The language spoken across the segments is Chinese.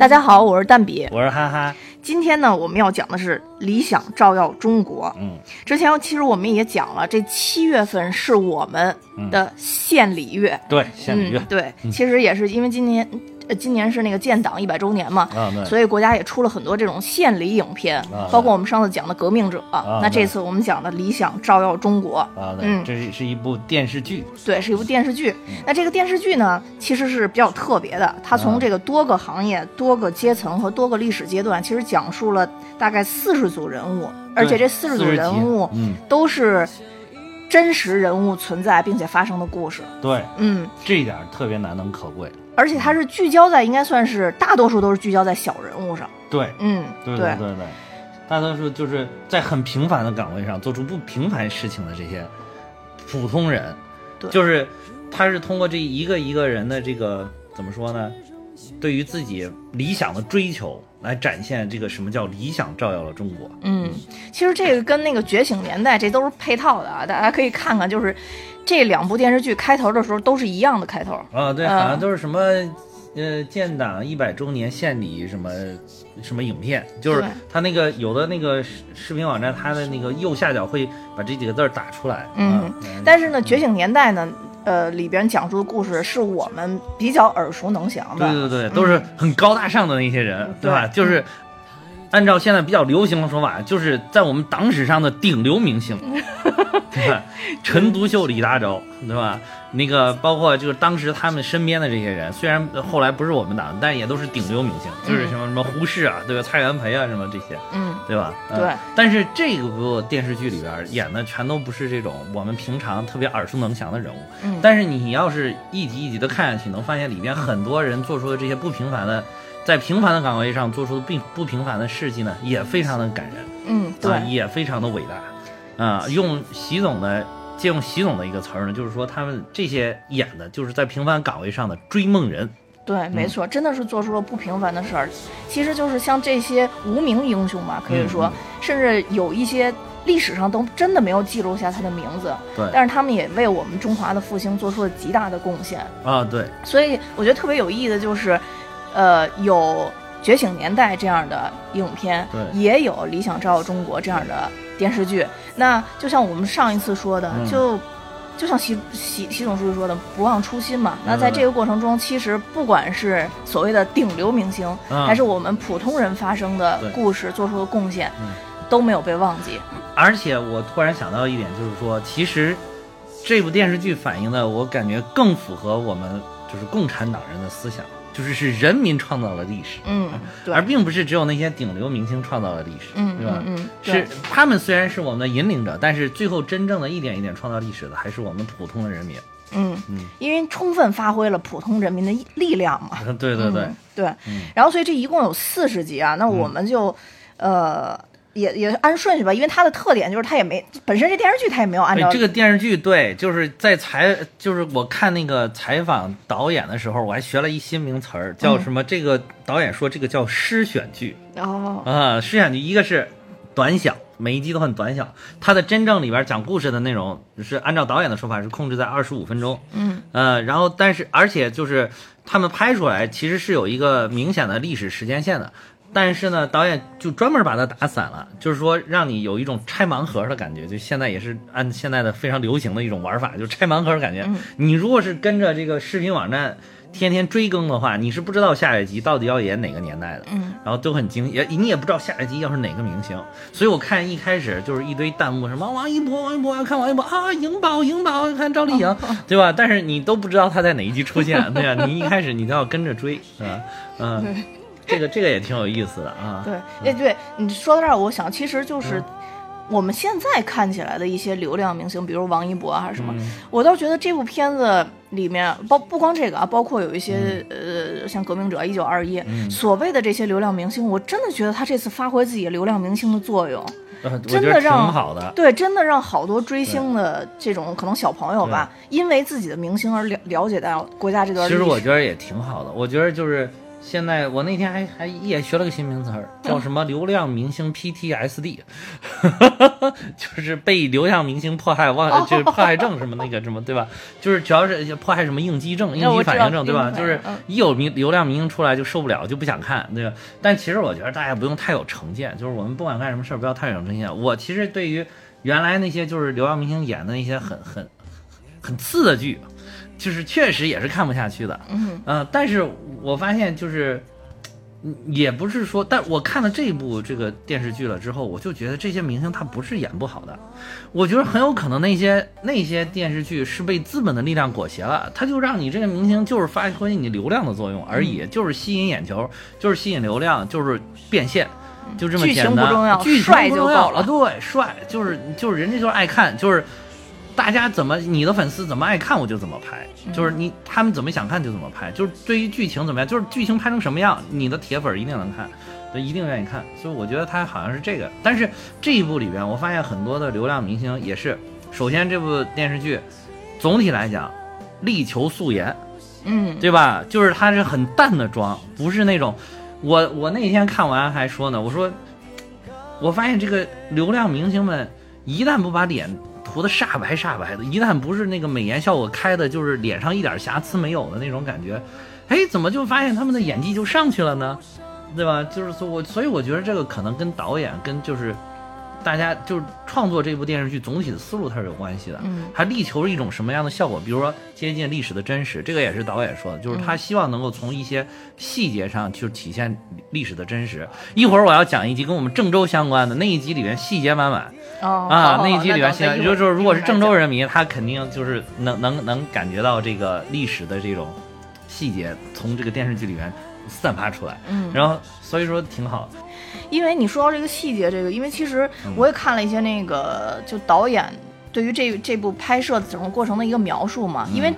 大家好，我是蛋比。我是哈哈，今天呢，我们要讲的是理想照耀中国。嗯，之前其实我们也讲了，这七月份是我们的献礼月。对，献礼月嗯，，对，其实也是因为今年，呃，今年是那个建党一百周年嘛，啊，所以国家也出了很多这种献礼影片，啊包括我们上次讲的《革命者》那这次我们讲的《理想照耀中国》啊，嗯这是是一部电视剧，对，是一部电视剧。那这个电视剧呢，其实是比较特别的，它从啊这个多个行业、多个阶层和多个历史阶段，其实讲述了大概四十组人物，而且这四十组人物嗯，都是真实人物存在并且发生的故事。对，嗯，这一点特别难能可贵。而且它是聚焦在，应该算是大多数都是聚焦在小人物上。对，嗯，对对对对，大多数就是在很平凡的岗位上做出不平凡事情的这些普通人，对就是他是通过这一个一个人的这个怎么说呢？对于自己理想的追求来展现这个什么叫理想照耀了中国。嗯，其实这个跟那个《觉醒年代》这都是配套的啊，大家可以看看，就是这两部电视剧开头的时候都是一样的开头。啊，对，嗯好像都是什么，呃，建党一百周年献礼什么什么影片，就是对他那个有的那个视视频网站，它的那个右下角会把这几个字打出来。嗯啊，但是呢，《觉醒年代》呢，呃，里边讲述的故事是我们比较耳熟能详的。对对对，都是很高大上的那些人，对吧？就是按照现在比较流行的说法，就是在我们党史上的顶流明星，对吧？陈独秀、李大钊，对吧？那个包括就是当时他们身边的这些人，虽然后来不是我们党，但也都是顶流明星，就是什么什么胡适啊，对吧？蔡元培啊，什么这些，嗯，对吧？嗯对。但是这个部电视剧里边演的全都不是这种我们平常特别耳熟能详的人物。嗯但是你要是一集一集的看下去，能发现里边很多人做出的这些不平凡的，在平凡的岗位上做出的并不平凡的事迹呢，也非常的感人，嗯，对，啊，也非常的伟大，啊，用习总的。借用习总的一个词儿呢，就是说他们这些演的，就是在平凡岗位上的追梦人。对，没错，真的是做出了不平凡的事儿。其实就是像这些无名英雄嘛，可以说，嗯甚至有一些历史上都真的没有记录下他的名字，对但是他们也为我们中华的复兴做出了极大的贡献。啊，对，所以我觉得特别有意义的就是，呃，有《觉醒年代》这样的影片，对也有《理想照耀中国》这样的电视剧。那就像我们上一次说的，嗯就就像习习习总书记说的，不忘初心嘛。那嗯在这个过程中，其实不管是所谓的顶流明星，嗯还是我们普通人发生的故事做出的贡献嗯，都没有被忘记。而且我突然想到一点，就是说，其实这部电视剧反映的，我感觉更符合我们就是共产党人的思想，就是是人民创造了历史，嗯，对，而并不是只有那些顶流明星创造了历史，嗯对吧？嗯嗯，是他们虽然是我们的引领者，但是最后真正的一点一点创造历史的，还是我们普通的人民。嗯嗯，因为充分发挥了普通人民的力量嘛。对对对。嗯，对。嗯。然后所以这一共有四十集啊，那我们就，呃，也也按顺序吧，因为它的特点就是它也没本身这电视剧它也没有按照对这个电视剧，对，就是在采，就是我看那个采访导演的时候，我还学了一新名词儿，叫嗯什么？这个导演说这个叫诗选剧。哦，啊，诗选剧一个是短小，每一集都很短小，它的真正里边讲故事的内容是按照导演的说法是控制在二十五分钟，嗯呃，然后但是而且就是他们拍出来其实是有一个明显的历史时间线的。但是呢，导演就专门把它打散了，就是说让你有一种拆盲盒的感觉，就现在也是按现在的非常流行的一种玩法，就是拆盲盒的感觉。嗯你如果是跟着这个视频网站天天追更的话，你是不知道下一集到底要演哪个年代的。嗯然后都很惊，也你也不知道下一集要是哪个明星，所以我看一开始就是一堆弹幕什么王一博王一博要看王一博啊，颖宝颖宝要看赵丽颖，对吧？但是你都不知道他在哪一集出现，对啊，你一开始你都要跟着追，是吧？嗯，这个这个也挺有意思的啊。对，哎对，你说到这儿，我想其实就是。嗯我们现在看起来的一些流量明星，比如王一博啊，还是什么，嗯我倒觉得这部片子里面包不光这个啊，包括有一些、呃，像《革命者》一九二一，嗯所谓的这些流量明星，我真的觉得他这次发挥自己流量明星的作用，真的让好的。对，真的让好多追星的这种可能小朋友吧，因为自己的明星而了了解到国家这段历史。其实我觉得也挺好的，我觉得就是现在我那天还还也学了个新名词儿，叫什么“流量明星 PTSD”，就是被流量明星迫害忘 就是迫害症什么那个什么对吧？就是主要是迫害什么应激症、应激反应症对吧？就是一有明流量明星出来就受不了，就不想看对吧？但其实我觉得大家不用太有成见，就是我们不管干什么事儿不要太有成见。我其实对于原来那些就是流量明星演的那些很很很次的剧。就是确实也是看不下去的，嗯呃，但是我发现就是，也不是说，但我看了这部这个电视剧了之后，我就觉得这些明星他不是演不好的，我觉得很有可能那些那些电视剧是被资本的力量裹挟了，他就让你这个明星就是发挥你流量的作用而已，就是吸引眼球，就是吸引流量，就是变现，就这么简单。剧情不重要，帅就够了。对，帅就是就是人家就是爱看，就是。大家怎么，你的粉丝怎么爱看我就怎么拍，就是你他们怎么想看就怎么拍，就是对于剧情怎么样，就是剧情拍成什么样，你的铁粉一定能看，就一定愿意看。所以我觉得他好像是这个。但是这一部里边，我发现很多的流量明星也是，首先这部电视剧总体来讲力求素颜，嗯，对吧？就是他是很淡的妆，不是那种。我我那天看完还说呢，我说我发现这个流量明星们一旦不把脸。涂的煞白煞白的，一旦不是那个美颜效果开的，就是脸上一点瑕疵没有的那种感觉，哎，怎么就发现他们的演技就上去了呢？对吧？就是说我，所以我觉得这个可能跟导演跟就是。大家就是创作这部电视剧总体的思路，它是有关系的。嗯，他力求是一种什么样的效果？比如说接近历史的真实，这个也是导演说的，就是他希望能够从一些细节上去体现历史的真实。一会儿我要讲一集跟我们郑州相关的那一集里面细节满满。哦，啊，那一集里面细节就是如果是郑州人民，他肯定就是能能能感觉到这个历史的这种细节从这个电视剧里面散发出来。嗯，然后所以说挺好。因为你说到这个细节，这个，因为其实我也看了一些那个，就导演对于这这部拍摄整个过程的一个描述嘛，因为。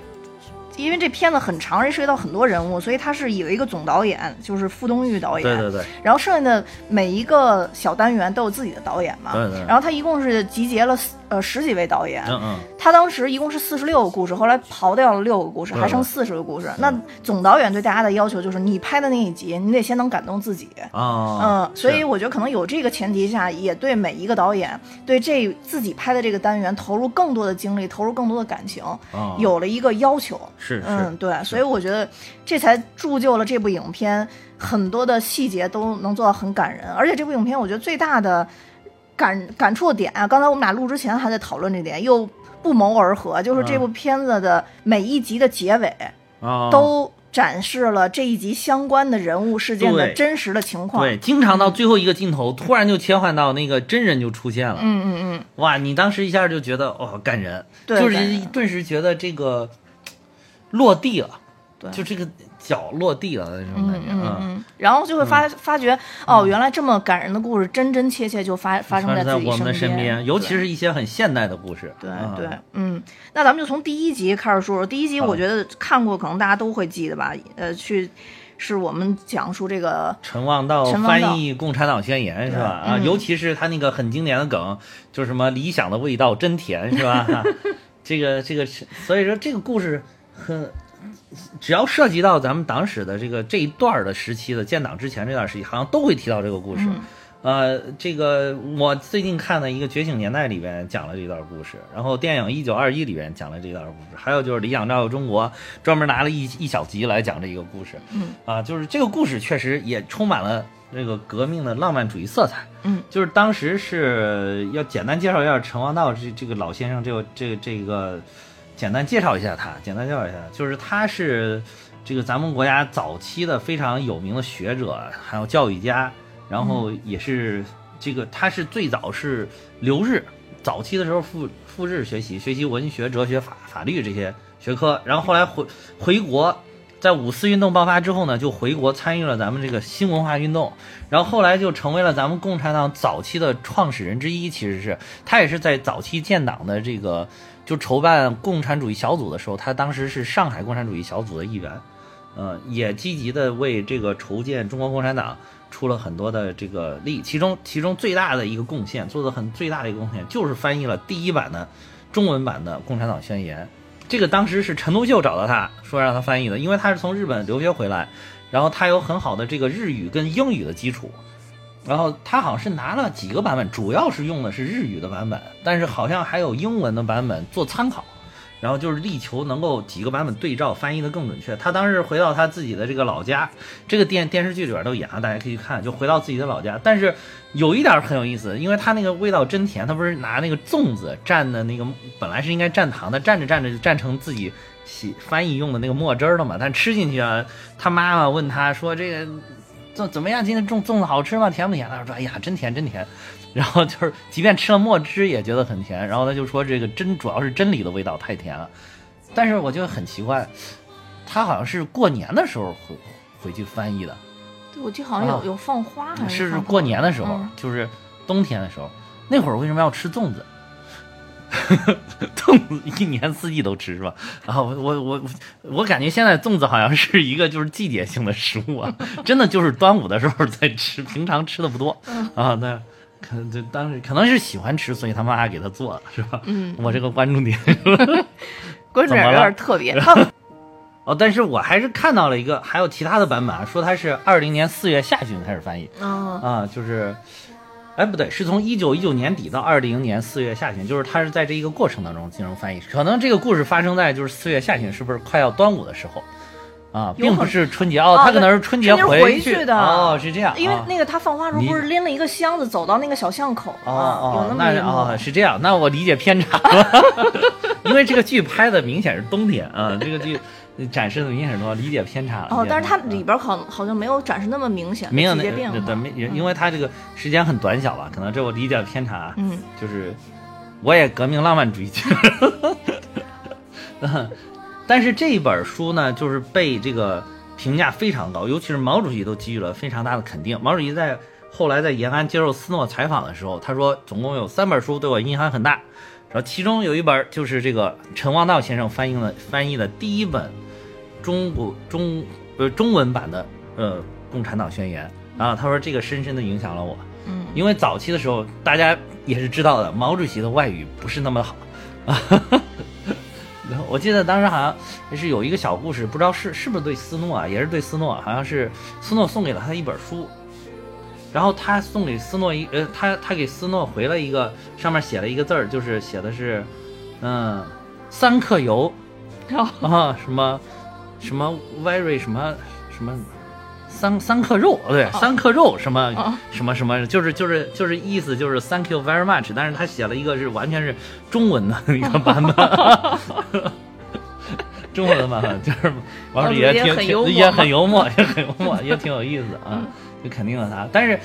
因为这片子很长，涉及到很多人物，所以他是有一个总导演，就是傅东玉导演。对对对。然后剩下的每一个小单元都有自己的导演嘛。对对。然后他一共是集结了呃十几位导演。嗯嗯。他当时一共是四十六个故事，后来刨掉了六个故事，还剩四十个故事。那总导演对大家的要求就是，你拍的那一集，你得先能感动自己。啊。嗯，所以我觉得可能有这个前提下，也对每一个导演对这自己拍的这个单元投入更多的精力，投入更多的感情，有了一个要求。是，嗯，对，所以我觉得这才铸就了这部影片很多的细节都能做到很感人，而且这部影片我觉得最大的感感触点啊，刚才我们俩录之前还在讨论这点，又不谋而合，就是这部片子的每一集的结尾都展示了这一集相关的人物事件的真实的情况。对，经常到最后一个镜头，突然就切换到那个真人就出现了。嗯嗯嗯，哇，你当时一下就觉得哦感人，就是顿时觉得这个。落地了，对，就这个脚落地了那种感觉，嗯嗯，然后就会发发觉，哦，原来这么感人的故事，真真切切就发发生在自己身边，尤其是一些很现代的故事，对对，嗯，那咱们就从第一集开始说说。第一集我觉得看过，可能大家都会记得吧？呃，去是我们讲述这个陈望道翻译《共产党宣言》是吧？啊，尤其是他那个很经典的梗，就是什么理想的味道真甜是吧？这个这个，所以说这个故事。很，只要涉及到咱们党史的这个这一段的时期的建党之前这段时期，好像都会提到这个故事。呃，这个我最近看的一个《觉醒年代》里边讲了这段故事，然后电影《一九二一》里边讲了这段故事，还有就是《理想照耀中国》专门拿了一一小集来讲这一个故事。嗯，啊，就是这个故事确实也充满了这个革命的浪漫主义色彩。嗯，就是当时是要简单介绍一下陈王道这这个老先生，这个这个这个。简单介绍一下他，简单介绍一下，就是他是这个咱们国家早期的非常有名的学者，还有教育家，然后也是这个他是最早是留日，早期的时候赴赴日学习，学习文学、哲学、法法律这些学科，然后后来回回国，在五四运动爆发之后呢，就回国参与了咱们这个新文化运动，然后后来就成为了咱们共产党早期的创始人之一，其实是他也是在早期建党的这个。就筹办共产主义小组的时候，他当时是上海共产主义小组的一员，呃，也积极的为这个筹建中国共产党出了很多的这个力。其中，其中最大的一个贡献，做的很最大的一个贡献，就是翻译了第一版的中文版的《共产党宣言》。这个当时是陈独秀找到他说让他翻译的，因为他是从日本留学回来，然后他有很好的这个日语跟英语的基础，然后他好像是拿了几个版本，主要是用的是日语的版本，但是好像还有英文的版本做参考。然后就是力求能够几个版本对照翻译的更准确。他当时回到他自己的这个老家，这个电电视剧里边都演了，大家可以去看。就回到自己的老家，但是有一点很有意思，因为他那个味道真甜。他不是拿那个粽子蘸的那个，本来是应该蘸糖的，蘸着蘸着就蘸成自己写翻译用的那个墨汁了嘛。但吃进去啊，他妈妈问他说：“这个怎怎么样？今天粽粽子好吃吗？甜不甜？”他说：“哎呀，真甜，真甜。”然后就是，即便吃了墨汁也觉得很甜。然后他就说这个真主要是真理的味道太甜了。但是我觉得很奇怪，他好像是过年的时候回回去翻译的。对，我记得好像有有放花还是？是过年的时候，就是冬天的时候。那会儿为什么要吃粽子？粽子一年四季都吃是吧？然后我我我我感觉现在粽子好像是一个就是季节性的食物啊，真的就是端午的时候在吃，平常吃的不多啊。那。可能就当时可能是喜欢吃，所以他妈给他做了，是吧？嗯，我这个关注点，关注点有点特别。哦，但是我还是看到了一个，还有其他的版本啊，说他是二零年四月下旬开始翻译。啊，就是，哎，不对，是从一九一九年底到二零年四月下旬，就是他是在这一个过程当中进行翻译。可能这个故事发生在就是四月下旬，是不是快要端午的时候？啊，并不是春节哦，他可能是春节回去的哦，是这样。因为那个他放花时候不是拎了一个箱子走到那个小巷口哦哦，有那么一哦，是这样，那我理解偏差了。因为这个剧拍的明显是冬天啊，这个剧展示的明显多，理解偏差了。哦，但是它里边好好像没有展示那么明显没有那对，没，因为它这个时间很短小吧，可能这我理解偏差。嗯，就是我也革命浪漫主义剧。但是这本书呢，就是被这个。评价非常高，尤其是毛主席都给予了非常大的肯定。毛主席在后来在延安接受斯诺采访的时候，他说总共有三本书对我影响很大，然后其中有一本就是这个陈望道先生翻译的翻译的第一本中国中呃中文版的呃共产党宣言啊，他说这个深深的影响了我。嗯，因为早期的时候大家也是知道的，毛主席的外语不是那么好啊。我记得当时好像是有一个小故事，不知道是是不是对斯诺啊，也是对斯诺，好像是斯诺送给了他一本书，然后他送给斯诺一呃，他他给斯诺回了一个，上面写了一个字儿，就是写的是，嗯，三克油，啊什么什么 very 什么什么。三三克肉，对，三克肉什么什么什么，就是就是就是意思就是 thank you very much，但是他写了一个是完全是中文的一个版本，中文的版本就是王主也挺也很幽默，也很幽默，也挺有意思啊，就肯定了他，但是。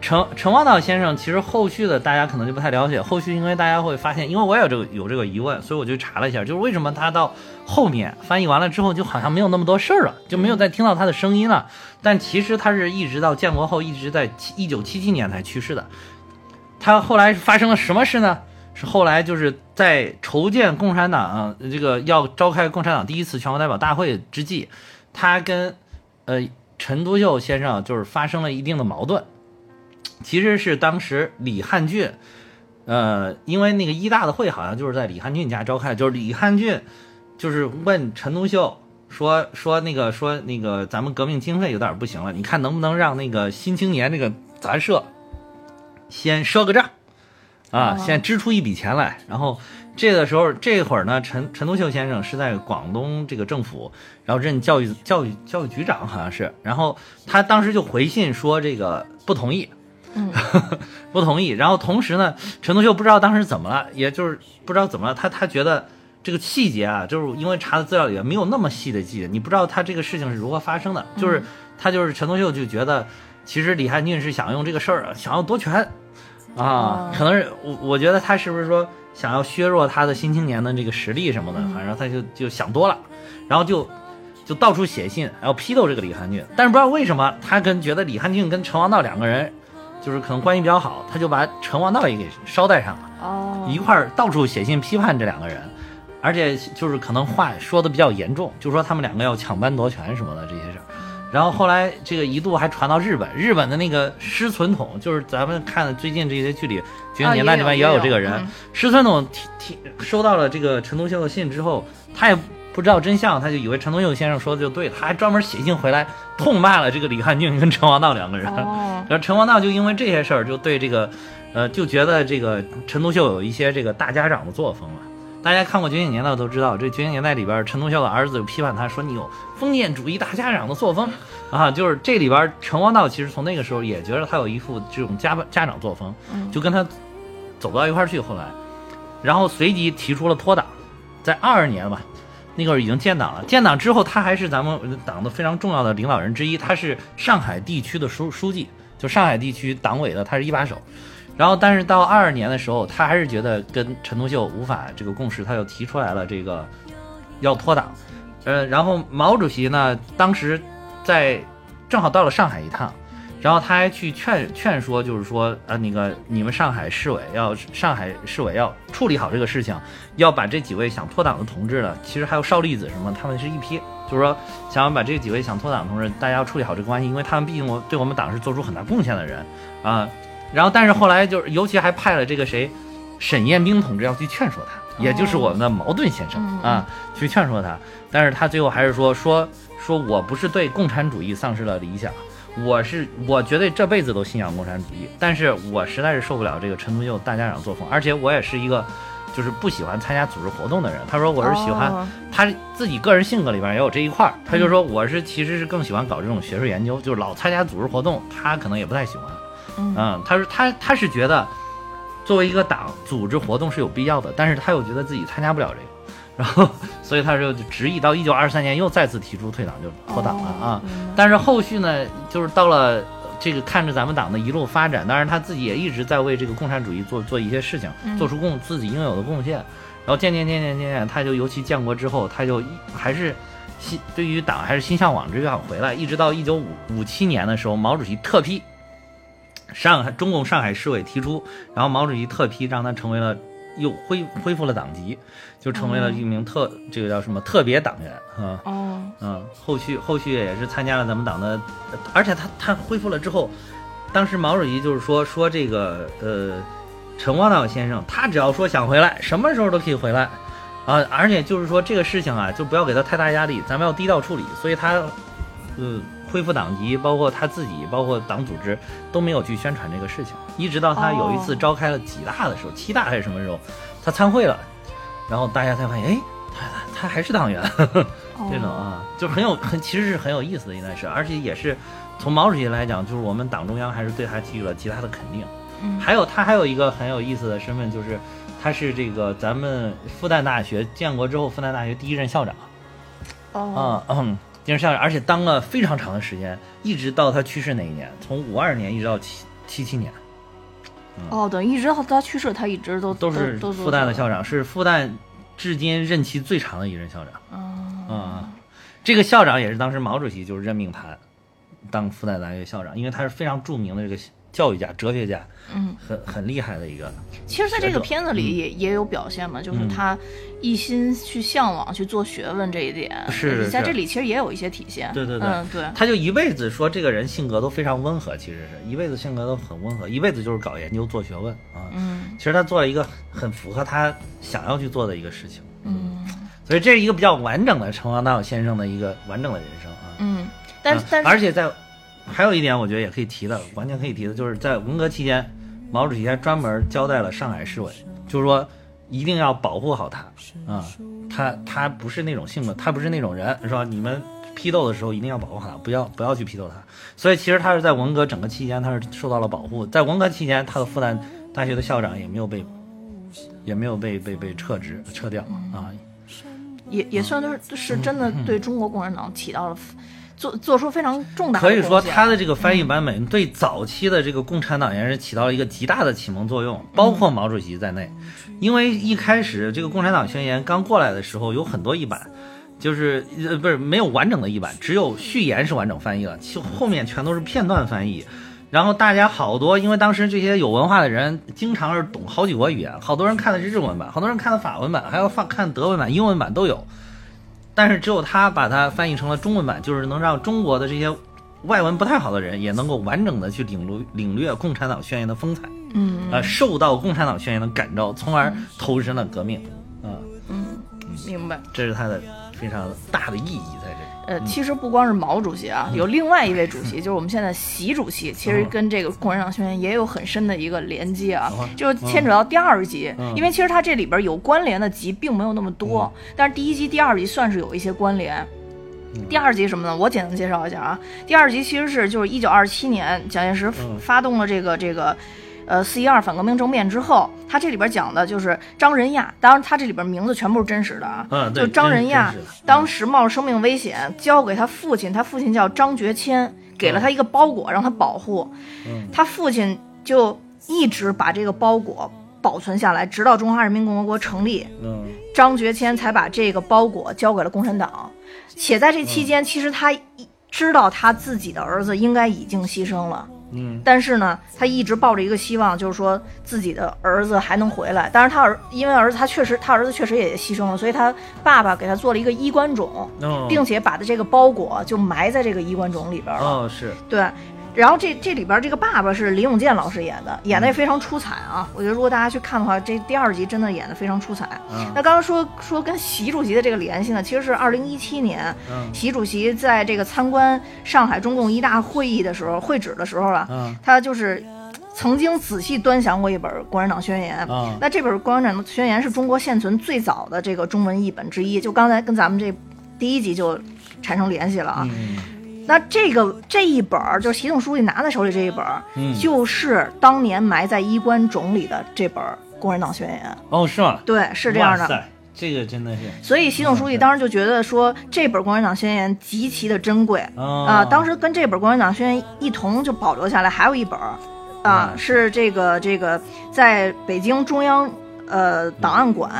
陈陈望道先生，其实后续的大家可能就不太了解。后续因为大家会发现，因为我也有这个有这个疑问，所以我就查了一下，就是为什么他到后面翻译完了之后，就好像没有那么多事儿了，就没有再听到他的声音了。但其实他是一直到建国后，一直在一九七七年才去世的。他后来发生了什么事呢？是后来就是在筹建共产党这个要召开共产党第一次全国代表大会之际，他跟呃陈独秀先生就是发生了一定的矛盾。其实是当时李汉俊，呃，因为那个一大的会好像就是在李汉俊家召开，就是李汉俊就是问陈独秀说说那个说那个咱们革命经费有点不行了，你看能不能让那个新青年这个杂社先赊个账啊，先支出一笔钱来。然后这个时候这会儿呢，陈陈独秀先生是在广东这个政府，然后任教育教育教育局长好像是，然后他当时就回信说这个不同意。嗯，不同意。然后同时呢，陈独秀不知道当时怎么了，也就是不知道怎么了，他他觉得这个细节啊，就是因为查的资料里没有那么细的细节，你不知道他这个事情是如何发生的。就是他就是陈独秀就觉得，其实李汉俊是想用这个事儿想要夺权啊，可能是我我觉得他是不是说想要削弱他的新青年的这个实力什么的，反正他就就想多了，然后就就到处写信，然后批斗这个李汉俊。但是不知道为什么，他跟觉得李汉俊跟陈王道两个人。就是可能关系比较好，他就把陈王道也给捎带上了，哦，一块儿到处写信批判这两个人，而且就是可能话说的比较严重，就说他们两个要抢班夺权什么的这些事儿，然后后来这个一度还传到日本，日本的那个师存统，就是咱们看的最近这些剧里，九九年代里面也有这个人，师存统提提收到了这个陈独秀的信之后，他也不知道真相，他就以为陈独秀先生说的就对，他还专门写信回来痛骂了这个李汉俊跟陈王道两个人，然后陈王道就因为这些事儿就对这个，呃，就觉得这个陈独秀有一些这个大家长的作风了。大家看过《觉醒年代》都知道，这《觉醒年代》里边，陈独秀的儿子就批判他说：“你有封建主义大家长的作风啊！”就是这里边，陈王道其实从那个时候也觉得他有一副这种家家长作风，就跟他走不到一块去。后来，然后随即提出了脱党，在二二年吧，那会儿已经建党了。建党之后，他还是咱们党的非常重要的领导人之一，他是上海地区的书书记，就上海地区党委的，他是一把手。然后，但是到二二年的时候，他还是觉得跟陈独秀无法这个共识，他就提出来了这个要脱党。呃，然后毛主席呢，当时在正好到了上海一趟，然后他还去劝 劝说，就是说，呃，那个你们上海市委要上海市委要处理好这个事情，要把这几位想脱党的同志呢，其实还有少粒子什么，他们是一批，就是说想要把这几位想脱党的同志，大家要处理好这个关系，因为他们毕竟我对我们党是做出很大贡献的人啊。然后，但是后来就是，尤其还派了这个谁，沈彦冰同志要去劝说他，也就是我们的茅盾先生啊，去劝说他。但是他最后还是说说说我不是对共产主义丧失了理想，我是我绝对这辈子都信仰共产主义，但是我实在是受不了这个陈独秀大家长作风，而且我也是一个就是不喜欢参加组织活动的人。他说我是喜欢他自己个人性格里边也有这一块儿，他就说我是其实是更喜欢搞这种学术研究，就是老参加组织活动，他可能也不太喜欢。嗯，他说他他是觉得，作为一个党组织活动是有必要的，但是他又觉得自己参加不了这个，然后所以他就执意到一九二三年又再次提出退党就脱党了啊。但是后续呢，就是到了这个看着咱们党的一路发展，当然他自己也一直在为这个共产主义做做一些事情，做出贡自己应有的贡献。然后渐渐渐渐渐渐，他就尤其建国之后，他就还是心对于党还是心向往之，又想回来。一直到一九五五七年的时候，毛主席特批。上海中共上海市委提出，然后毛主席特批让他成为了，又恢恢复了党籍，就成为了一名特这个叫什么特别党员啊。哦，嗯，后续后续也是参加了咱们党的，而且他他恢复了之后，当时毛主席就是说说这个呃，陈光道先生他只要说想回来，什么时候都可以回来啊，而且就是说这个事情啊，就不要给他太大压力，咱们要低调处理，所以他，呃。恢复党籍，包括他自己，包括党组织都没有去宣传这个事情，一直到他有一次召开了几大的时候，七大还是什么时候，他参会了，然后大家才发现，哎，他他还是党员，这种啊，就很有很其实是很有意思的一件事，而且也是从毛主席来讲，就是我们党中央还是对他给予了极大的肯定。嗯，还有他还有一个很有意思的身份，就是他是这个咱们复旦大学建国之后复旦大学第一任校长。哦，嗯。是校长，而且当了非常长的时间，一直到他去世那一年，从五二年一直到七七七年。哦，等一直到他去世，他一直都都是复旦的校长，是复旦至今任期最长的一任校长。啊，这个校长也是当时毛主席就是任命他当复旦大学校长，因为他是非常著名的这个。教育家、哲学家，嗯，很很厉害的一个。其实，在这个片子里也也有表现嘛，就是他一心去向往去做学问这一点，是在这里其实也有一些体现。对对对，嗯对。他就一辈子说这个人性格都非常温和，其实是一辈子性格都很温和，一辈子就是搞研究做学问啊。嗯，其实他做了一个很符合他想要去做的一个事情。嗯，所以这是一个比较完整的陈王道先生的一个完整的人生啊。嗯，但但而且在。还有一点，我觉得也可以提的，完全可以提的，就是在文革期间，毛主席还专门交代了上海市委，就是说一定要保护好他啊，他他不是那种性格，他不是那种人，是吧？你们批斗的时候一定要保护好他，不要不要去批斗他。所以其实他是在文革整个期间，他是受到了保护。在文革期间，他的复旦大学的校长也没有被也没有被被被撤职撤掉啊，也也算是是真的对中国共产党起到了。做做出非常重大，可以说他的这个翻译版本对早期的这个共产党员是起到了一个极大的启蒙作用，包括毛主席在内。因为一开始这个《共产党宣言》刚过来的时候，有很多译版，就是呃不是没有完整的译版，只有序言是完整翻译了，其后面全都是片段翻译。然后大家好多，因为当时这些有文化的人经常是懂好几国语言，好多人看的是日文版，好多人看的法文版，还要放看德文版、英文版都有。但是只有他把它翻译成了中文版，就是能让中国的这些外文不太好的人也能够完整的去领略领略《共产党宣言》的风采，嗯呃，受到《共产党宣言》的感召，从而投身了革命，啊、嗯明白。这是它的非常大的意义在这里。呃，其实不光是毛主席啊，有另外一位主席，就是我们现在习主席，其实跟这个共产党宣言也有很深的一个连接啊哦，就是牵扯到第二集嗯，因为其实它这里边有关联的集并没有那么多，但是第一集、第二集算是有一些关联。第二集什么呢？我简单介绍一下啊。第二集其实是就是一九二七年蒋介石嗯发动了这个这个。呃，四一二反革命政变之后，他这里边讲的就是张仁亚，当然他这里边名字全部是真实的啊，就张仁亚当时冒着生命危险交给他父亲，他父亲叫张觉谦，给了他一个包裹让他保护，嗯。他父亲就一直把这个包裹保存下来，直到中华人民共和国成立，嗯。张觉谦才把这个包裹交给了共产党，且在这期间，其实他一知道他自己的儿子应该已经牺牲了。嗯但是呢，他一直抱着一个希望，就是说自己的儿子还能回来。但是他儿，因为儿子他确实，他儿子确实也牺牲了，所以他爸爸给他做了一个衣冠冢，哦并且把他这个包裹就埋在这个衣冠冢里边了。哦是对，然后这这里边这个爸爸是林永健老师演的，演的也非常出彩啊。我觉得如果大家去看的话，这第二集真的演的非常出彩。嗯那刚刚说说跟习主席的这个联系呢，其实是二零一七年，嗯习主席在这个参观上海中共一大会议的时候，会址的时候啊，嗯他就是曾经仔细端详过一本《共产党宣言》。啊那这本《共产党宣言》是中国现存最早的这个中文译本之一，就刚才跟咱们这第一集就产生联系了啊。嗯那这个这一本儿，就是习总书记拿在手里这一本儿，嗯就是当年埋在衣冠冢里的这本儿《共产党宣言》。哦是吗？对，是这样的。哇塞，这个真的是所以习总书记当时就觉得说，这本《共产党宣言》极其的珍贵哦啊。当时跟这本《共产党宣言》一同就保留下来，还有一本儿啊，嗯是这个这个在北京中央呃档案馆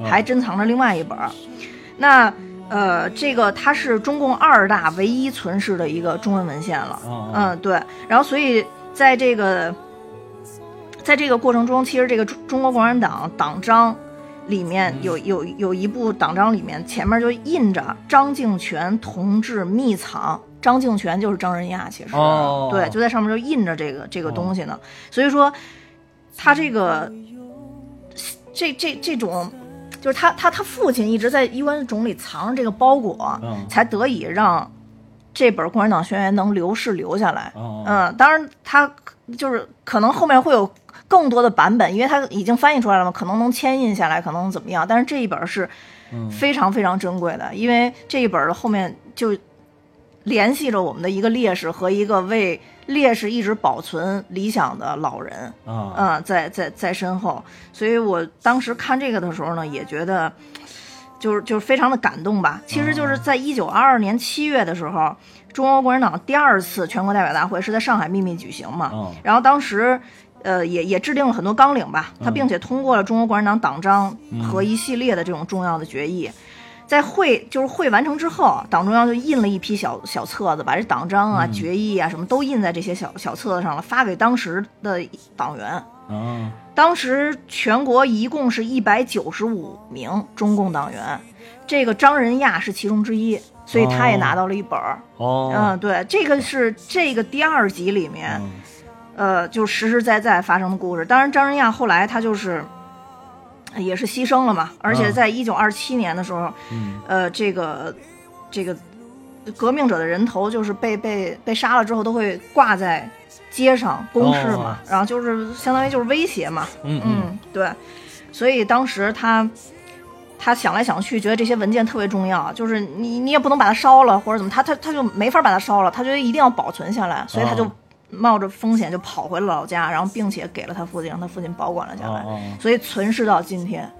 嗯还珍藏着另外一本儿。那呃，这个它是中共二大唯一存世的一个中文文献了。哦哦嗯，对。然后，所以在这个在这个过程中，其实这个中中国共产党党章里面嗯有有有一部党章里面前面就印着张敬全同志秘藏。张敬全就是张仁亚，其实、哦对，就在上面就印着这个这个东西呢。所以说，他这个这这这种，就是他他他父亲一直在衣冠冢里藏着这个包裹，嗯才得以让这本《共产党宣言》能流逝留下来。哦嗯，当然他就是可能后面会有更多的版本，因为他已经翻译出来了嘛，可能能牵印下来，可能怎么样？但是这一本是嗯非常非常珍贵的，因为这一本的后面就联系着我们的一个烈士和一个为烈士一直保存理想的老人。啊嗯，在在在身后，所以我当时看这个的时候呢，也觉得就是就是非常的感动吧。其实就是在一九二二年七月的时候，中国共产党第二次全国代表大会是在上海秘密举行嘛，哦然后当时。呃，也也制定了很多纲领吧，他嗯并且通过了中国共产党党章和一系列的这种重要的决议。在会就是会完成之后，党中央就印了一批小小册子，把这党章啊、决议啊什么都印在这些小小册子上了，发给当时的党员。啊当时全国一共是一百九十五名中共党员，这个张仁亚是其中之一，所以他也拿到了一本儿。哦嗯，对，这个是这个第二集里面，嗯呃，就实实在在发生的故事。当然，张仁亚后来他就是也是牺牲了嘛，而且嗯。在一九二七年的时候，嗯。呃，这个这个革命者的人头就是被被被杀了之后都会挂在街上公示嘛，然后就是相当于就是威胁嘛，嗯。嗯嗯，对，所以当时他他想来想去，觉得这些文件特别重要，就是你你也不能把它烧了或者怎么，他他他就没法把它烧了，他觉得一定要保存下来，所以他就哦冒着风险就跑回了老家，然后并且给了他父亲，让他父亲保管了下来，哦哦所以存世到今天。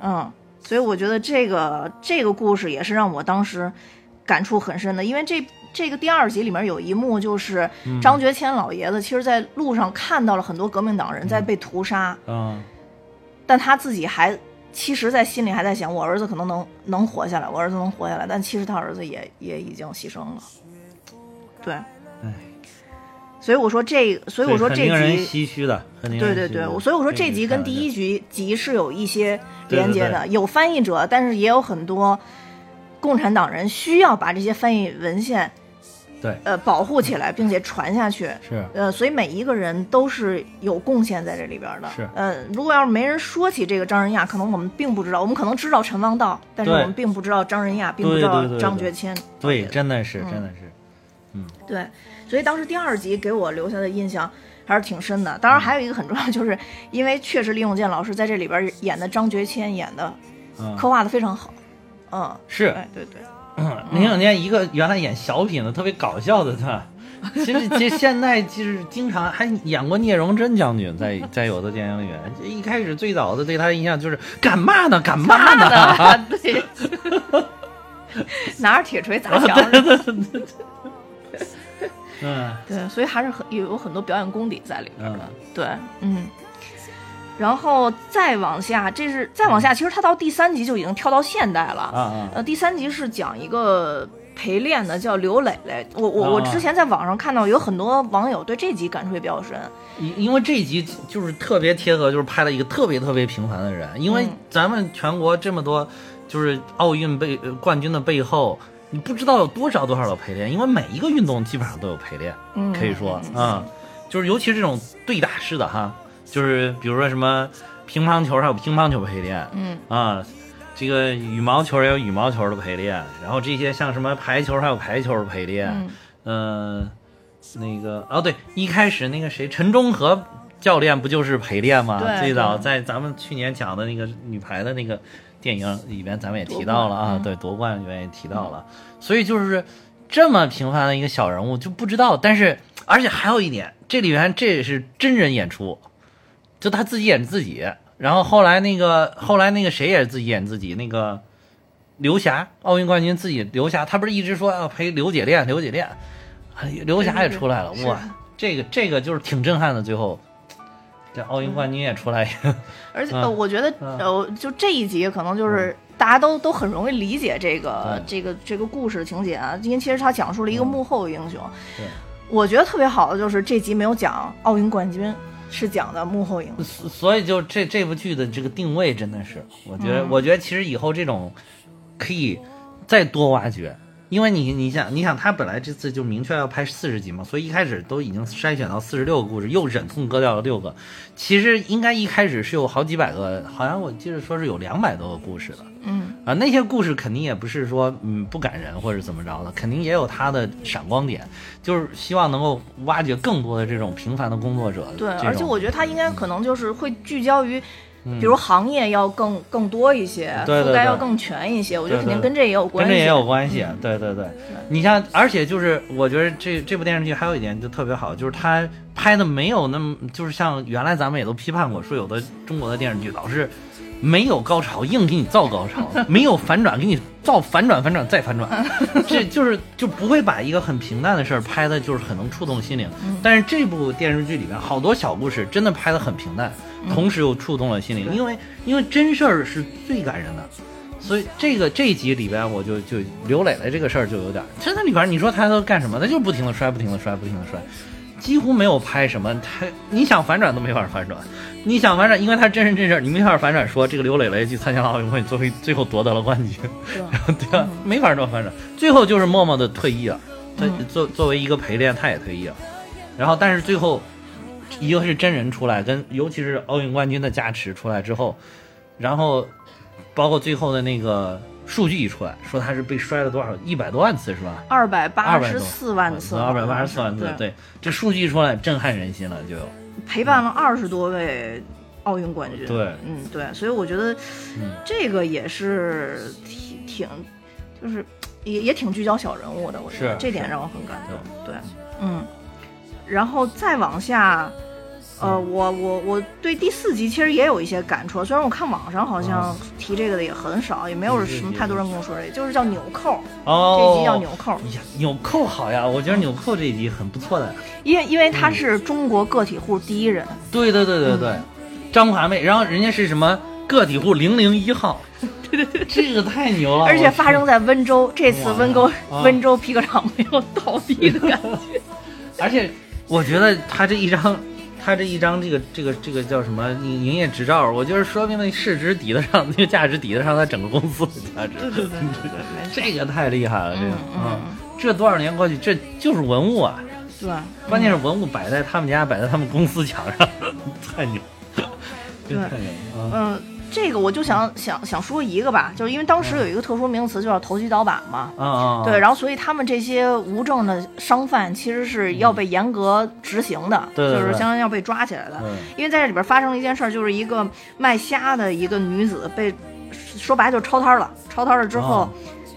嗯，所以我觉得这个这个故事也是让我当时感触很深的，因为这这个第二集里面有一幕就是嗯。张觉谦老爷子，其实在路上看到了很多革命党人在被屠杀，嗯。但他自己还其实，在心里还在想，我儿子可能能能活下来，我儿子能活下来，但其实他儿子也也已经牺牲了。对，唉所以我说这，所以我说这集，唏嘘的，对对对，所以我说这这集跟第一集集是有一些连接的，有翻译者，但是也有很多共产党人需要把这些翻译文献对，呃保护起来，并且传下去。是。呃，所以每一个人都是有贡献在这里边的。是。呃，如果要是没人说起这个张仁亚，可能我们并不知道，我们可能知道陈望道，但是我们并不知道张仁亚，并不知道张觉谦。对，真的是嗯。真的是，对，所以当时第二集给我留下的印象还是挺深的。当然，还有一个很重要，就是因为确实李永健老师在这里边演的张觉谦演的嗯，刻画的非常好。嗯，是哎，对对，林永健一个原来演小品的特别搞笑的他，其实其实现在就是经常还演过聂荣臻将军，在在有的电影里面，一开始最早的对他的印象就是干嘛呢？干嘛呢？对，拿着铁锤砸墙。嗯对，所以还是很有有很多表演功底在里边的。嗯对，嗯。然后再往下，这是再往下，其实他到第三集就已经跳到现代了。啊啊呃，第三集是讲一个陪练的，叫刘磊磊。我我我啊之前在网上看到有很多网友对这集感触也比较深。因因为这一集就是特别贴合，就是拍了一个特别特别平凡的人。因为嗯咱们全国这么多，就是奥运背呃冠军的背后，你不知道有多少多少的陪练，因为每一个运动基本上都有陪练，嗯，可以说嗯啊、就是尤其是这种对打式的哈，就是比如说什么乒乓球还有乒乓球陪练嗯啊。这个羽毛球也有羽毛球的陪练，然后这些像什么排球还有排球的陪练，嗯嗯，那个哦，对，一开始那个谁，陈忠和教练不就是陪练吗？最早在咱们去年讲的那个女排的那个电影里边，咱们也提到了啊，对，夺冠里面也提到了，所以就是这么平凡的一个小人物就不知道，但是而且还有一点，这里边这也是真人演出，就他自己演自己，然后后来那个后来那个谁也是自己演自己，那个刘霞奥运冠军自己刘霞，他不是一直说要陪刘姐练刘姐练，哎刘霞也出来了，哇，这个这个就是挺震撼的，最后这奥运冠军也出来一个，而且、我觉得嗯呃，就这一集可能就是大家都都很容易理解这个对这个这个故事情节啊，因为其实他讲述了一个嗯幕后英雄。对我觉得特别好的就是这集没有讲奥运冠军，是讲的幕后英雄。所所以就这这部剧的这个定位真的是，我觉得、嗯我觉得其实以后这种可以再多挖掘。因为你你想你想他本来这次就明确要拍四十集嘛，所以一开始都已经筛选到四十六个故事，又忍痛割掉了六个。其实应该一开始是有好几百个，好像我记得说是有两百多个故事的。嗯，啊，那些故事肯定也不是说嗯不感人或者怎么着的，肯定也有它的闪光点，就是希望能够挖掘更多的这种平凡的工作者。对，而且我觉得他应该可能就是会聚焦于。嗯比如行业要更更多一些，覆盖要更全一些，我觉得肯定跟这也有关系。跟这也有关系，嗯对对对。你像，而且就是我觉得这这部电视剧还有一点就特别好，就是它拍的没有那么，就是像原来咱们也都批判过，说有的中国的电视剧老是没有高潮硬给你造高潮，没有反转给你造反转反转再反转，这就是就不会把一个很平淡的事儿拍的就是很能触动心灵。但是这部电视剧里边好多小故事真的拍的很平淡，同时又触动了心灵，因为因为真事儿是最感人的。所以这个这一集里边，我就就刘磊磊这个事儿就有点儿，真的里边你说他都干什么？他就不停的摔，不停的摔，不停的摔，几乎没有拍什么。他你想反转都没法反转，你想反转，因为他真人真事儿，你没法反转说这个刘磊磊去参加了奥运会，最后最后夺得了冠军，对吧？没法这么反转，最后就是默默的退役了。他嗯作作为一个陪练，他也退役了。然后，但是最后一个是真人出来，跟尤其是奥运冠军的加持出来之后，然后包括最后的那个数据一出来，说他是被摔了多少一百多万次是吧？二百八十四万次，二百八十四万次，对，对，这数据一出来震撼人心了，就有陪伴了二十多位奥运冠军。对嗯，对，所以我觉得嗯这个也是挺挺，就是也也挺聚焦小人物的，我觉得这点让我很感动。对，嗯，然后再往下。呃，嗯。我我我对第四集其实也有一些感触，虽然我看网上好像哦提这个的也很少，也没有什么太多人跟我说这个，就是叫纽扣，哦，这一集叫纽扣，哎呀，纽扣好呀，我觉得纽扣这一集很不错的。因为因为嗯。他是中国个体户第一人，对对对对对，张华妹，然后人家是什么个体户零零一号，对对对，这个太牛了，而且发生在温州，这次温州啊温州皮革厂没有倒闭的感觉。而且我觉得他这一张他这一张这个这个这个叫什么营营业执照，我就是说明那市值抵得上，那个价值抵得上他整个公司的价值。对对对对对，这个太厉害了，这个嗯啊，这多少年过去，这就是文物啊！对，关键是文物摆在他们家，摆在他们公司墙上，太牛，真太牛！嗯，这个我就想想想说一个吧，就是因为当时有一个特殊名词，就叫投机倒把嘛。对，然后所以他们这些无证的商贩其实是要被严格执行的，就是相当于要被抓起来的。对因为在这里边发生了一件事儿，就是一个卖虾的一个女子被说白了就是超摊了，抄摊了之后。哦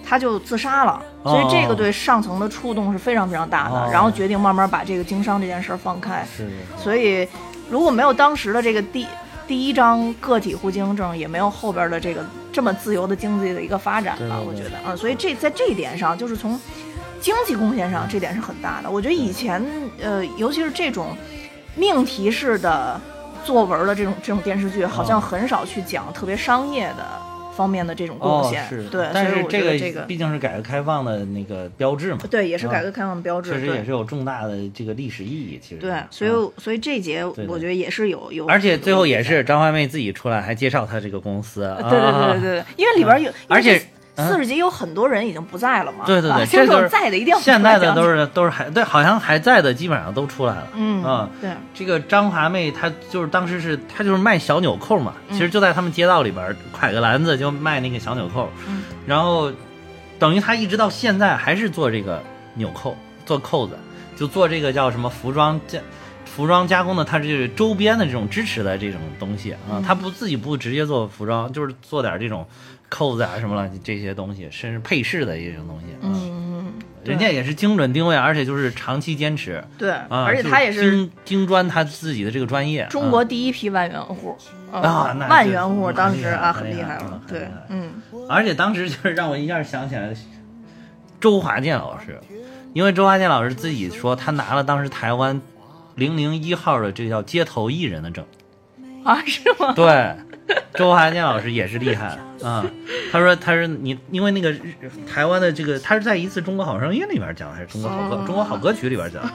她就自杀了，所以这个对上层的触动是非常非常大的，哦然后决定慢慢把这个经商这件事儿放开。所以如果没有当时的这个第第一张个体户经营证，也没有后边的这个这么自由的经济的一个发展吧，我觉得啊，所以这在这一点上，就是从经济贡献上，这点是很大的。我觉得以前呃，尤其是这种命题式的作文的这种这种电视剧，好像哦很少去讲特别商业的方面的这种贡哦献。是，对，但是所以我觉得个这个毕竟是改革开放的那个标志嘛，对也是改啊革开放的标志，确实也是有重大的这个历史意义。其实对，所以嗯所以这节我觉得也是有有，而且最后也是张惠妹自己出来还介绍她这个公司，对对对对对，因为里边有，而且四十集有很多人已经不在了嘛。对对对，啊这这都是在的一定要现在的都是是都是还对，好像还在的基本上都出来了。嗯啊，对这个张华妹她就是当时是她就是卖小纽扣嘛，嗯其实就在他们街道里边挎个篮子就卖那个小纽扣，嗯然后等于她一直到现在还是做这个纽扣，做扣子，就做这个叫什么服装加服装加工的，它是周边的这种支持的这种东西啊，她不自己不直接做服装，就是做点这种扣子啊什么了这些东西，甚至配饰的一种东西啊。嗯，人家也是精准定位，而且就是长期坚持对，啊，而且他也是精精专他自己的这个专业。中国啊第一批万元户啊那万元户当时啊很厉害了对，嗯而且当时就是让我一下想起来周华健老师，因为周华健老师自己说他拿了当时台湾零零一号的这个叫街头艺人的证。啊是吗？对，周华健老师也是厉害啊、他说他是你，因为那个日台湾的这个，他是在一次《中国好声音》里边讲，还是《中国好歌》哦中国好歌曲》里边讲的。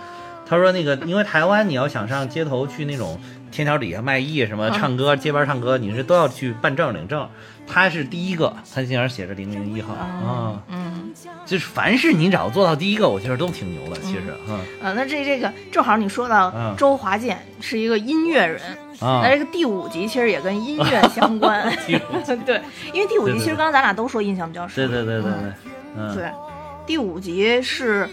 他说那个，因为台湾你要想上街头去那种天桥底下卖艺什么唱歌、街边唱歌，你是都要去办证领证。他是第一个，他竟然写着零零一号啊，嗯。就是凡是你只要做到第一个，我觉得都挺牛的。其实，嗯啊，那这这个正好你说到嗯。周华健是一个音乐人，啊。那这个第五集其实也跟音乐相 关，对，因为第五集其实刚刚咱俩都说印象比较深，对对对对对。嗯，嗯，对，第五集是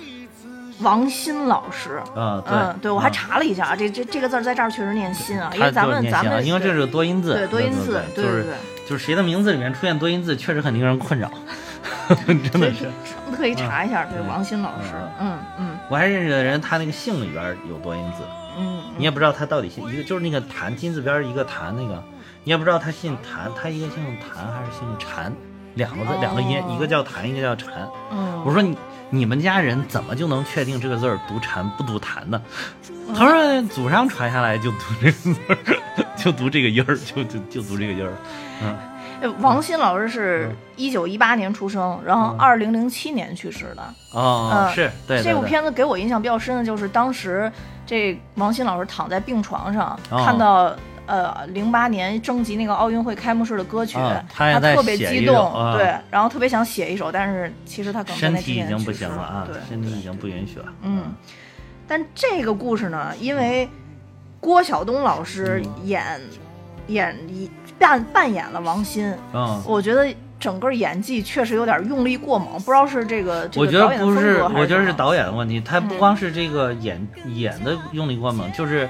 王鑫老师。啊对，嗯，对，我还啊。查了一下啊，这这这个字儿在这儿确实念鑫啊，因为咱们咱们因为这是个多音字，对多音字，对就是对对，就是谁的名字里面出现多音字，确实很令人困扰，真的是。特意查一下，对嗯王鑫老师，嗯嗯我还认识的人，他那个姓里边有多音字，嗯，你也不知道他到底姓一个就是那个谭金字边一个谭那个，你也不知道他姓谭，他一个姓谭还是姓禅，两个字哦。两个音，一个叫谭，一个叫禅。嗯，我说你你们家人怎么就能确定这个字儿读禅不读谭呢？他说祖上传下来就读这个字儿，就读这个音儿，就就就读这个音儿。嗯，呃王鑫老师是一九一八年出生，然后二零零七年去世的。哦，嗯是对对这部片子给我印象比较深的就是当时这王鑫老师躺在病床上，哦看到呃零八年征集那个奥运会开幕式的歌曲，啊他特别激动，啊对，然后特别想写一首，但是其实他可能身体已经不行了啊对，，身体已经不允许了。嗯，但这个故事呢，因为郭晓东老师嗯演、演一扮扮演了王鑫，嗯，我觉得整个演技确实有点用力过猛，不知道是这个这我觉得个导演是，我觉得是导演的问题。他不嗯光是这个演演的用力过猛，就是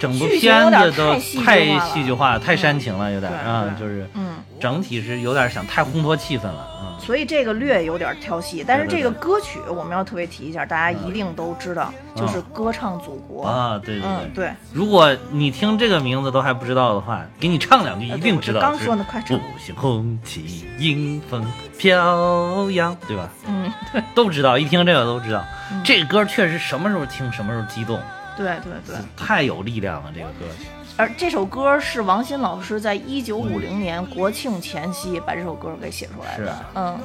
整部片子都太戏剧化了太煽情了，有点对啊，就是嗯，整体是有点想太烘托气氛了啊。所以这个略有点挑戏，但是这个歌曲我们要特别提一下，大家一定都知道，就是《歌唱祖国》。啊，对对嗯，对。如果你听这个名字都还不知道的话，给你唱两句一定知道。刚说呢快唱五星红旗迎风飘扬，对吧？嗯，对都知道，一听这个都知道。嗯这歌确实什么时候听什么时候激动，对对对。太有力量了。这个歌曲，而这首歌是王鑫老师在一九五零年国庆前夕把这首歌给写出来的嗯，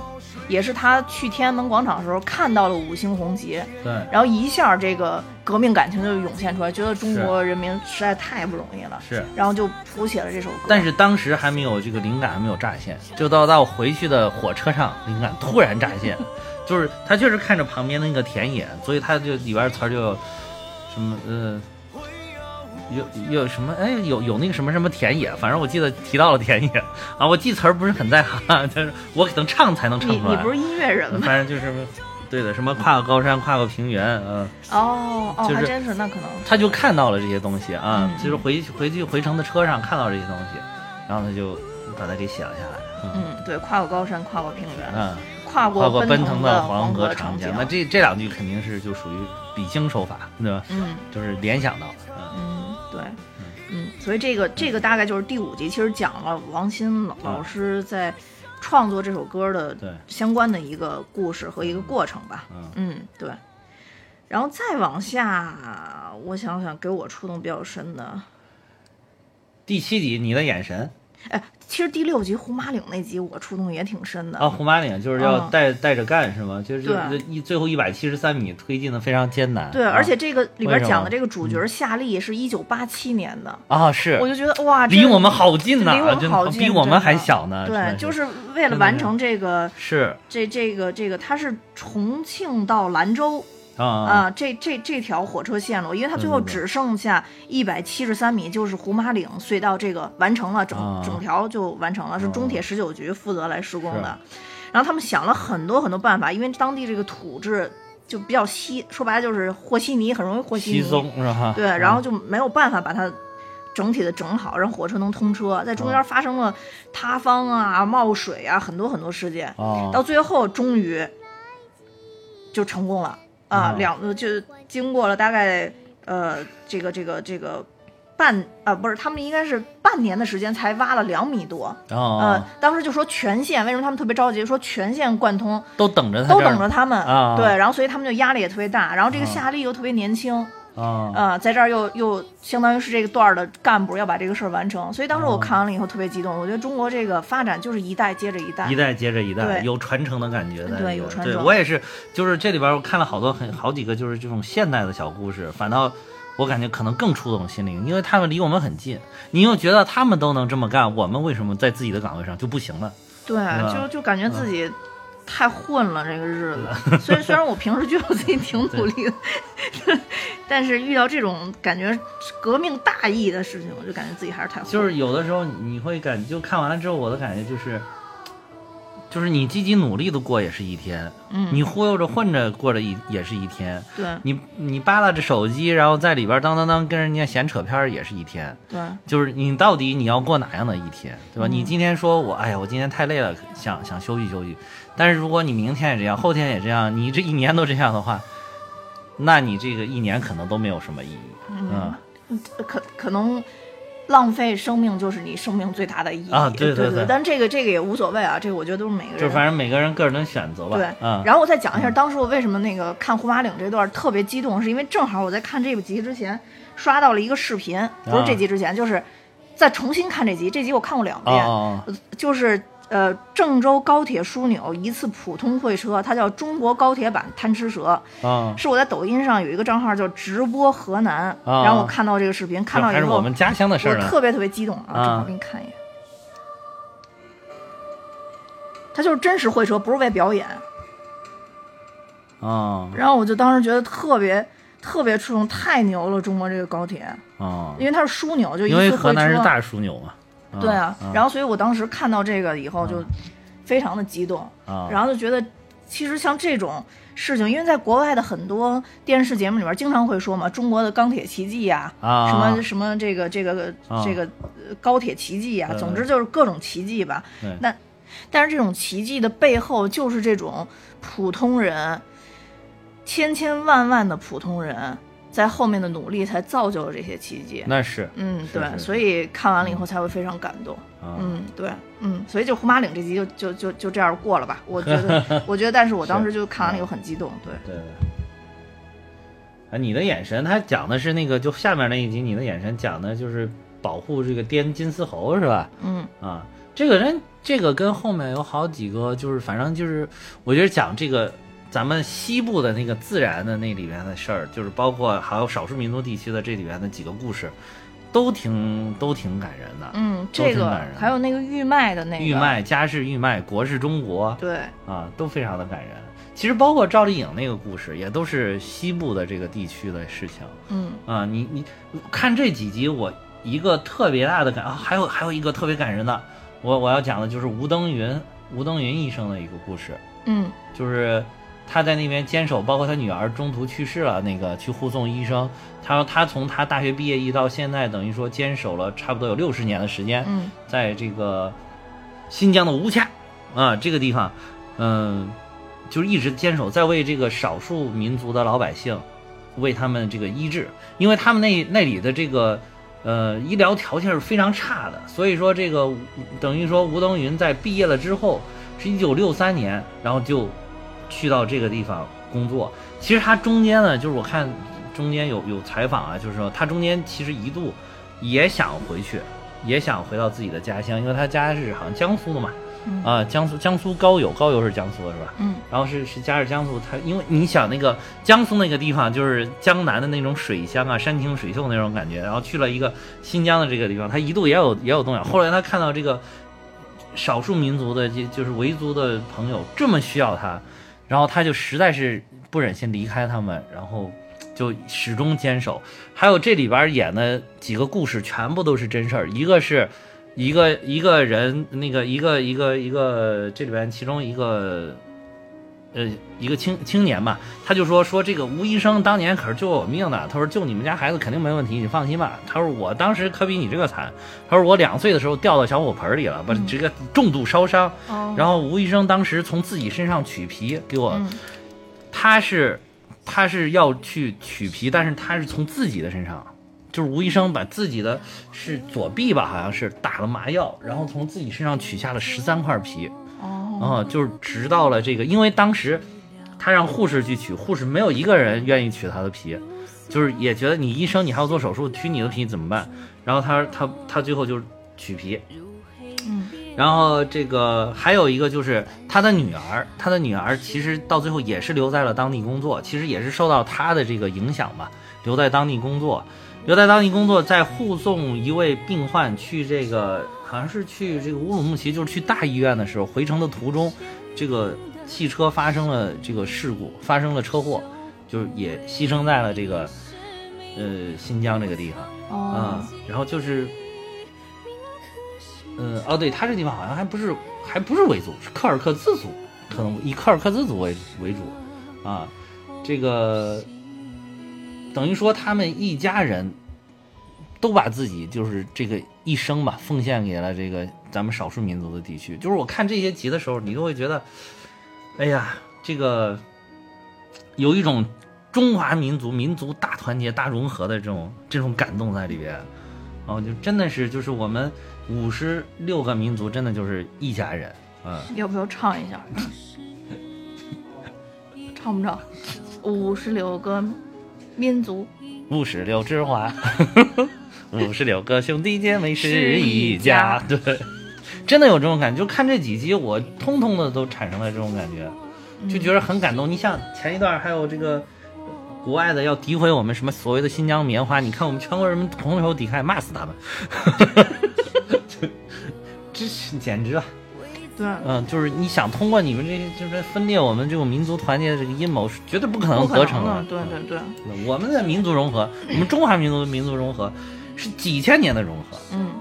也是他去天安门广场的时候看到了五星红旗，对，然后一下这个革命感情就涌现出来，觉得中国人民实在太不容易了，是。然后就谱写了这首歌。但是当时还没有这个灵感，还没有乍现，就到到回去的火车上，灵感突然乍现，就是他确实看着旁边那个田野，所以他就里边词儿就有什么呃。有有什么哎有有那个什么什么田野，反正我记得提到了田野啊，我记词儿不是很在行，但是我可能唱才能唱出来。你你不是音乐人吗？反正就是对的，什么跨过高山，跨过平原，嗯。哦哦，就是还真是，那可能他就看到了这些东西啊，嗯就是回回去回程的车上看到这些东西，然后他就把它给写了下来。嗯嗯，对，跨过高山，跨过平原，嗯，跨跨过奔腾的黄河长江，那这这两句肯定是就属于比兴手法，对吧？嗯就是联想到的，嗯对。嗯，所以这个这个大概就是第五集，其实讲了王鑫老师在创作这首歌的对相关的一个故事和一个过程吧。嗯，对。然后再往下，我想想，给我触动比较深的，第七集你的眼神哎，其实第六集胡马岭那集我触动也挺深的。啊，胡马岭就是要嗯带带着干是吗？就是一最后一百七十三米推进的非常艰难。对，啊而且这个里边讲的这个主角夏利是一九八七年的，啊是我就觉得哇，离我们好近呐，离我们好近，比我们还小呢。对，就是是为了完成这个是这这个这个，他是重庆到兰州啊啊、这这这条火车线路，因为它最后只剩下一百七十三米，就是胡马岭隧道这个完成了，整、啊整条就完成了，是中铁哦十九局负责来施工是的。然后他们想了很多很多办法，因为当地这个土质就比较稀，说白了就是和稀泥，很容易和稀泥。稀松是吧？对，然后就没有办法把它整体的整好，让火车能通车。在中间发生了塌方啊、冒水啊，很多很多事件。哦到最后终于就成功了啊！哦两呃就经过了大概呃这个这个这个半啊不是他们应该是半年的时间才挖了两米多。哦呃，当时就说全线，为什么他们特别着急？说全线贯通，都等着他都等着他们。啊对，然后所以他们就压力也特别大。然后这个啊夏利又特别年轻，啊呃，在这儿又又相当于是这个段儿的干部要把这个事儿完成，所以当时我哦看完了以后特别激动。我觉得中国这个发展就是一代接着一代，一代接着一代，有传承的感觉。对有传承对我也是，就是这里边我看了好多很好几个，就是这种现代的小故事，反倒我感觉可能更触动心灵，因为他们离我们很近。你又觉得他们都能这么干，我们为什么在自己的岗位上就不行了？对，吧就就感觉自己太混了这个日子。虽然虽然我平时觉得我自己挺努力的，但是遇到这种感觉革命大义的事情，我就感觉自己还是太混了。就是有的时候你会感，就看完了之后，我的感觉就是，就是你积极努力的过也是一天，嗯你忽悠着混着过着一也是一天，对你你扒拉着手机，然后在里边当当当跟人家闲扯片也是一天。对就是你到底你要过哪样的一天，对吧？嗯你今天说我，哎呀，我今天太累了，想想休息休息。但是如果你明天也这样，后天也这样，你这一年都这样的话，那你这个一年可能都没有什么意义。嗯可可能浪费生命就是你生命最大的意义啊对对对对但这个这个也无所谓啊，这个我觉得都是每个人。就反正每个人个人的选择吧。对，嗯，然后我再讲一下，当时我为什么那个看胡马岭这段特别激动，是因为正好我在看这部集之前刷到了一个视频，不是这集之前，就是再重新看这集，这集我看过两哦遍，就是呃郑州高铁枢纽一次普通会车，它叫中国高铁版贪吃蛇，啊，是我在抖音上有一个账号叫直播河南，啊然后我看到这个视频，看到以后还是我们家乡的事儿特别特别激动啊！啊正好给你看一眼，它就是真实会车，不是为表演。啊然后我就当时觉得特别特别触动，太牛了！中国这个高铁，哦，因为它是枢纽，就一因为次会车。河南是大枢纽嘛。嗯对啊，嗯。然后所以我当时看到这个以后就非常的激动，啊然后就觉得其实像这种事情，因为在国外的很多电视节目里边经常会说嘛，中国的钢铁奇迹呀、啊。什么什么这个这个啊这个呃高铁奇迹呀、对总之就是各种奇迹吧。那但是这种奇迹的背后，就是这种普通人，千千万万的普通人在后面的努力，才造就了这些奇迹。那是嗯，对，所以看完了以后才会非常感动。啊嗯，对，嗯，所以就胡马岭这集就就就就这样过了吧。我觉得，我觉得，但是我当时就看完了以后很激动。对，对对。啊，你的眼神，他讲的是那个，就下面那一集，你的眼神讲的就是保护这个滇金丝猴是吧？嗯啊，这个人这个跟后面有好几个，就是反正就是我觉得讲这个咱们西部的那个自然的那里面的事儿，就是包括还有少数民族地区的这里边的几个故事，都挺都挺感人的。嗯，这个还有那个玉麦的那个玉，麦家是玉麦，国是中国对，啊，都非常的感人。其实包括赵丽颖那个故事，也都是西部的这个地区的事情。嗯啊，你你看这几集，我一个特别大的感啊，还有还有一个特别感人的，我我要讲的就是吴登云吴登云医生的一个故事，嗯就是他在那边坚守，包括他女儿中途去世了，那个去护送医生，他说他从他大学毕业一到现在，等于说坚守了差不多有六十年的时间，嗯。在这个新疆的乌恰啊这个地方，嗯、就是一直坚守，在为这个少数民族的老百姓，为他们这个医治，因为他们那那里的这个呃医疗条件是非常差的，所以说这个等于说吴登云在毕业了之后，是一九六三年，然后就去到这个地方工作。其实他中间呢，就是我看中间有有采访啊，就是说他中间其实一度也想回去，也想回到自己的家乡，因为他家是好像江苏的嘛，嗯啊，江苏江苏高邮，高邮是江苏的是吧？嗯然后是是家是江苏，他因为你想那个江苏那个地方就是江南的那种水乡啊，山清水秀那种感觉，然后去了一个新疆的这个地方，他一度也有也有动摇。后来他看到这个少数民族的就就是维族的朋友这么需要他，然后他就实在是不忍心离开他们，然后就始终坚守。还有这里边演的几个故事全部都是真事儿，一个是。一个一个人，那个一个一个一个，这里边其中一个呃，一个青青年吧，他就说说这个吴医生当年可是救我命的，他说救你们家孩子肯定没问题，你放心吧。他说我当时可比你这个惨，他说我两岁的时候掉到小火盆里了，把这个重度烧伤，哦，然后吴医生当时从自己身上取皮给我，嗯他是他是要去取皮，但是他是从自己的身上。就是吴医生把自己的是左臂吧，好像是打了麻药，然后从自己身上取下了十三块皮，哦。啊，就是直到了这个，因为当时他让护士去取，护士没有一个人愿意取他的皮，就是也觉得你医生你还要做手术，取你的皮怎么办？然后他他他最后就是取皮，嗯。然后这个还有一个就是他的女儿，他的女儿其实到最后也是留在了当地工作，其实也是受到他的这个影响吧，留在当地工作，留在当地工作，在护送一位病患去这个好像是去这个乌鲁木齐，就是去大医院的时候，回程的途中，这个汽车发生了这个事故，发生了车祸，就是也牺牲在了这个呃新疆这个地方。啊、哦然后就是，呃，哦，对，他这地方好像还不是还不是维族，是柯尔克孜族，可能以柯尔克孜族为为主，啊，这个等于说他们一家人都把自己就是这个一生吧奉献给了这个咱们少数民族的地区。就是我看这些集的时候，你都会觉得，哎呀，这个有一种中华民族民族大团结、大融合的这种这种感动在里边。哦，就真的是就是我们五十六个民族，真的就是一家人。嗯，要不要唱一下？唱不唱？五十六个民族，五十六枝花，五十六个兄弟姐妹是一家。对，真的有这种感觉。就看这几集，我通通的都产生了这种感觉，就觉得很感动。你像前一段还有这个。国外的要诋毁我们什么所谓的新疆棉花，你看我们全国人民同仇敌忾，骂死他们，这是简直了。对，嗯，就是你想通过你们这些，就是分裂我们这种民族团结的这个阴谋，是绝对不可能得逞的。对对对，我们的民族融合，我们中华民族的民族融合，是几千年的融合，嗯，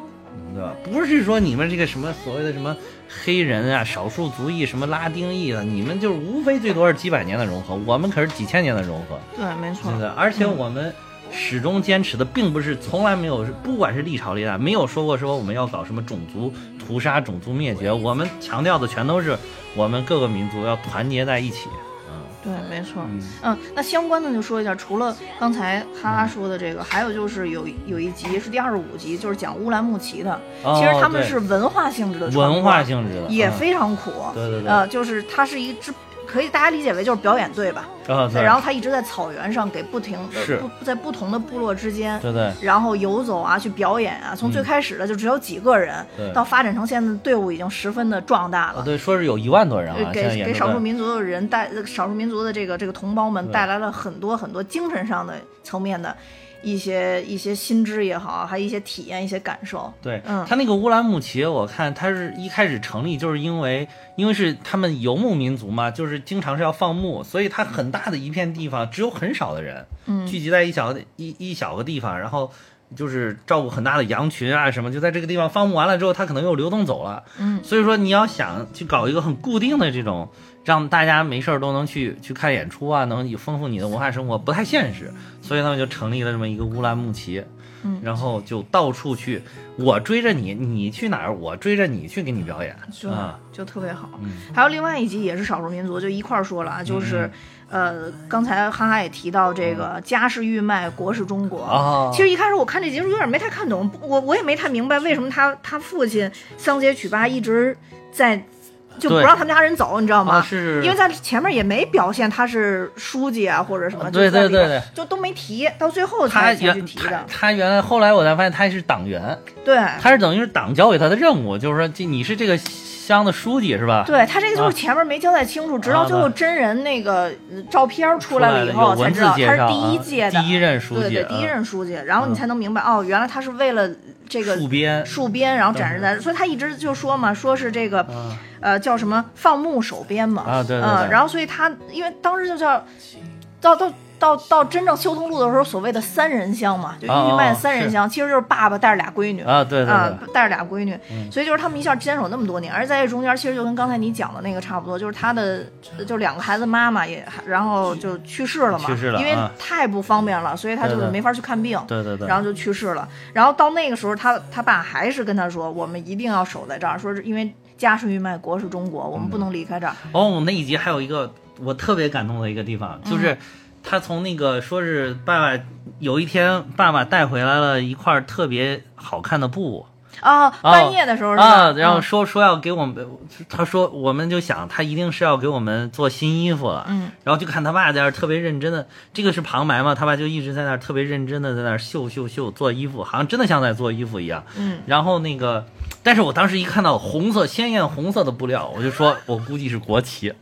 对吧？不是说你们这个什么所谓的什么黑人啊、少数族裔、什么拉丁裔的，你们就是无非最多是几百年的融合，我们可是几千年的融合，对，没错对，的。而且我们始终坚持的，并不是从来没有，不管是历朝历代，没有说过说我们要搞什么种族屠杀、种族灭绝，我们强调的全都是我们各个民族要团结在一起。嗯对，没错。嗯嗯，那相关的就说一下，除了刚才哈哈说的这个，还有就是有有一集是第二十五集，就是讲乌兰牧骑的。哦其实他们是文化性质的文化性质的，也嗯非常苦。对对对呃，就是它是一支可以大家理解为就是表演队吧。啊，对，然后他一直在草原上给不停是不在不同的部落之间，对对然后游走啊，去表演啊。从最开始的就只有几个人，对到发展成现在的队伍已经十分的壮大了。啊对，说是有一万多人给给少数民族的人带少数民族的这个这个同胞们带来了很多很多精神上的层面的一些一些新知也好，还有一些体验、一些感受。对，嗯。他那个乌兰牧骑，我看他是一开始成立，就是因为因为是他们游牧民族嘛，就是经常是要放牧，所以它很大的一片地方只有很少的人，嗯。聚集在一小一一小个地方，然后就是照顾很大的羊群啊什么，就在这个地方放牧完了之后，它可能又流动走了，嗯，所以说你要想去搞一个很固定的这种，让大家没事儿都能去去看演出啊，能丰富你的文化生活，不太现实，所以他们就成立了这么一个乌兰牧骑。嗯然后就到处去，我追着你，你去哪儿，我追着你去给你表演就、啊。就特别好。嗯还有另外一集也是少数民族，就一块儿说了啊，就是。呃，刚才哈哈也提到这个家是玉麦，国是中国。哦其实一开始我看这节目有点没太看懂，我我也没太明白为什么他他父亲桑杰曲巴一直在就不让他们家人走，你知道吗？啊是因为在前面也没表现他是书记啊或者什么，对对对对。就都没提，到最后他才才去提。的。他原来后来我才发现他是党员，对。他是等于是党交给他的任务，就是说这你是这个乡的书记是吧？对他这个就啊。是前面没交代清楚，直到啊最后真人那个呃照片出出来了以后，才知道他是第一啊。届的。第一任书记，对对，第一啊任书记，然后你嗯才能明白哦，原来他是为了这个戍边。戍边，然后展示在，所以他一直就说嘛，说是这个啊。呃叫什么放牧守边嘛，啊对对嗯，然后所以他因为当时就叫到到。到到真正修通路的时候，所谓的三人乡嘛，就哦玉麦三人乡，其实就是爸爸带着俩闺女啊对对啊对，带着俩闺女，嗯。所以就是他们一下坚守那么多年，而在这中间，其实就跟刚才你讲的那个差不多，就是他的就两个孩子妈妈也，然后就去世了嘛，去世了因为太不方便了，所以他就对对。没法去看病，对对对，然后就去世了。然后到那个时候，他他爸还是跟他说，我们一定要守在这儿，说是因为家是玉麦，国是中国，我们不能离开这儿。哦，那一集还有一个我特别感动的一个地方，嗯就是他从那个说是爸爸有一天爸爸带回来了一块特别好看的布。啊，半夜的时候是吧？啊，然后嗯说说要给我们，他说我们就想他一定是要给我们做新衣服了，嗯，然后就看他爸在那儿特别认真的，这个是旁白嘛，他爸就一直在那儿特别认真的在那儿绣绣绣做衣服，好像真的像在做衣服一样，嗯，然后那个，但是我当时一看到红色鲜艳红色的布料，我就说我估计是国旗，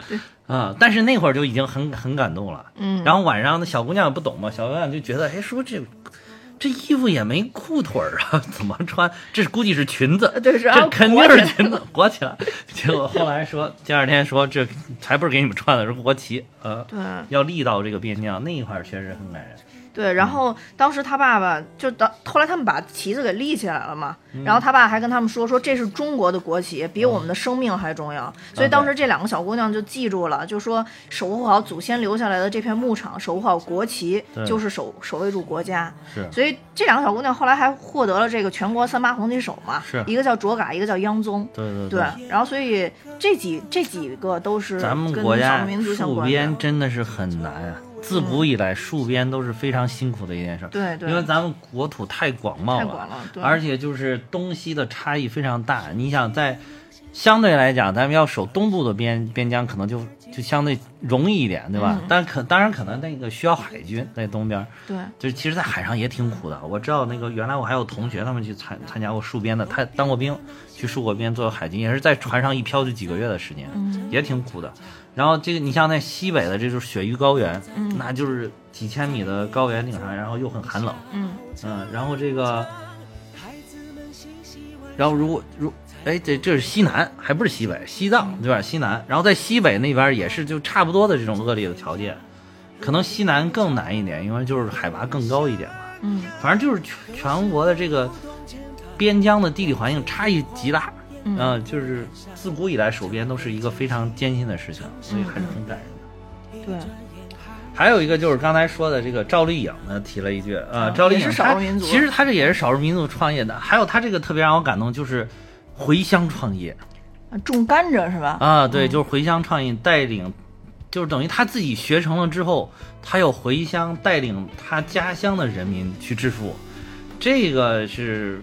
啊、但是那会儿就已经很很感动了。嗯然后晚上那小姑娘也不懂嘛，小姑娘就觉得，哎，说这这衣服也没裤腿儿啊，怎么穿？这估计是裙子，对是啊这肯定是裙子裹起来。结果后来说，第二天说这才不是给你们穿的，是国旗，呃，对要立到这个边疆那一块儿确实很感人。对，然后当时他爸爸就当后来他们把旗子给立起来了嘛，嗯然后他爸还跟他们说说这是中国的国旗，比我们的生命还重要。所以当时这两个小姑娘就记住了，就说守护好祖先留下来的这片牧场，守护好国旗，就是守守卫住国家。是所以这两个小姑娘后来还获得了这个全国三八红旗手嘛，是一个叫卓嘎，一个叫央宗。对对对，然后所以这几这几个都是咱们跟国家少数民族相戍关的边。真的是很难啊，自古以来戍边都是非常辛苦的一件事儿。对对，因为咱们国土太广袤了，太广了，对，而且就是东西的差异非常大。你想在相对来讲，咱们要守东部的边边疆，可能就就相对容易一点，对吧？嗯但可当然可能那个需要海军在东边，对，就是其实，在海上也挺苦的。我知道那个原来我还有同学他们去参参加过戍边的，他当过兵，去戍过边做海军，也是在船上一漂就几个月的时间，嗯也挺苦的。然后这个你像在西北的，这就是雪域高原，嗯。那就是几千米的高原顶上，然后又很寒冷，嗯。嗯，然后这个，然后如果如哎这这是西南，还不是西北，西藏对吧？西南，然后在西北那边也是就差不多的这种恶劣的条件，可能西南更难一点，因为就是海拔更高一点嘛。嗯。反正就是全全国的这个边疆的地理环境差异极大，嗯嗯、就是自古以来守边都是一个非常艰辛的事情，所以还是很感人的。对，还有一个就是刚才说的这个赵丽颖呢，提了一句，呃，嗯赵丽颖也是少数民族其实她这也是少数民族创业的。还有她这个特别让我感动，就是回乡创业种甘蔗是吧？啊，对，就是回乡创业，带领，就是等于他自己学成了之后，他又回乡带领他家乡的人民去致富，这个是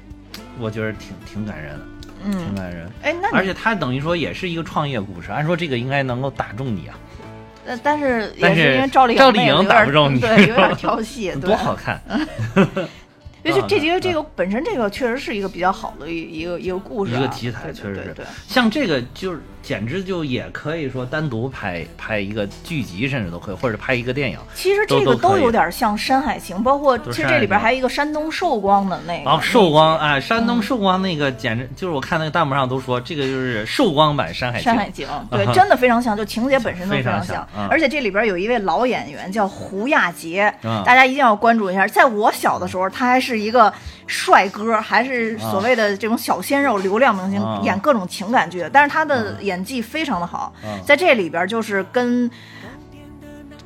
我觉得挺挺感人的，挺嗯，感人。哎，那而且他等于说也是一个创业故事，按说这个应该能够打中你啊。呃，但是但是也是因为赵丽赵丽颖打不中 你对，有点挑戏，对多好看！因为这这嗯个这个本身这个确实是一个比较好的一一个一个故事啊，一个题材确实是。像这个就是简直就也可以说单独拍拍一个剧集，甚至都可以，或者拍一个电影。其实这个都有点像《山海情》，包括其实这里边还有一个山东寿光的那个。哦寿光那啊，山嗯东寿光那个简直就是我看那个弹幕上都说这个就是寿光版《山海情山》海情》对，啊真的非常像，就情节本身都非常常像嗯而且这里边有一位老演员叫胡亚杰，嗯大家一定要关注一下。在我小的时候，他还是一个帅哥，还是所谓的这种小鲜肉、流量明星，嗯演各种情感剧的。但是他的演技非常的好，嗯在这里边就是跟。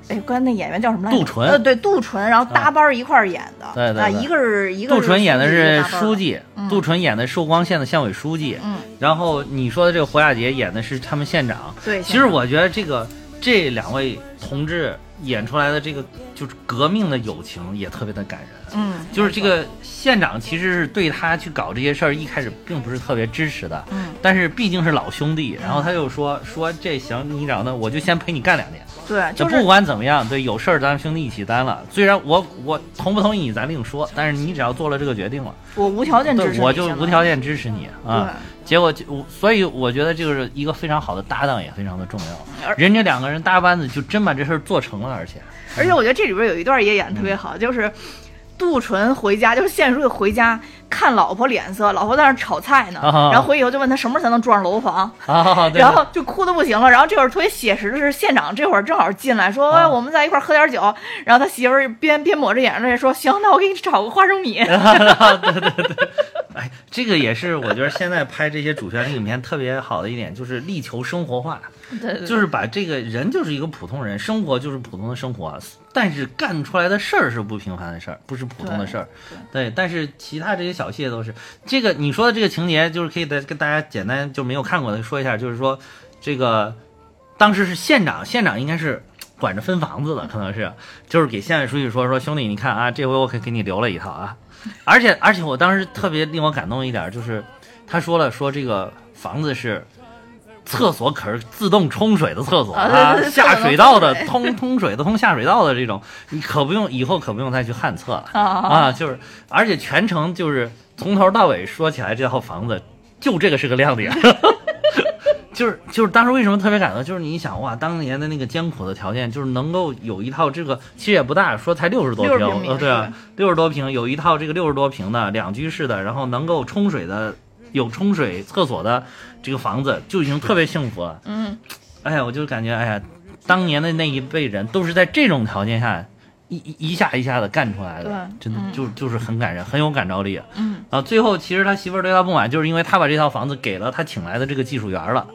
哎，刚才那演员叫什么来着？杜淳呃，对，杜淳，然后搭班一块儿演的。啊，对对对一个是一个杜淳演的是书书记，杜淳演的寿光县的县委书记。嗯，然后你说的这个胡亚杰演的是他们县长。对，其实我觉得这个这两位同志演出来的这个就是革命的友情也特别的感人。嗯，就是这个县长其实是对他去搞这些事儿一开始并不是特别支持的，嗯，但是毕竟是老兄弟，然后他就说说这行，你找那我就先陪你干两年，对，就就是不管怎么样，对，有事儿咱们兄弟一起担了。虽然我我同不同意你咱另说，但是你只要做了这个决定了，我无条件支持对，你，我就无条件支持你啊。对。结果就我，所以我觉得这个是一个非常好的搭档，也非常的重要。人家两个人搭班子，就真把这事儿做成了，而且而且我觉得这里边有一段也演的特嗯别好，就是杜淳回家，就是县书记回家看老婆脸色，老婆在那炒菜呢，啊然后回去以后就问他什么时候才能住上楼房，然后就哭的不行了。然后这会儿特别写实的是，县长这会儿正好进来说、啊哎我们在一块儿喝点酒，然后他媳妇儿边边抹着眼泪说行，那我给你炒个花生米。对对对哎，这个也是我觉得现在拍这些主旋律影片特别好的一点，就是力求生活化，对对就是把这个人就是一个普通人，生活就是普通的生活，但是干出来的事儿是不平凡的事儿，不是普通的事儿。对，但是其他这些小细节都是这个你说的这个情节，就是可以再跟大家简单就没有看过的说一下，就是说这个当时是县长，县长应该是。管着分房子的，可能是，就是给县委书记说说兄弟，你看啊，这回我可给你留了一套啊，而且而且我当时特别令我感动一点就是，他说了说这个房子是厕所可是自动冲水的厕所啊下水道的通通水的通下水道的这种，你可不用以后可不用再去旱厕了。啊。啊，就是而且全程就是从头到尾说起来这套房子就这个是个亮点。就是就是当时为什么特别感动，就是你想哇，当年的那个艰苦的条件，就是能够有一套这个其实也不大，说才六十多60平，呃，对啊，六十多平有一套这个六十多平的两居室的，然后能够冲水的，有冲水厕所的这个房子就已经特别幸福了。嗯，哎呀，我就感觉哎呀，当年的那一辈人都是在这种条件下一一一下一下的干出来的，真的嗯就就是很感人，很有感召力。嗯，啊，最后其实他媳妇儿对他不满，就是因为他把这套房子给了他请来的这个技术员了。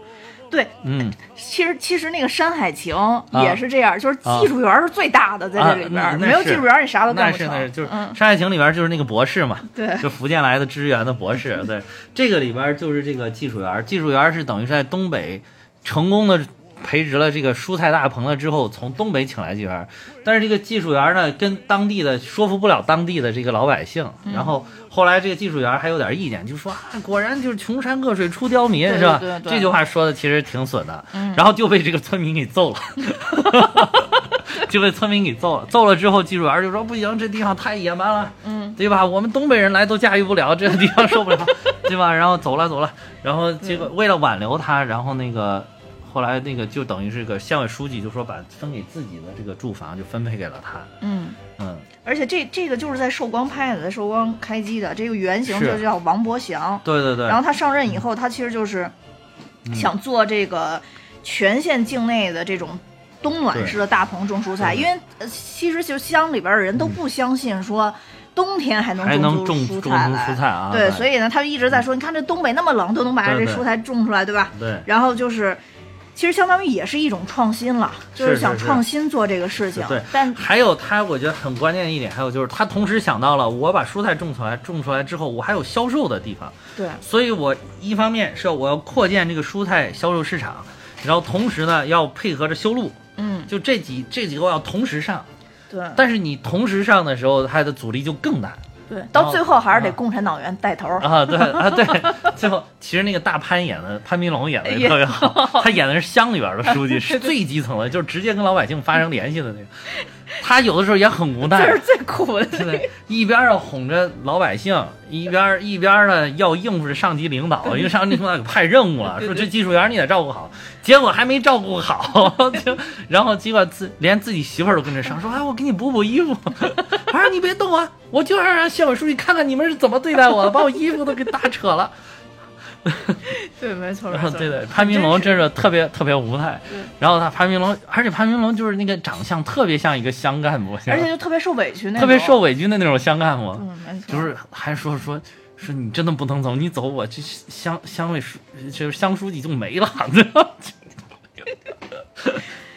对，嗯，其实其实那个《山海情》也是这样，就是技术员是最大的，在这里边、没有技术员你啥都干那不成。是那是就是《嗯，山海情》里边就是那个博士嘛，对就福建来的支援的博士。对，这个里边就是这个技术员，技术员是等于是在东北成功的培植了这个蔬菜大棚了之后，从东北请来技术员，但是这个技术员呢，跟当地的说服不了当地的这个老百姓，嗯然后后来这个技术员还有点意见，就说啊，果然就是穷山恶水出刁民，对是吧？这句话说的其实挺损的，嗯然后就被这个村民给揍了。就被村民给揍了，揍了之后，技术员就说不行，这地方太野蛮了，嗯，对吧？我们东北人来都驾驭不了，这个地方受不了，对吧？然后走了走了，然后结果为了挽留他，然后那个后来那个就等于是个县委书记就说把分给自己的这个住房就分配给了他，嗯。嗯，而且这这个就是在寿光拍的，在寿光开机的，这个原型是就叫王伯祥。对对对，然后他上任以后，他其实就是想做这个全县境内的这种冬暖式的大棚种蔬菜，因为呃其实就乡里边的人都不相信说。冬天还能还能种种出蔬菜来，蔬菜啊对，对。所以呢，他就一直在说，你看这东北那么冷，都能把这蔬菜种出来，对吧？对。然后就是，其实相当于也是一种创新了，就是想创新做这个事情。对，但还有他，我觉得很关键的一点，还有就是他同时想到了，我把蔬菜种出来，种出来之后，我还有销售的地方，对，所以我一方面是我要扩建这个蔬菜销售市场，然后同时呢要配合着修路，嗯，就这几这几个我要同时上，对，但是你同时上的时候，它的阻力就更大。对，到最后还是得啊共产党员带头儿。啊，对啊，对，最后其实那个大潘演的潘斌龙演的也特别好，他演的是乡里边的书记，是最基层的，就是直接跟老百姓发生联系的那个。他有的时候也很无奈这是，最苦的。对，一边要哄着老百姓，一边一边呢要应付着上级领导，因为上级领导给派任务了，说这技术员你得照顾好，结果还没照顾好，就然后结果自连自己媳妇儿都跟着上，说哎我给你补补衣服，啊你别动啊，我就要让县委书记看看你们是怎么对待我的，把我衣服都给打扯了。对，没错，然。后对对，潘斌龙真是特别特别无奈对。然后他潘斌龙，而且潘斌龙就是那个长相特别像一个乡干部，而且就特别受委屈那种。特别受委屈的那种乡干部。嗯，没错。就是还说说说你真的不能走，你走我这乡乡委书就是乡书记就没了，你知道？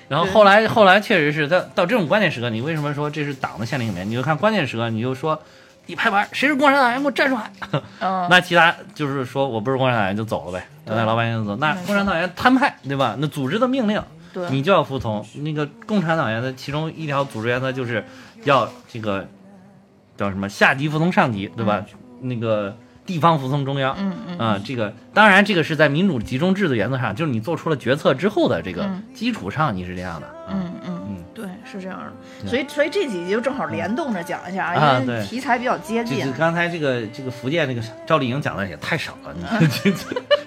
然后后来后来确实是到到这种关键时刻，你为什么说这是党的县令里面？你就看关键时刻，你就说一拍板，谁是共产党员，给我站出来。嗯，那其他就是说我不是共产党员就走了呗，对那老百姓就走。那共产党员摊派对吧？那组织的命令，你就要服从。那个共产党员的其中一条组织原则就是要这个叫什么下级服从上级，对吧？那个地方服从中央。嗯嗯啊、这个当然，这个是在民主集中制的原则上，就是你做出了决策之后的这个嗯基础上，你是这样的。啊嗯嗯是这样的。所以所以这几集就正好联动着讲一下，因为题材比较接近。刚才这个这个福建这个赵丽颖讲的也太少了，嗯你 这这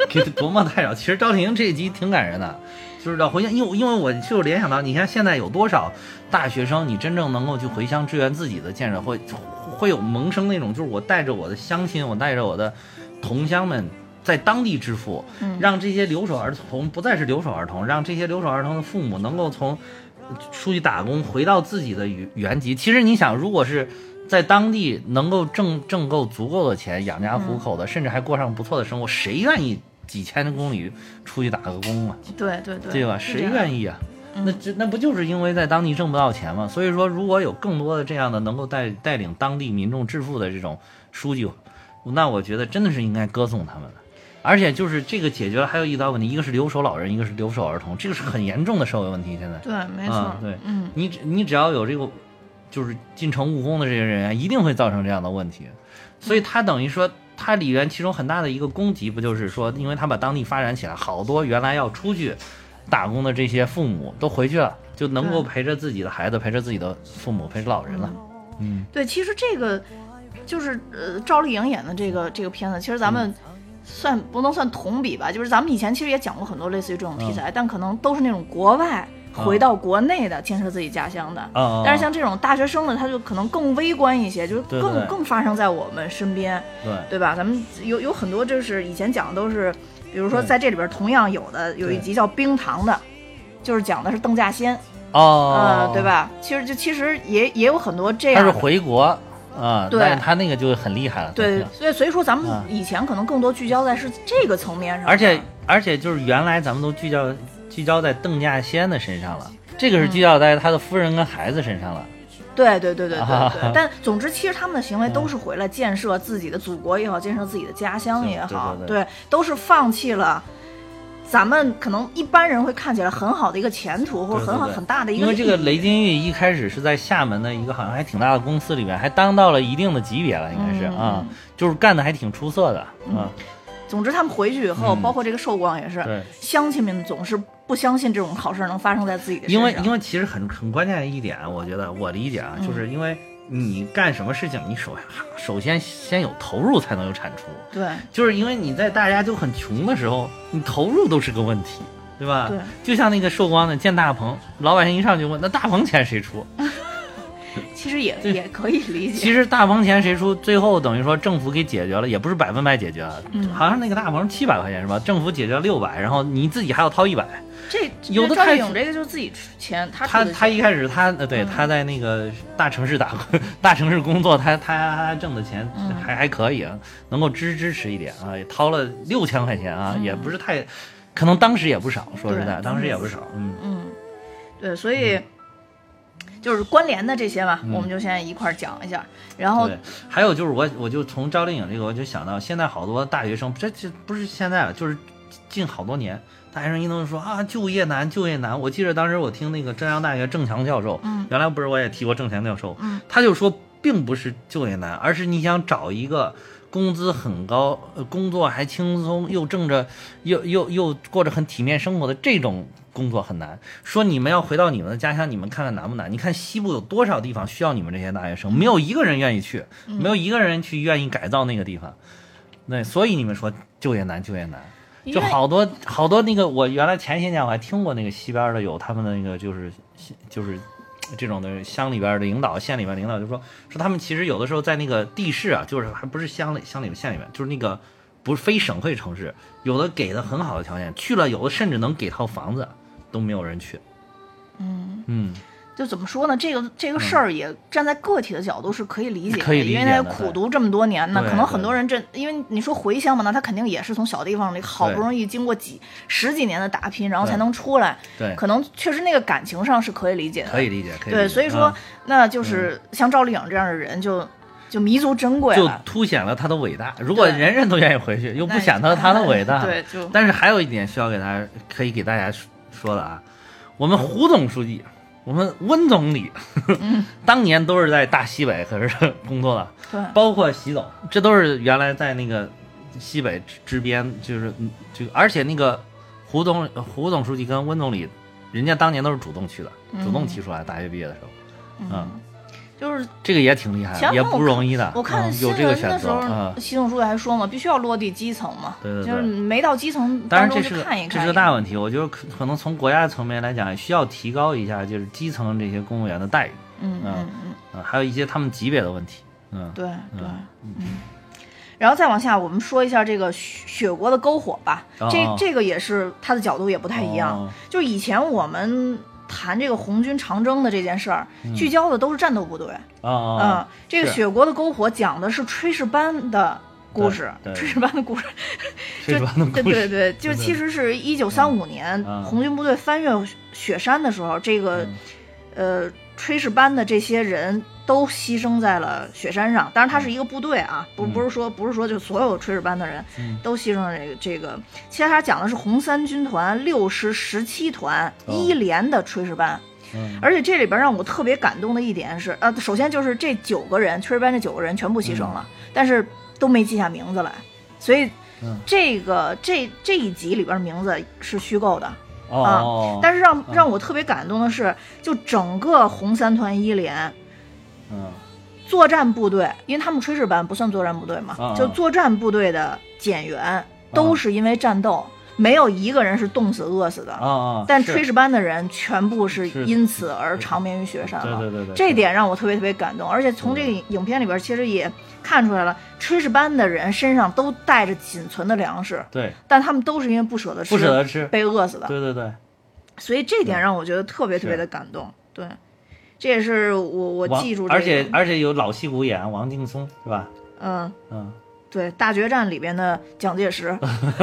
给琢磨太少。其实赵丽颖这一集挺感人的，就是到回乡，因为因为我就联想到，你看现在有多少大学生，你真正能够去回乡支援自己的建设，会会有萌生那种，就是我带着我的乡亲，我带着我的同乡们。在当地致富，嗯让这些留守儿童不再是留守儿童，让这些留守儿童的父母能够从出去打工回到自己的原原籍。其实你想，如果是在当地能够挣挣够足够的钱养家糊口的，甚至还过上不错的生活，谁愿意几千公里出去打个工啊？对对对，对吧？谁愿意啊？那这那不就是因为在当地挣不到钱吗？所以说，如果有更多的这样的能够带带领当地民众致富的这种书记，那我觉得真的是应该歌颂他们的。而且就是这个解决了还有一道问题，一个是留守老人，一个是留守儿童，这个是很严重的社会问题。现在，对，没错啊，对嗯，你只你只要有这个，就是进城务工的这些人员，一定会造成这样的问题。所以他等于说，他里边其中很大的一个功绩，不就是说，因为他把当地发展起来，好多原来要出去打工的这些父母都回去了，就能够陪着自己的孩子，陪着自己的父母，陪着老人了。嗯，对，其实这个就是呃赵丽颖演的这个这个片子，其实咱们算不能算同比吧，就是咱们以前其实也讲过很多类似于这种题材，但可能都是那种国外回到国内的建设自己家乡的。啊，但是像这种大学生的，他就可能更微观一些，就是更更发生在我们身边，对，对吧？咱们有有很多就是以前讲的都是，比如说在这里边同样有的有一集叫《冰糖》的，就是讲的是邓稼先，哦，呃，对？吧？其实就其实也也有很多这样他是。回国啊，对但是他那个就很厉害了。对，所以所以说咱们啊以前可能更多聚焦在是这个层面上，而且而且就是原来咱们都聚焦聚焦在邓稼先的身上了，这个是聚焦在他的夫人跟孩子身上了。对对对对对。但总之，其实他们的行为都是回来建设自己的祖国也好，建设自己的家乡也好，对都是放弃了。咱们可能一般人会看起来很好的一个前途，或者很好很大的一个因为这个雷金玉一开始是在厦门的一个好像还挺大的公司里面，还当到了一定的级别了，应该是嗯啊，就是干的还挺出色的啊。总之，他们回去以后，嗯。包括这个寿光也是，乡亲们总是不相信这种好事能发生在自己的身上。因为因为其实很很关键的一点，我觉得我理解啊，嗯就是因为你干什么事情，你首首先先有投入才能有产出，对就是因为你在大家都很穷的时候，你投入都是个问题。对吧？对，就像那个寿光的建大棚，老百姓一上去问，那大棚钱谁出？其实也也可以理解。其实大棚钱谁出？最后等于说政府给解决了，也不是百分百解决了，嗯好像那个大棚七百块钱是吧？政府解决了六百，然后你自己还要掏一百。这有的太赵丽颖这个就是自己出钱，他他他一开始他呃对嗯。他在那个大城市打工，大城市工作，他他他挣的钱嗯。还还可以啊，能够支支持一点啊，也掏了六千块钱啊，嗯。也不是太，可能当时也不少，说实在，当时也不少，嗯。嗯，对，所以就是关联的这些嘛，嗯我们就现在一块儿讲一下。然后，还有就是我我就从赵丽颖这个，我就想到现在好多大学生，这这不是现在了，就是近好多年，大学生一都说啊就业难，就业难。我记得当时我听那个浙江大学郑强教授，嗯原来不是我也提过郑强教授，嗯他就说并不是就业难，而是你想找一个工资很高、呃工作还轻松又挣着又又又过着很体面生活的这种工作很难。说你们要回到你们的家乡，你们看看难不难？你看西部有多少地方需要你们这些大学生，没有一个人愿意去，没有一个人去愿意改造那个地方。那，所以你们说就业难，就业难。就好多好多那个，我原来前些年我还听过那个西边的有他们的那个就是就是这种的乡里边的领导，县里边领导就说说他们其实有的时候在那个地市啊，就是还不是乡里乡里面县里面，就是那个不是非省会城市，有的给的很好的条件，去了有的甚至能给套房子，都没有人去。嗯嗯，就怎么说呢？这个这个事儿也站在个体的角度是可以理解的，因为他苦读这么多年呢，可能很多人这，因为你说回乡嘛，那他肯定也是从小地方里好不容易经过几十几年的打拼，然后才能出来，对，可能确实那个感情上是可以理解的，可以理解，可以理对，所以说啊那就是像赵丽颖这样的人就就弥足珍贵就。凸显了他的伟大。如果人人都愿意回去，又不显得他的伟大。对，就但是还有一点需要给大家可以给大家说说的啊，我们胡总书记，我们温总理，当年都是在大西北可是 工作的，对。包括习总，这都是原来在那个西北支边，就是嗯这个，而且那个胡总胡总书记跟温总理，人家当年都是主动去的，主动提出来，大学毕业的时候，嗯，就是这个也挺厉害的，也不容易的，我看嗯新有这个选闻的时候。习总书记还说嘛，必须要落地基层嘛，对对对就是没到基层当然，当中去这看一看。这是个大问题，我觉得可可能从国家层面来讲，需要提高一下就是基层这些公务员的待遇，嗯嗯嗯，嗯，还有一些他们级别的问题，嗯，对对嗯，嗯。然后再往下，我们说一下这个雪雪国的篝火吧。这这个也是他的角度也不太一样。哦就以前我们谈这个红军长征的这件事儿，嗯聚焦的都是战斗部队。嗯，这个雪国的篝火讲的是炊事班的故事，炊事班的故事。炊事班的故事，对对对，就其实是一九三五年嗯红军部队翻越雪山的时候，这个嗯呃炊事班的这些人都牺牲在了雪山上。当然，它是一个部队啊，不嗯不是说不是说就所有炊事班的人嗯都牺牲了这个这个。其实他讲的是红三军团六师十七团哦一连的炊事班。嗯而且这里边让我特别感动的一点是，呃，首先就是这九个人，炊事班这九个人全部牺牲了，但是都没记下名字来，所以嗯这个这这一集里边名字是虚构的。哦，但是让让我特别感动的是，就整个红三团一连嗯作战部队，因为他们炊事班不算作战部队嘛，啊就作战部队的减员都是因为战斗，没有一个人是冻死饿死的。啊啊，但炊事班的人全部是是因此而长眠于雪山了。对对对对这点让我特别特别感动。而且从这个影片里边，其实也看出来了，炊事班的人身上都带着仅存的粮食，对但他们都是因为不舍得吃，不舍得吃，被饿死的。对对对，所以这点让我觉得特别特别的感动。对，这也是我我记住、这个。而且而且有老戏骨演王劲松是吧？嗯。嗯，对，大决战里边的蒋介石，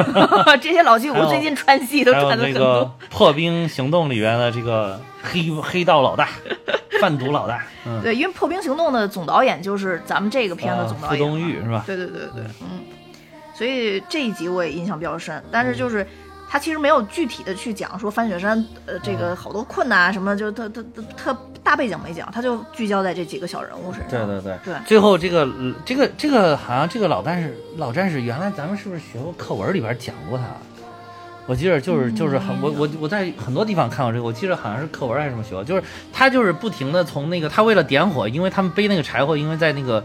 这些老戏骨最近串戏都还有串的很那个。破冰行动里边的这个黑黑道老大，贩毒老大，嗯，对，因为《破冰行动》的总导演就是咱们这个片的呃总导演嘛、傅东玉是吧？对对对对，嗯，所以这一集我也印象比较深，但是就是。他其实没有具体的去讲说翻雪山，呃，这嗯个好多困难啊什么，就他他他特大背景没讲，他就聚焦在这几个小人物身上。对对对对最后这个呃这个这个好像这个老战士老战士，原来咱们是不是学过课文里边讲过他？我记得就是就是很我我我在很多地方看过这个，我记得好像是课文还是什么学过，就是他就是不停的从那个他为了点火，因为他们背那个柴火，因为在那个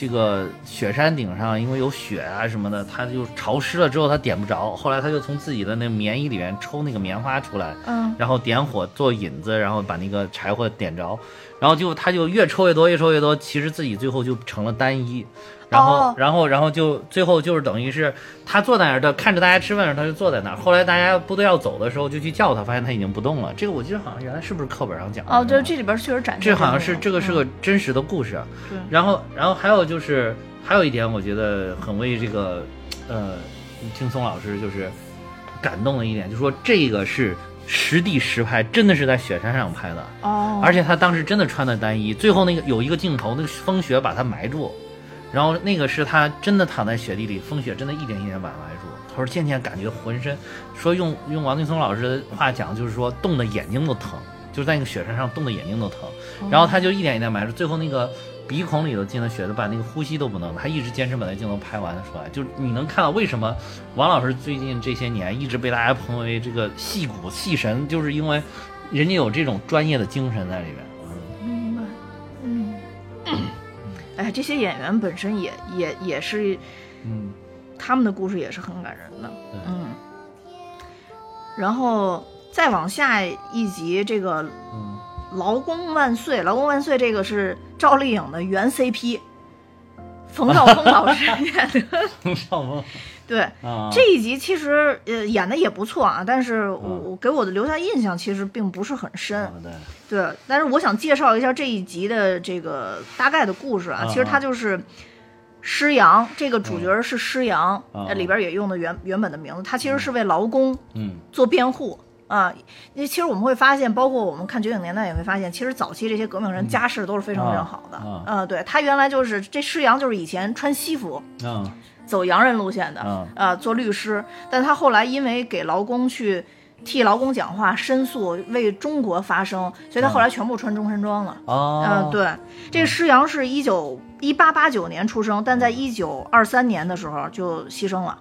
这个雪山顶上，因为有雪啊什么的，它就潮湿了之后它点不着，后来他就从自己的那棉衣里面抽那个棉花出来，嗯，然后点火做引子，然后把那个柴火点着，然后就他就越抽越多，越抽越多，其实自己最后就成了单一，然后、哦然后然后就最后就是等于是他坐在那儿的，看着大家吃饭的时候他就坐在那儿，后来大家部队要走的时候就去叫他，发现他已经不动了。这个我记得好像原来是不是课本上讲的？哦，对，这里边确实展示这好像是这个是个真实的故事。对然后然后还有就是还有一点，我觉得很为这个呃青松老师就是感动的一点，就说这个是实地实拍，真的是在雪山上拍的，哦，而且他当时真的穿的单衣，最后那个有一个镜头，那个风雪把他埋住，然后那个是他真的躺在雪地里，风雪真的一点一点把他埋住。他说渐渐感觉浑身，说用用王劲松老师的话讲，就是说冻得眼睛都疼，就是在那个雪山上冻得眼睛都疼。然后他就一点一点埋住，最后那个鼻孔里头进了血，都把那个呼吸都不能，他一直坚持把那镜头拍完出来。就是你能看到为什么王老师最近这些年一直被大家捧为这个戏骨戏神，就是因为人家有这种专业的精神在里边。哎，这些演员本身也也也是，嗯，他们的故事也是很感人的，嗯。然后再往下一集，这个嗯“劳工万岁”，“劳工万岁”这个是赵丽颖的原 CP，冯绍峰老师 演的。冯绍峰对，啊，这一集其实呃演的也不错啊，但是我我给我的留下印象其实并不是很深。啊对，对，但是我想介绍一下这一集的这个大概的故事啊。啊其实它就是施洋，这个主角是施洋，里边也用的原原本的名字，他其实是为劳工嗯。做辩护。啊，因为其实我们会发现，包括我们看觉醒年代也会发现，其实早期这些革命人家世都是非常非常好的。啊。呃，对他原来就是这施洋，就是以前穿西服，啊走洋人路线的，啊呃，做律师，但他后来因为给劳工去替劳工讲话、申诉，为中国发声，所以他后来全部穿中山装了。哦，嗯、对，这个施洋是一九一八八九年出生，但在一九二三年的时候就牺牲了。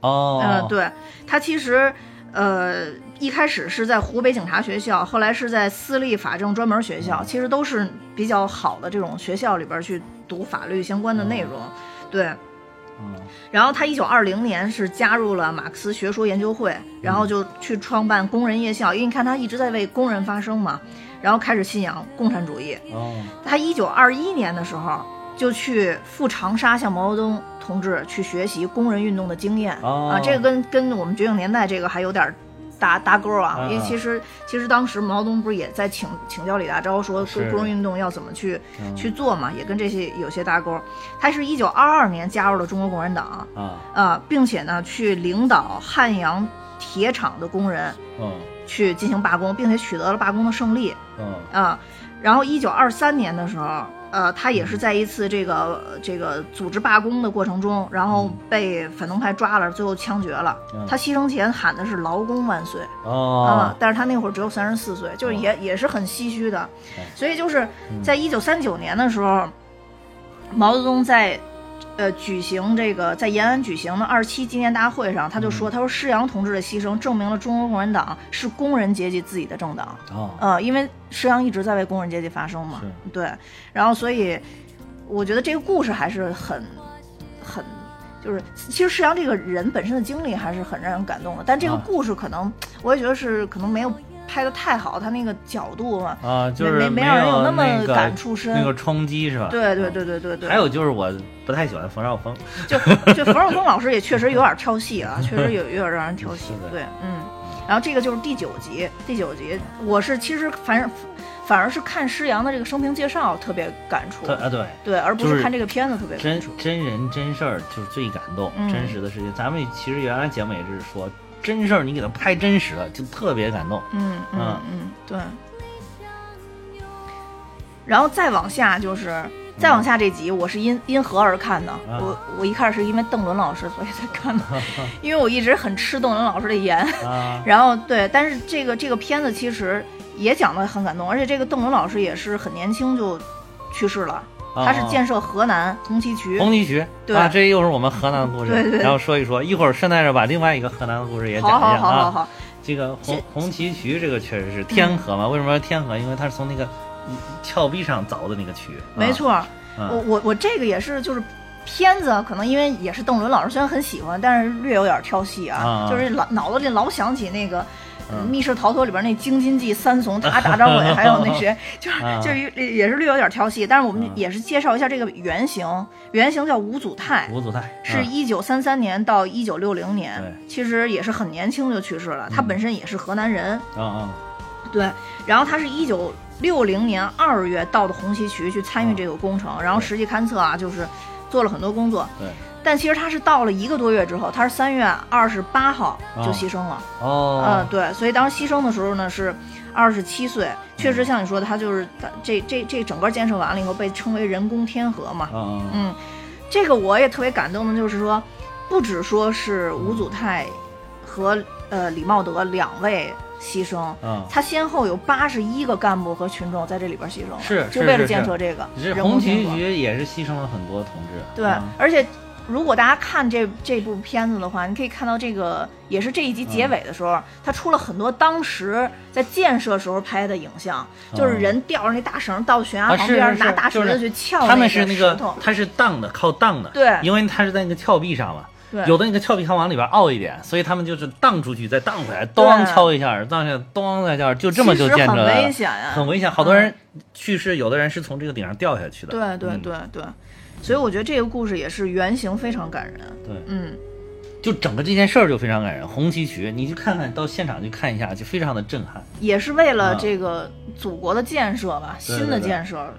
哦，嗯、对他其实。呃，一开始是在湖北警察学校，后来是在私立法政专门学校，其实都是比较好的这种学校里边去读法律相关的内容。对，然后他一九二零年是加入了马克思学说研究会，然后就去创办工人夜校，因为你看他一直在为工人发声嘛，然后开始信仰共产主义。哦，他一九二一年的时候就去赴长沙向毛泽东同志去学习工人运动的经验、啊，这个跟跟我们觉醒年代这个还有点搭搭钩啊，啊因为其实其实当时毛泽东不是也在请请教李大钊说工工人运动要怎么去、嗯去做嘛，也跟这些有些搭钩。他是一九二二年加入了中国共产党。啊啊，并且呢，去领导汉阳铁厂的工人嗯去进行罢工，并且取得了罢工的胜利嗯啊。然后，一九二三年的时候，呃，他也是在一次这个这个组织罢工的过程中，然后被反动派抓了，最后枪决了。嗯他牺牲前喊的是“劳工万岁”啊哦，，但是他那会儿只有三十四岁，就是也也是很唏嘘的哎。所以就是在一九三九年的时候，毛泽东在呃举行这个在延安举行的二七纪念大会上，他就说，他说施洋同志的牺牲证明了中国共产党是工人阶级自己的政党。哦，呃，因为施洋一直在为工人阶级发声嘛，对，然后所以我觉得这个故事还是很很。就是，其实施洋这个人本身的经历还是很让人感动的，但这个啊故事可能，我也觉得是可能没有拍的太好，他那个角度嘛，啊，就是没没没让人有那么感触深那个冲击是吧？对对对对对对。还有就是我不太喜欢冯绍峰，就就冯绍峰老师也确实有点挑戏啊，确实有 有点让人挑戏。的对，嗯。然后这个就是第九集，第九集我是其实反正反而是看施洋的这个生平介绍特别感触，对啊对，对，而不是是看这个片子特别感真。真人真事儿就是最感动，嗯真实的事情。咱们其实原来节目也是说，真事儿你给它拍真实了，就特别感动。嗯嗯嗯嗯，对。然后再往下就是。再往下这集，我是因因何而看的？啊我我一开始是因为邓伦老师，所以才看的，因为我一直很吃邓伦老师的颜。啊，然后对，但是这个这个片子其实也讲的很感动，而且这个邓伦老师也是很年轻就去世了，他是建设河南红旗渠。红旗渠，对啊，这又是我们河南的故事，对对对然后说一说，一会儿顺带着把另外一个河南的故事也讲一好讲啊。好好好好，这个红红旗渠这个确实是天河嘛？为什么说天河？因为它是从那个峭壁上凿的那个渠。没错。啊，我我我这个也是就是。片子可能因为也是邓伦老师，虽然很喜欢，但是略有点挑戏啊，啊就是老脑子里老想起那个。嗯密室逃脱里边那京津冀三怂他大张伟，还有那谁，就是啊就是也是略有点挑戏，但是我们嗯也是介绍一下这个原型，原型叫吴祖泰，吴祖泰是嗯一九三三年到一九六零年，其实也是很年轻就去世了。他嗯本身也是河南人，啊啊对。然后他是一九六零年二月到的红旗渠去参与这个工程，然后实际勘测啊，就是做了很多工作。对。但其实他是到了一个多月之后，他是三月二十八号就哦牺牲了。哦，嗯，对，所以当时牺牲的时候呢是二十七岁，确实像你说的，他就是这这这整个建设完了以后被称为人工天河嘛。啊啊嗯，这个我也特别感动的，就是说，不只说是吴祖泰和呃李茂德两位牺牲，嗯他先后有八十一个干部和群众在这里边牺牲了，是就为了建设这个这红旗渠也是牺牲了很多同志。对，嗯而且如果大家看这这部片子的话，你可以看到这个也是这一集结尾的时候，他出了很多当时在建设时候拍的影像，就是人吊着那大绳到悬崖啊，旁边，是是是，拿大就是锤子去撬他们是那个石头，他是荡的，靠荡的，对。因为他是在那个峭壁上嘛。对。有的那个峭壁还往里边凹一点，所以他们就是荡出去，再荡回来，咚敲一下，荡下来，咚再敲，就这么就很建出来了，危险呀，很危险。好多人去世，有的人是从这个顶上掉下去的。对对嗯。对对，所以我觉得这个故事也是原型非常感人。对，嗯，就整个这件事儿就非常感人。红旗渠，你去看看到现场去看一下，就非常的震撼。也是为了啊这个祖国的建设吧，对新的对对建设，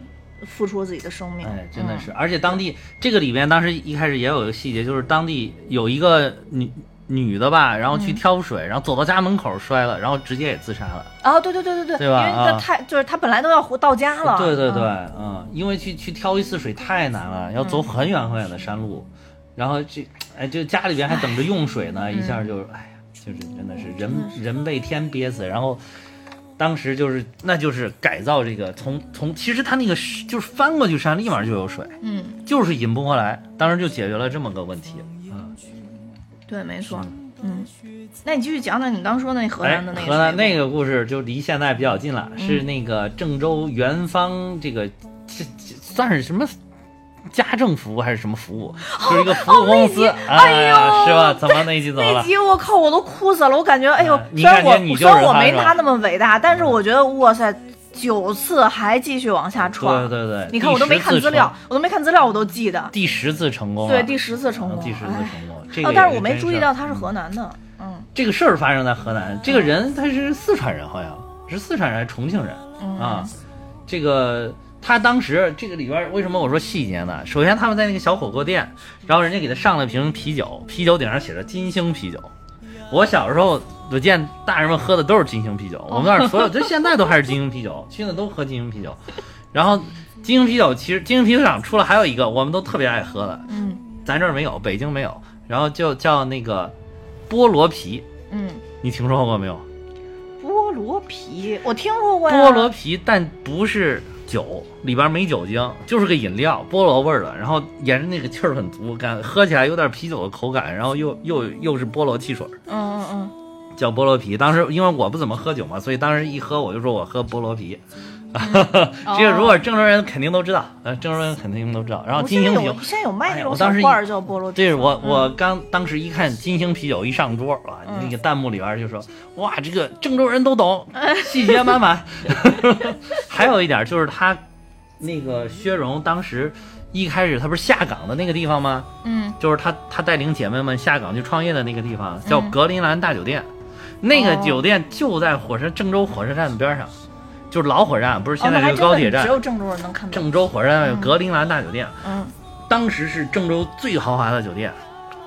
付出自己的生命。哎，真的嗯是，而且当地这个里边，当时一开始也有一个细节，就是当地有一个女女的吧，然后去嗯挑水，然后走到家门口摔了，然后直接也自杀了。啊，对对对对对，对吧因为他啊太就是他本来都要回到家了。对对对，嗯嗯，因为去去挑一次水太难了，要走很远很远的山路，然后这哎，就家里边还等着用水呢，一下就哎呀，就是真的是人人被天憋死，然后。当时就是，那就是改造这个，从从其实他那个就是翻过去山，立马就有水，嗯，就是引不过来，当时就解决了这么个问题。嗯，对，没错。嗯，那你继续讲讲你刚说那河哎南的，那个。河南那个故事就离现在比较近了，是那个郑州元芳这个算是什么家政服务还是什么服务？就是一个服务公司，哎呦啊是吧？怎么那一集怎么那了？集我靠，我都哭死了！我感觉，哎呦虽然我虽然我没他那么伟大，但是我觉得，哇塞，九次还继续往下闯。对对对，你看我都没看资料，我都没看资料，我都记得。第十次成功，对，第十次成功，嗯第十次哎成功，这个哦，但是我没注意到他是河南的。嗯这个事儿发生在河南，这个人他是四川人，好像是四川人还是重庆人嗯啊？这个他当时这个里边儿为什么我说细节呢？首先他们在那个小火锅店，然后人家给他上了瓶啤酒，啤酒顶上写着金星啤酒。我小时候我见大人们喝的都是金星啤酒，我们那儿所有，就现在都还是金星啤酒，现在都喝金星啤酒。然后金星啤酒其实金星啤酒厂出了还有一个我们都特别爱喝的，嗯咱这儿没有，北京没有，然后就叫那个菠萝啤，嗯，你听说过没有？菠萝啤我听说过呀。菠萝啤，但不是酒，里边没酒精，就是个饮料，菠萝味儿的。然后沿着那个气儿很足，感喝起来有点啤酒的口感，然后又又又是菠萝汽水，嗯嗯嗯，叫菠萝啤。当时因为我不怎么喝酒嘛，所以当时一喝我就说我喝菠萝啤。这个如果郑州人肯定都知道，呃，郑州人肯定都知道。然后金星啤酒有，现在有卖哎那种小呀我当时罐儿叫菠萝啤对。我我嗯刚当时一看金星啤酒一上桌啊，嗯那个弹幕里边就说哇，这个郑州人都懂，细节满满。还有一点就是他那个薛荣当时一开始他不是下岗的那个地方吗？嗯就是他他带领姐妹们下岗去创业的那个地方，叫嗯格林兰大酒店。那个哦酒店就在火车郑州火车站的边上，就是老火车站，不是现在这个高铁站。有郑州人能看到。郑州火车站有嗯格林兰大酒店，嗯当时是郑州最豪华的酒店，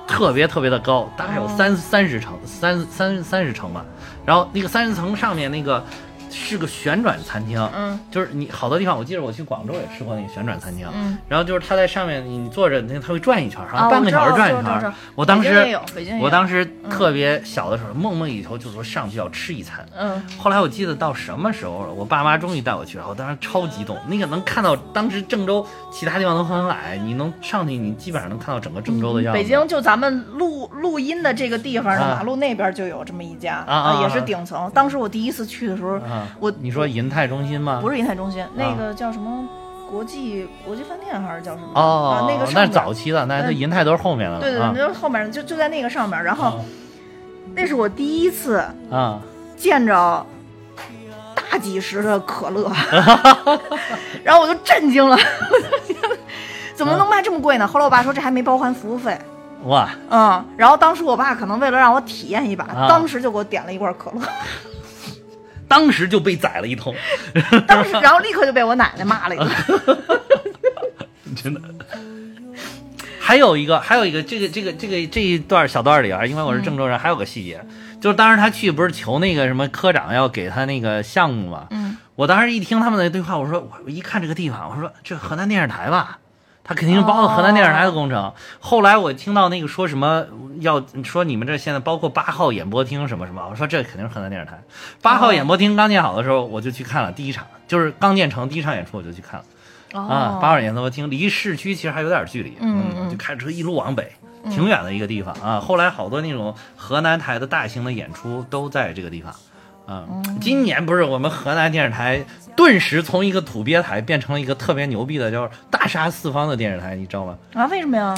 特别特别的高，大概有哦三三十层，三三三十层吧。然后那个三十层上面那个是个旋转餐厅，嗯就是你好多地方，我记得我去广州也吃过那个旋转餐厅。嗯，然后就是它在上面，你坐着，那它会转一圈，好啊像半个小时转一圈我知道知道知道。我当时我当时特别小的时候，梦寐以求就说上去要吃一餐。嗯后来我记得到什么时候了，我爸妈终于带我去了，我当时超激动。那个能看到当时郑州其他地方都很矮，你能上去，你基本上能看到整个郑州的样子。北京就咱们录录音的这个地方的啊马路那边就有这么一家啊啊也是啊顶层。当时我第一次去的时候，啊，我你说银泰中心吗？不是银泰中心，那个叫什么国际国际饭店还是叫什么？哦啊，，那个是那是早期的，那银泰都是后面的了。对对那就是后面就就在那个上面。然后那是我第一次啊，见着大几十的可乐，然后我就震惊了，怎么能卖这么贵呢？后来我爸说这还没包含服务费。哇，嗯，然后当时我爸可能为了让我体验一把，啊当时就给我点了一罐可乐，当时就被宰了一通，当时然后立刻就被我奶奶骂了一顿。真的。还有一个，还有一个，这个这个这个这一段小段里啊，因为我是郑州人，还有个细节，就是当时他去不是求那个什么科长要给他那个项目嘛，嗯，我当时一听他们的对话，我说我我一看这个地方，我说这河南电视台吧，他肯定是包括河南电视台的工程。后来我听到那个说什么要说你们这现在包括八号演播厅什么什么，我说这肯定是河南电视台。八号演播厅刚建好的时候，我就去看了第一场，就是刚建成第一场演出我就去看了。啊，八号演播厅离市区其实还有点距离，嗯就开车一路往北，挺远的一个地方啊。后来好多那种河南台的大型的演出都在这个地方。啊，今年不是我们河南电视台顿时从一个土鳖台变成了一个特别牛逼的叫大杀四方的电视台，你知道吗？啊，为什么呀？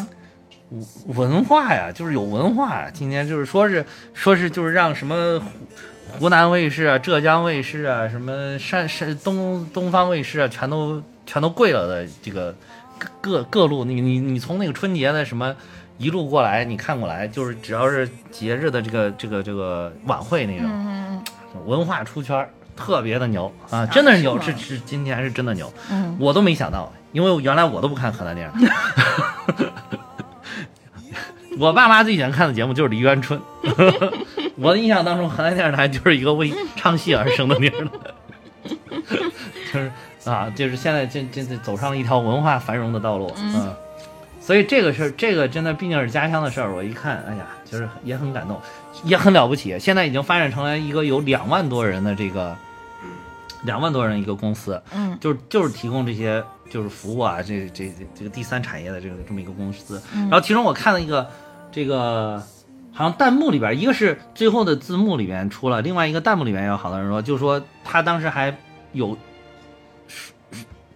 文化呀，就是有文化呀。今年就是说是说是就是让什么湖湖南卫视啊、浙江卫视啊、什么山山东东方卫视啊，全都全都跪了的这个各各各路，你你你从那个春节的什么一路过来，你看过来，就是只要是节日的这个这个这个晚会那种。嗯文化出圈儿，特别的牛啊！真的是牛，是吗是是，今天是真的牛。嗯，我都没想到，因为原来我都不看河南电视台。我爸妈最喜欢看的节目就是《梨园春》。我的印象当中，河南电视台就是一个为唱戏而生的地儿，就是啊，就是现在这这这走上了一条文化繁荣的道路，嗯。所以这个事儿，这个真的毕竟是家乡的事儿。我一看，哎呀，就是也很感动，也很了不起。现在已经发展成了一个有两万多人的这个，两万多人一个公司，嗯，就是就是提供这些就是服务啊，这这这这个第三产业的这个这么一个公司。然后其中我看了一个这个，好像弹幕里边，一个是最后的字幕里边出了，另外一个弹幕里边有好多人说，就说他当时还有。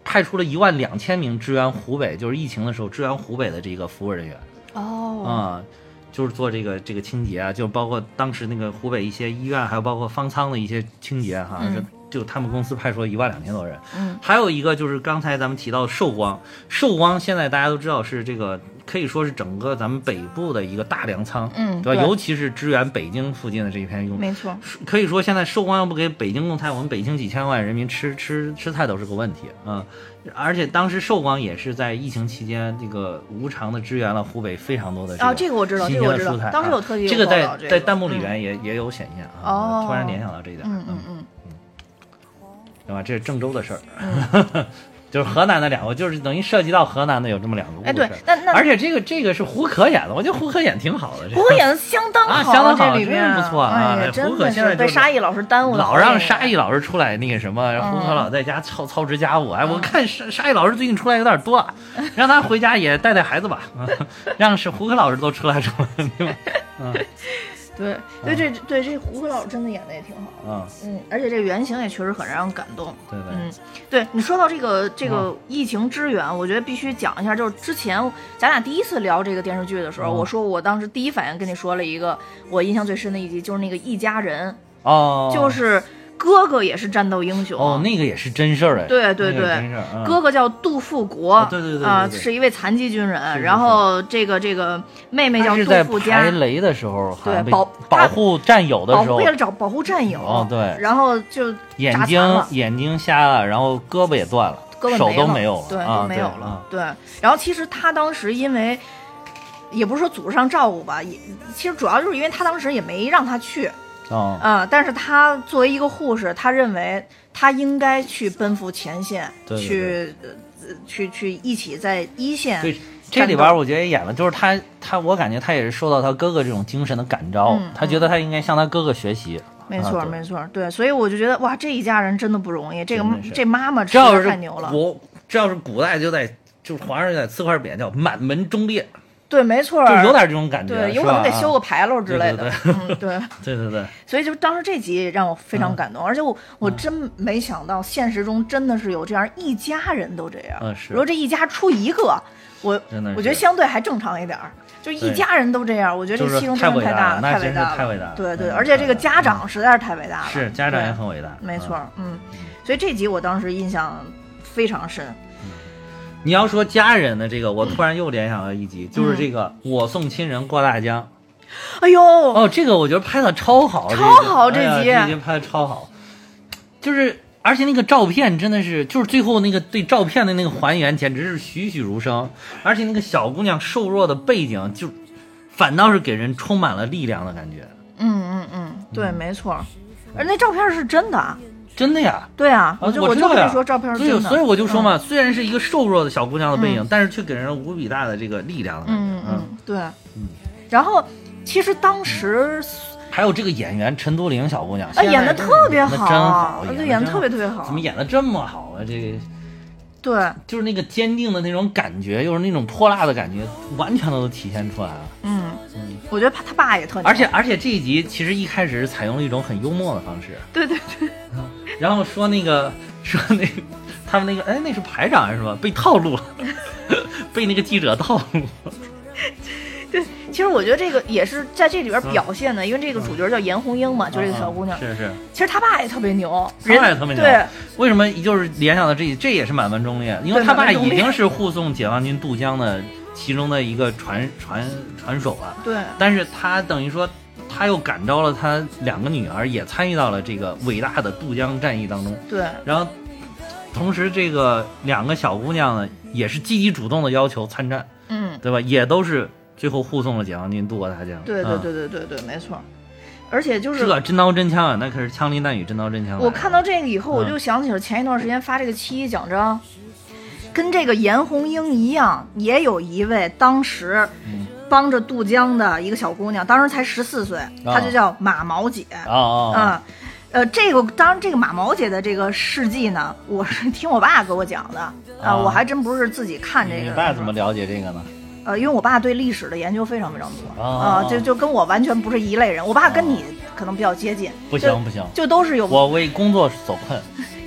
派出了一万两千名支援湖北，就是疫情的时候支援湖北的这个服务人员哦，啊、就是做这个这个清洁啊，就包括当时那个湖北一些医院，还有包括方舱的一些清洁，好像是就他们公司派出了一万两千多人。嗯，还有一个就是刚才咱们提到寿光，寿光现在大家都知道是这个可以说是整个咱们北部的一个大粮仓，嗯对吧？对尤其是支援北京附近的这一片用没错，可以说，现在寿光要不给北京供菜，我们北京几千万人民吃吃吃菜都是个问题啊、而且当时寿光也是在疫情期间，这个无偿的支援了湖北非常多的啊这个我知道新这个我知道。当时有啊特地有这个在这个在弹幕里面也、也有显现啊。哦突然联想到这一点，嗯嗯嗯，对吧？这是郑州的事儿，就是河南的两个，就是等于涉及到河南的有这么两个故事。哎对那那而且这个这个是胡可演的，我觉得胡可演挺好的。这个胡可演的相当啊好，相当好真是不错啊胡可现在就是沙溢老师耽误了老让沙溢老师出来那个什么，胡可老在家操操持家务。哎，我看沙沙溢老师最近出来有点多，啊 让他回家也带带孩子吧。啊 让是胡可老师都出来出来，对吧？嗯 对对这对这胡歌老师真的演的也挺好，嗯，嗯，而且这个原型也确实很让人感动。对对，嗯，对你说到这个这个疫情支援，我觉得必须讲一下。就是之前咱俩第一次聊这个电视剧的时候，嗯我说我当时第一反应跟你说了一个我印象最深的一集，就是那个一家人，哦，就是哥哥也是战斗英雄。哦，那个也是真事儿哎，对对对。哥哥叫杜富国，哦对对对对啊、对。是一位残疾军人。是是然后这个这个妹妹叫杜富佳排，雷的时候，对保保护战友的时候。为，了找保护战友。哦对。然后就眼睛眼睛瞎了，然后胳膊也断了，胳膊手都没没有了，对，没有对了。对，然后其实他当时因为，也不是说组织上照顾吧，也其实主要就是因为他当时也没让他去哦，啊、但是他作为一个护士，他认为他应该去奔赴前线，对对去呃去去一起在一线。对，这里边我觉得也演了，就是他他，我感觉他也是受到他哥哥这种精神的感召，嗯他觉得他应该向他哥哥学习。没错，没错，对，所以我就觉得哇，这一家人真的不容易，这个这妈妈这要是实在太牛了。我，这要是古代就在，就是皇上就得呲块匾，叫满门忠烈，对，没错，就有点这种感觉，对，有可能得修个啊牌楼之类的。对嗯，对。对对对，所以就当时这集让我非常嗯感动，而且我我真没想到现实中真的是有这样一家人都这样。嗯是如果这一家出一个，我我觉得相对还正常一点儿。就一家人都这样，我觉得就是这牺牲太伟大真的大了太伟大了，太伟大了对对，嗯而且这个家长实在是太伟大了，是家长也很伟大，没错嗯。，嗯，所以这集我当时印象非常深。你要说家人的这个，我突然又联想到一集，就是这个《我送亲人过大江》。哎呦，哦，这个我觉得拍的超好，超好这集。这集拍的超好，就是而且那个照片真的是，就是最后那个对照片的那个还原，简直是栩栩如生，而且那个小姑娘瘦弱的背景，就反倒是给人充满了力量的感觉。嗯嗯嗯，对，没错。而那照片是真的，真的呀。对啊，我就我知道呀。就跟你说照片是所以真的，所以我就说嘛，虽然是一个瘦弱的小姑娘的背影，嗯。但是却给人无比大的这个力量的感觉。嗯嗯。对，然后其实当时还有这个演员陈都灵小姑娘，啊演的特别演得真好，演的特别特别好。怎么，演的这么好啊？这？个对，就是那个坚定的那种感觉，又是那种泼辣的感觉，完全都体现出来了。嗯，我觉得他他爸也特牛，而且而且这一集其实一开始是采用了一种很幽默的方式，对对对，然后说那个 说那他们那个哎那是排长还是什么？被套路了，被那个记者套路了。对，其实我觉得这个也是在这里边表现的，因为这个主角叫严红英嘛，就这个小姑娘，是是，其实他爸也特别牛，他爸也特别牛对，为什么就是联想到这这也是满门忠烈？因为对他爸已经是护送解放军渡江的其中的一个船船船手了，对但是他等于说。他又感召了他两个女儿，也参与到了这个伟大的渡江战役当中。对然后，同时这个两个小姑娘呢，也是积极主动的要求参战，嗯，对吧？也都是最后护送了解放军渡过大江。对对嗯对对对对，没错，而且就是这真刀真枪啊，那可是枪林弹雨，真刀真枪。我看到这个以后，我嗯就想起了前一段时间发这个七一奖章，跟这个严红英一样，也有一位当时嗯帮着渡江的一个小姑娘，当时才十四岁，她就叫马毛姐。啊啊啊！嗯，呃，这个当然，这个马毛姐的这个事迹呢，我是 听我爸给我讲的啊、啊我还真不是自己看这个。你爸怎么了解这个呢？呃，因为我爸对历史的研究非常非常多啊啊、就就跟我完全不是一类人。我爸跟你可能比较接近，不行不行，就都是有我为工作所困，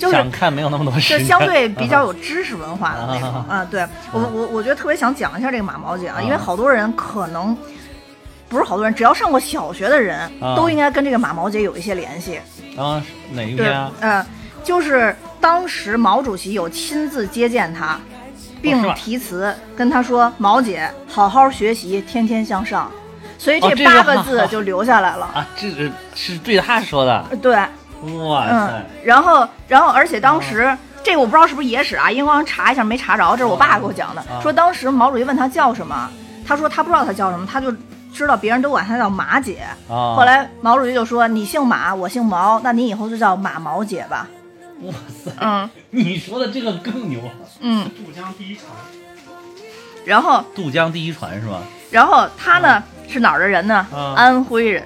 就是想看没有那么多时间。就相对比较有 知识文化的那种啊啊。对我我我觉得特别想讲一下这个马毛姐啊，啊因为好多人可能不是好多人，只要上过小学的人啊都应该跟这个马毛姐有一些联系。啊，哪一对篇啊？，呃，就是当时毛主席有亲自接见他，并题词跟他说：“毛姐，好好学习，天天向上。”所以这八个字就留下来了。啊，这个是对他说的。对，哇嗯塞！，然后，然后，而且当哦时、这个我不知道是不是野史啊，因为我查一下没查着，这是我爸给我讲的，啊说当时毛主席问他叫什么，他说他不知道他叫什么，他就知道别人都管他叫马姐。啊，后来毛主席就说：“你姓马，我姓毛，那你以后就叫马毛姐吧。哇塞，”嗯你说的这个更牛。嗯，渡江第一船，然后渡江第一船是吧？然后他呢、是哪儿的人呢？啊安徽人。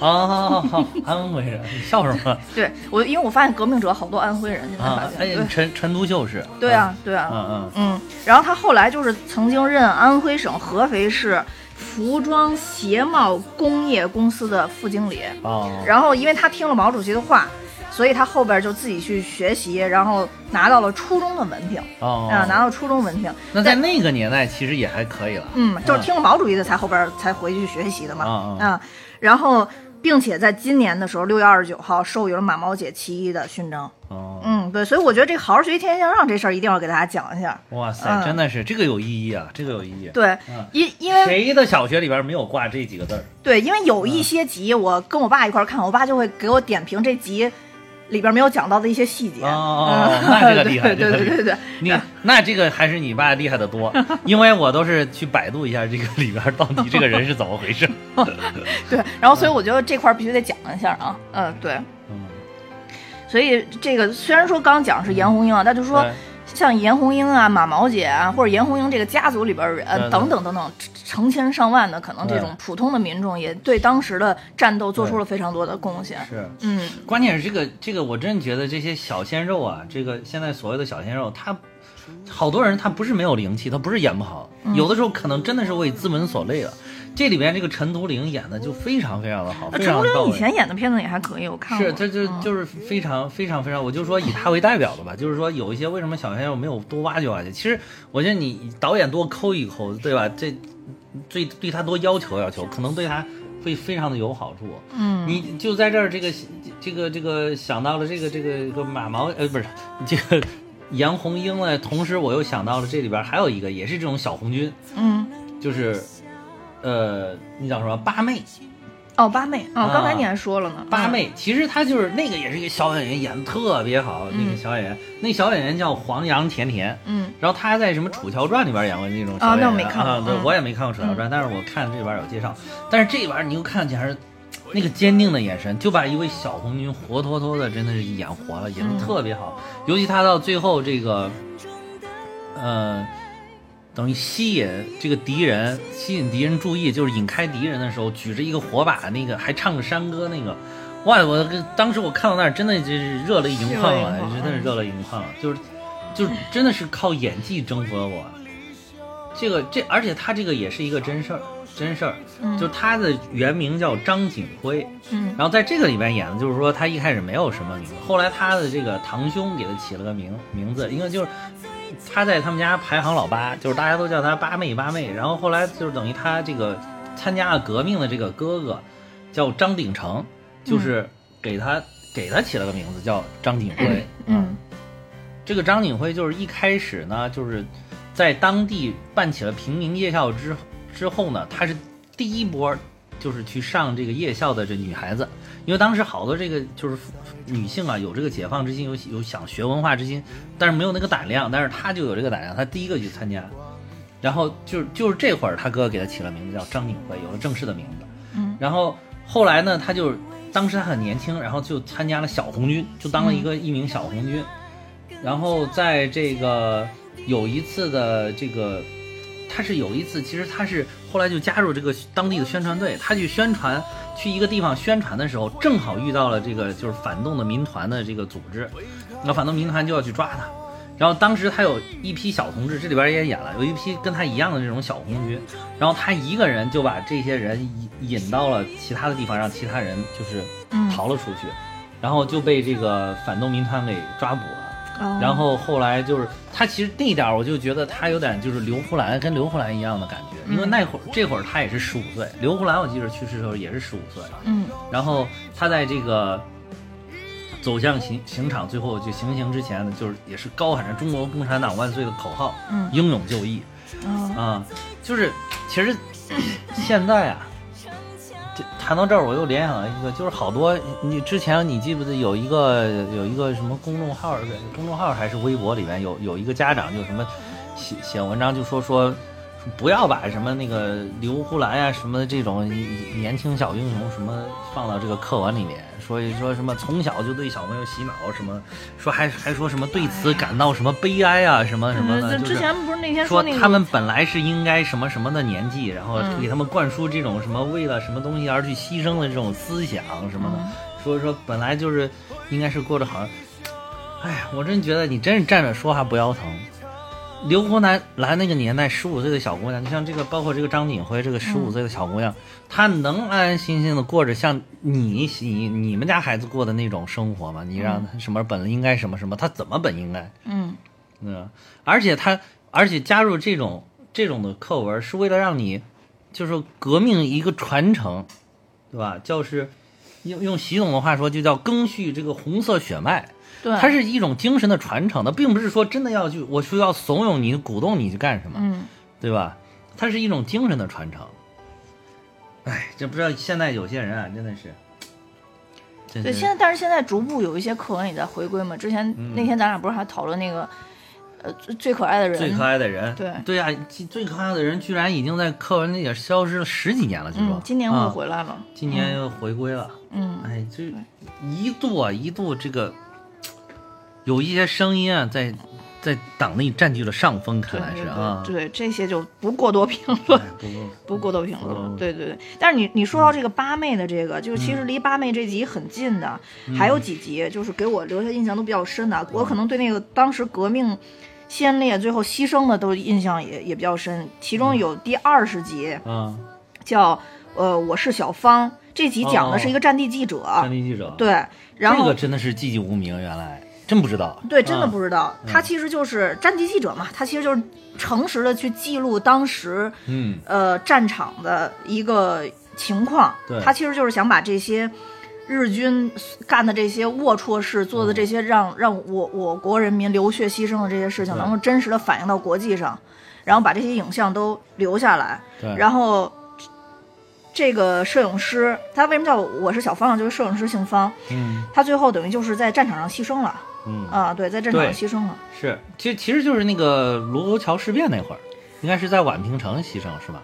啊，安徽人，你笑什么？对我，因为我发现革命者好多安徽人，现在发啊，现。哎，陈陈独秀是。对啊，对啊，嗯嗯嗯，然后他后来就是曾经任安徽省合肥市服装鞋帽工业公司的副经理。哦，然后因为他听了毛主席的话，所以他后边就自己去学习，然后拿到了初中的文凭哦，啊，拿到初中文凭。那在那个年代其实也还可以了。嗯，就是听了毛主席的才后边才回去学习的嘛。啊，然后并且在今年的时候，六月二十九号授予了马毛姐其一的勋章。哦，嗯，对，所以我觉得这好好学习，天天向上这事儿一定要给大家讲一下。哇塞，嗯真的是这个有意义啊，这个有意义。对嗯，因因为谁的小学里边没有挂这几个字儿？对，因为有一些集我跟我爸一块儿看，我爸就会给我点评这集里边没有讲到的一些细节。哦那这个厉害 对对对对对。你那这个还是你爸厉害的多，因为我都是去百度一下这个里边到底这个人是怎么回事。对，然后所以我觉得这块必须得讲一下啊。嗯，对。嗯，所以这个虽然说刚刚讲是严红英啊，但就是说对像严红英啊、马毛姐啊，或者严红英这个家族里边儿人等等等等，成千上万的可能这种普通的民众也对当时的战斗做出了非常多的贡献。是。嗯，关键是这个这个，我真的觉得这些小鲜肉啊，这个现在所谓的小鲜肉，他好多人他不是没有灵气，他不是演不好，嗯有的时候可能真的是为资本所累了。这里边这个陈独灵演的就非常非常的好，陈独灵以。前演的片子也还可以，我看过。是，这就嗯就是非常非常非常，我就说以他为代表的吧，就是说有一些为什么小鲜肉没有多挖掘挖掘？其实我觉得你导演多抠一抠，对吧？这对对他多要求要求，可能对他会非常的有好处。嗯，你就在这儿，这个这个这个想到了这个这个这个马毛呃不是这个 杨红樱呢，同时我又想到了这里边还有一个也是这种小红军，嗯，就是呃那叫什么？八妹。哦，八妹，哦，啊。刚才你还说了呢，八妹，其实她就是那个也是一个小演员，演的特别好。那个小演员，那小演员叫黄杨甜甜，嗯。然后她还在什么《楚乔传》里边演过那种小演员啊那我没看过。啊，对嗯。我也没看过《楚乔传》，但是我看这边有介绍。但是这玩意儿你又看起来是那个坚定的眼神，就把一位小红军活脱脱的，真的是演活了，演的特别好。尤其他到最后这个，呃，等于吸引这个敌人，吸引敌人注意，就是引开敌人的时候，举着一个火把，那个还唱着山歌，那个，哇！我当时我看到那儿，真的就是热泪盈眶了，真的是热泪盈眶了，就是，就是真的是靠演技征服了我。这个这，而且他这个也是一个真事儿。真事儿，就他的原名叫张景辉，嗯，然后在这个里边演的就是说他一开始没有什么名字，后来他的这个堂兄给他起了个名名字，应该就是他在他们家排行老八，就是大家都叫他八妹八妹，然后后来就是等于他这个参加了革命的这个哥哥叫张鼎成，就是给他给他起了个名字叫张景辉，嗯，这个张景辉就是一开始呢就是在当地办起了平民夜校之。之后呢，他是第一波，就是去上这个夜校的这女孩子，因为当时好多这个就是女性啊，有这个解放之心，有有想学文化之心，但是没有那个胆量，但是她就有这个胆量，她第一个去参加，然后就就是这会儿，她哥哥给她起了名字叫张景辉，有了正式的名字。嗯，然后后来呢，她就当时她很年轻，然后就参加了小红军，就当了一个一名小红军，然后在这个有一次的这个。他是有一次，其实他是后来就加入这个当地的宣传队，他去宣传，去一个地方宣传的时候，正好遇到了这个就是反动的民团的这个组织，那反动民团就要去抓他，然后当时他有一批小同志，这里边也演了，有一批跟他一样的这种小红军，然后他一个人就把这些人引引到了其他的地方，让其他人就是逃了出去，然后就被这个反动民团给抓捕了。然后后来就是他，其实那点儿我就觉得他有点就是刘胡兰跟刘胡兰一样的感觉，因为那会儿这会儿他也是十五岁，刘胡兰我记得去世的时候也是十五岁，嗯，然后他在这个走向刑刑场最后就行刑之前呢，就是也是高喊着“中国共产党万岁”的口号，嗯，英勇就义，啊，就是其实现在啊。谈到这儿，我又联想了一个，就是好多你之前你记不记得有一个有一个什么公众号，公众号还是微博里面有有一个家长就什么写写文章就说说。不要把什么那个刘胡兰呀，什么这种年轻小英雄什么放到这个课文里面，所以说什么从小就对小朋友洗脑什么，说还还说什么对此感到什么悲哀啊，什么什么的。之前不是那天说他们本来是应该什么什么的年纪，然后给他们灌输这种什么为了什么东西而去牺牲的这种思想什么的，说说本来就是应该是过得好。哎呀，我真觉得你真是站着说话不腰疼。刘胡兰来那个年代，十五岁的小姑娘，你像这个，包括这个张锦辉这个十五岁的小姑娘，她能安安心心的过着像你你你们家孩子过的那种生活吗？你让她什么本应该什么什么，她怎么本应该？嗯，嗯，而且她，而且加入这种这种的课文，是为了让你，就是革命一个传承，对吧？就是用用习总的话说，就叫赓续这个红色血脉。对，它是一种精神的传承，它并不是说真的要去，我说要怂恿你、鼓动你去干什么，嗯，对吧？它是一种精神的传承。哎，这不知道现在有些人啊，真的是，对，现在但是现在逐步有一些课文也在回归嘛。之前那天咱俩不是还讨论那个，呃，最最可爱的人，最可爱的人，对。对呀，最可爱的人居然已经在课文里也消失了十几年了，据说。今年又回来了，今年又回归了，嗯，哎，这一度啊，一度这个。有一些声音啊，在在党内占据了上风，看来是啊。对这些就不过多评论，不过多评论。对对对，但是你你说到这个八妹的这个，就是其实离八妹这集很近的，还有几集，就是给我留下印象都比较深的。我可能对那个当时革命先烈最后牺牲的都印象也也比较深。其中有第二十集，嗯，叫呃我是小芳，这集讲的是一个战地记者，战地记者。对，然后这个真的是寂寂无名，原来。真不知道，对，真的不知道。他其实就是战地记者嘛，他其实就是诚实的去记录当时，嗯，呃，战场的一个情况。对，他其实就是想把这些日军干的这些龌龊事，做的这些让让我我国人民流血牺牲的这些事情，能够真实的反映到国际上，然后把这些影像都留下来。对，然后这个摄影师，他为什么叫我是小方？就是摄影师姓方。嗯，他最后等于就是在战场上牺牲了。嗯啊，对，在战场上牺牲了。是，其实其实就是那个卢沟桥事变那会儿，应该是在宛平城牺牲是吧？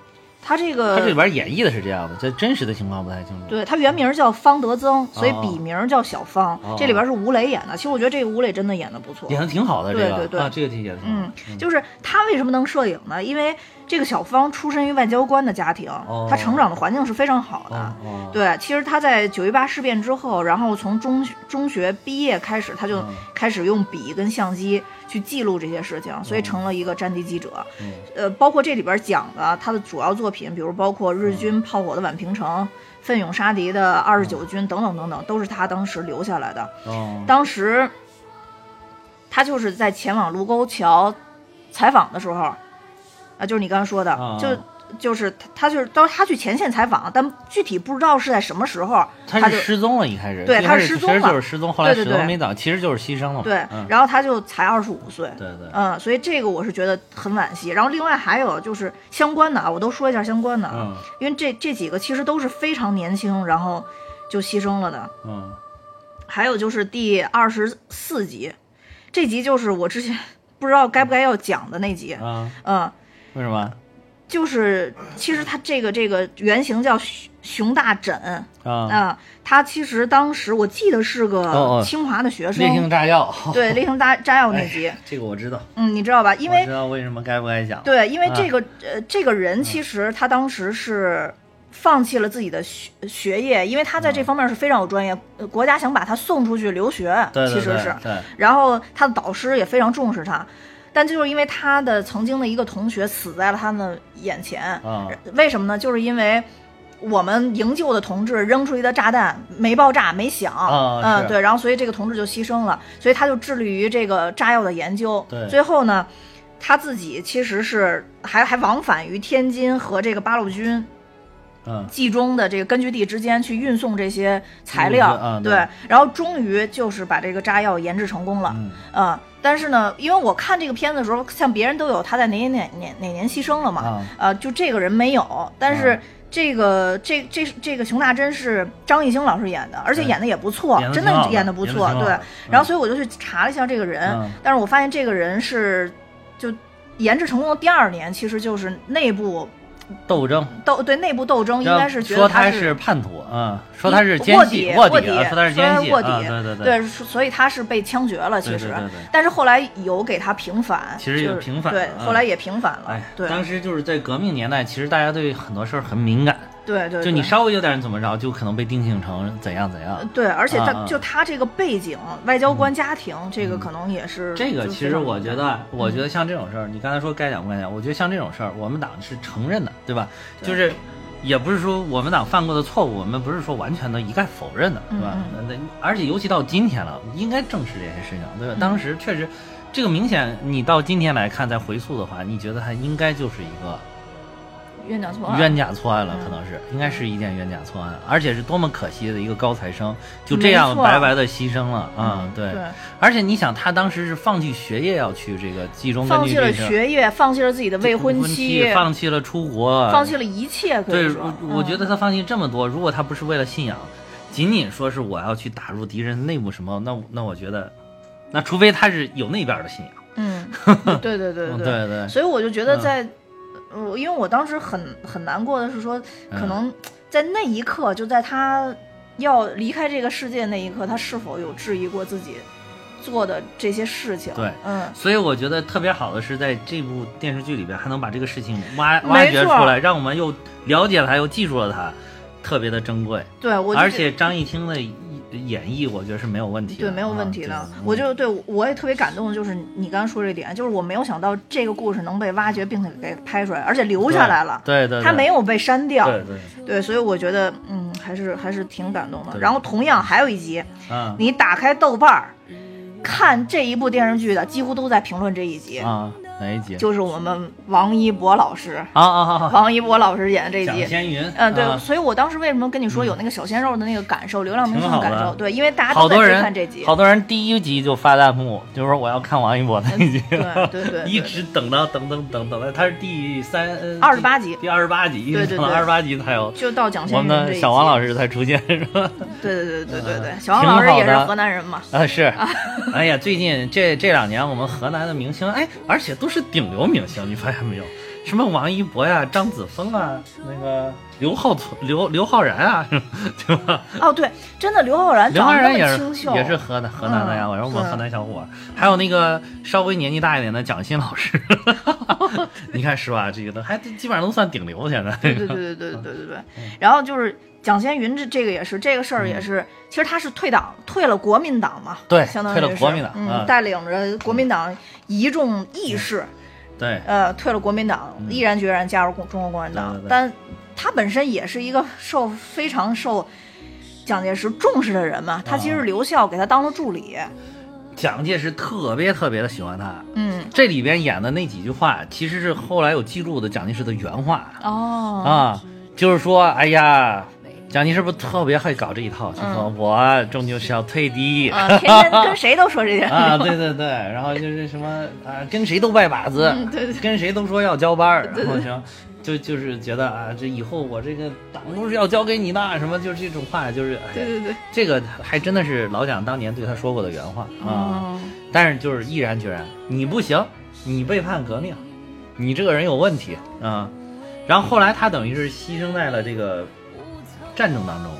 他这个他这里边演绎的是这样的，这真实的情况不太清楚。对他原名叫方德增，所以哦笔名叫小方。哦这里边是吴磊演的，其实我觉得这个吴磊真的演的不错。演的挺好的，这个对对对啊，这个挺演的挺好嗯，就是他为什么能摄影呢？因为这个小芳出身于外交官的家庭，哦他成长的环境是非常好的。对，其实她在九一八事变之后，然后从中中学毕业开始，他就嗯开始用笔跟相机去记录这些事情，所以成了一个战地记者。嗯呃，包括这里边讲的他的主要作品，比如包括日军炮火的宛平城、奋勇杀敌的二十九军等等等等，都是他当时留下来的。哦，当时他就是在前往卢沟桥采访的时候，啊，就是你刚刚说的，啊就就是他他就是当他去前线采访，但具体不知道是在什么时候，他他就是失踪了，一开始对他失踪了就是失踪，后来对对对没找，其实就是牺牲了嘛。对，嗯，然后他就才二十五岁。对对，嗯，所以这个我是觉得很惋惜。然后另外还有就是相关的啊，我都说一下相关的啊，嗯因为这这几个其实都是非常年轻，然后就牺牲了的。嗯还有就是第二十四集，这集就是我之前 不知道该不该要讲的那集。啊，嗯，为什么？就是其实他这个这个原型叫熊熊大枕。啊？啊、他其实当时我记得是哦个哦清华的学生，烈性炸药，对 烈性炸炸药那集，这个我知道，嗯，你知道吧？因为我知道为什么该不该讲。对，因为啊。这个、呃，这个人其实他当时是放弃了自己的学学业，因为他在这方面是非常有专业，呃国家想把他送出去留学，对对对其实是。对，然后他的导师也非常重视他，但就是因为他的曾经的一个同学死在了他们眼前，啊为什么呢？就是因为。我们营救的同志扔出去的炸弹没爆炸没响，啊嗯，对，然后所以这个同志就牺牲了，所以他就致力于这个炸药的研究。对最后呢，他自己其实是还还往返于天津和这个八路军嗯。冀中的这个根据地之间去运送这些材料，对对，然后终于就是把这个炸药研制成功了，嗯。嗯，但是呢，因为我看这个片子的时候，像别人都有他在哪年哪年哪年牺牲了嘛，啊呃，就这个人没有，但是。啊这个这这这个熊大真是张艺兴老师演的，而且演的也不错真的演的不错。对然后所以我就去查了一下这个人，嗯。但是我发现这个人是就研制成功的第二年，其实就是内部斗争，斗对内部斗争，应该是觉说得他是叛徒，嗯，说他是奸卧细，底卧卧底啊，说他是奸细，卧底，啊对对对，所以他是被枪决了，其实但是后来有给他平反，其实也是平反对，后来也平反了哎，，对，当时就是在革命年代，其实大家对很多事儿很敏感，对对，就你稍微有点怎么着，就可能被定性成怎样怎样。对，而且他、就他这个背景，外交官家庭，这个可能也是这个其实我觉得我觉得像这种事儿，你刚才说该讲不该讲，我觉得像这种事儿，我们党是承认的，对吧？就是也不是说我们党犯过的错误，我们不是说完全的一概否认的，对吧？嗯那那而且尤其到今天了，应该正视这些事情，对吧？嗯当时确实，这个明显你到今天来看再回溯的话，你觉得它应该就是一个冤假错案，冤假错案了，嗯。可能是应该是一件冤假错案，而且是多么可惜的一个高材生，就这样白白的牺牲了，嗯嗯，对。对，而且你想，他当时是放弃学业要去这个冀中根放弃了学业，放弃了自己的未婚妻，放弃了出国，放弃了一切，可对，以说。我，我觉嗯得他放弃这么多，如果他不是为了信仰，仅仅说是我要去打入敌人内部什么，那那我觉得，那除非他是有那边的信仰，嗯，对对对嗯对。对对。所以我就觉得嗯。在，呃，因为我当时很很难过的是说，可嗯能在那一刻，就在他要离开这个世界那一刻，他是否有质疑过自己做的这些事情？对嗯，所以我觉得特别好的是在这部电视剧里边还能把这个事情挖挖掘出来，让我们又了解了他，又记住了他，特别的珍贵。对我而且张艺兴的演绎，我觉得是没有问题的，对，没有问题的。啊我就对我也特别感动，就是你刚刚说这点，就是我没有想到这个故事能被挖掘，并且给拍出来，而且留下来了。对对，对它没有被删掉。对对，对所以我觉得，嗯，还是还是挺感动的。然后同样还有一集，嗯你打开豆瓣儿看这一部电视剧的，几乎都在评论这一集，啊哪一集？就是我们王一博老师，啊啊啊！王一博老师演的这一集。云，嗯，对，啊所以我当时为什么跟你说有那个小鲜肉的那个感受，流量明星的感受？对，因为大家都在追好多人看这集。好多人第一集就发弹幕，就说我要看王一博那一集，对对对对一直等到等等等等到他是第三二十八集第二十八集，一直对对对等到二十八集才有就到蒋先我们的云这。小王老师才出现，是吧？对对对对对对，嗯小王老师也是河南人嘛。啊是，哎呀，最近这这两年我们河南的明星，哎，而且都是顶流明星，你发现没有？什么王一博呀、张子枫啊，那个刘浩存、刘刘昊然啊，对吧？哦，对，真的刘昊然刘昊然也是也是河南河南的呀，嗯我说我们河南小伙，还有那个稍微年纪大一点的蒋欣老师，你看是吧？这个都还基本上都算顶流现在。对对对对对对对然后就是蒋先云这这个也是这个事儿也是，其实他是退党退了国民党嘛，对相当于是退了国民党带领着国民党一众义士，对，呃，退了国民党，毅然决然加入共中国共产党但他本身也是一个受非常受蒋介石重视的人嘛，他其实啊。留校给他当了助理，蒋介石特别特别的喜欢他。嗯，这里边演的那几句话，其实是后来有记录的蒋介石的原话哦，啊，就是说，哎呀，蒋介石不特别会搞这一套，就说我终究是要退的。啊，天天跟谁都说这些，啊，对对对，然后就是什么啊，跟谁都拜把子，嗯对对。跟谁都说要交班儿，然后行，就就是觉得啊，这以后我这个党都是要交给你的，什么就是这种话，就是哎，对对对，这个还真的是老蒋当年对他说过的原话啊。哦，但是就是毅然决然，你不行，你背叛革命，你这个人有问题啊。然后后来他等于是牺牲在了这个战争当中，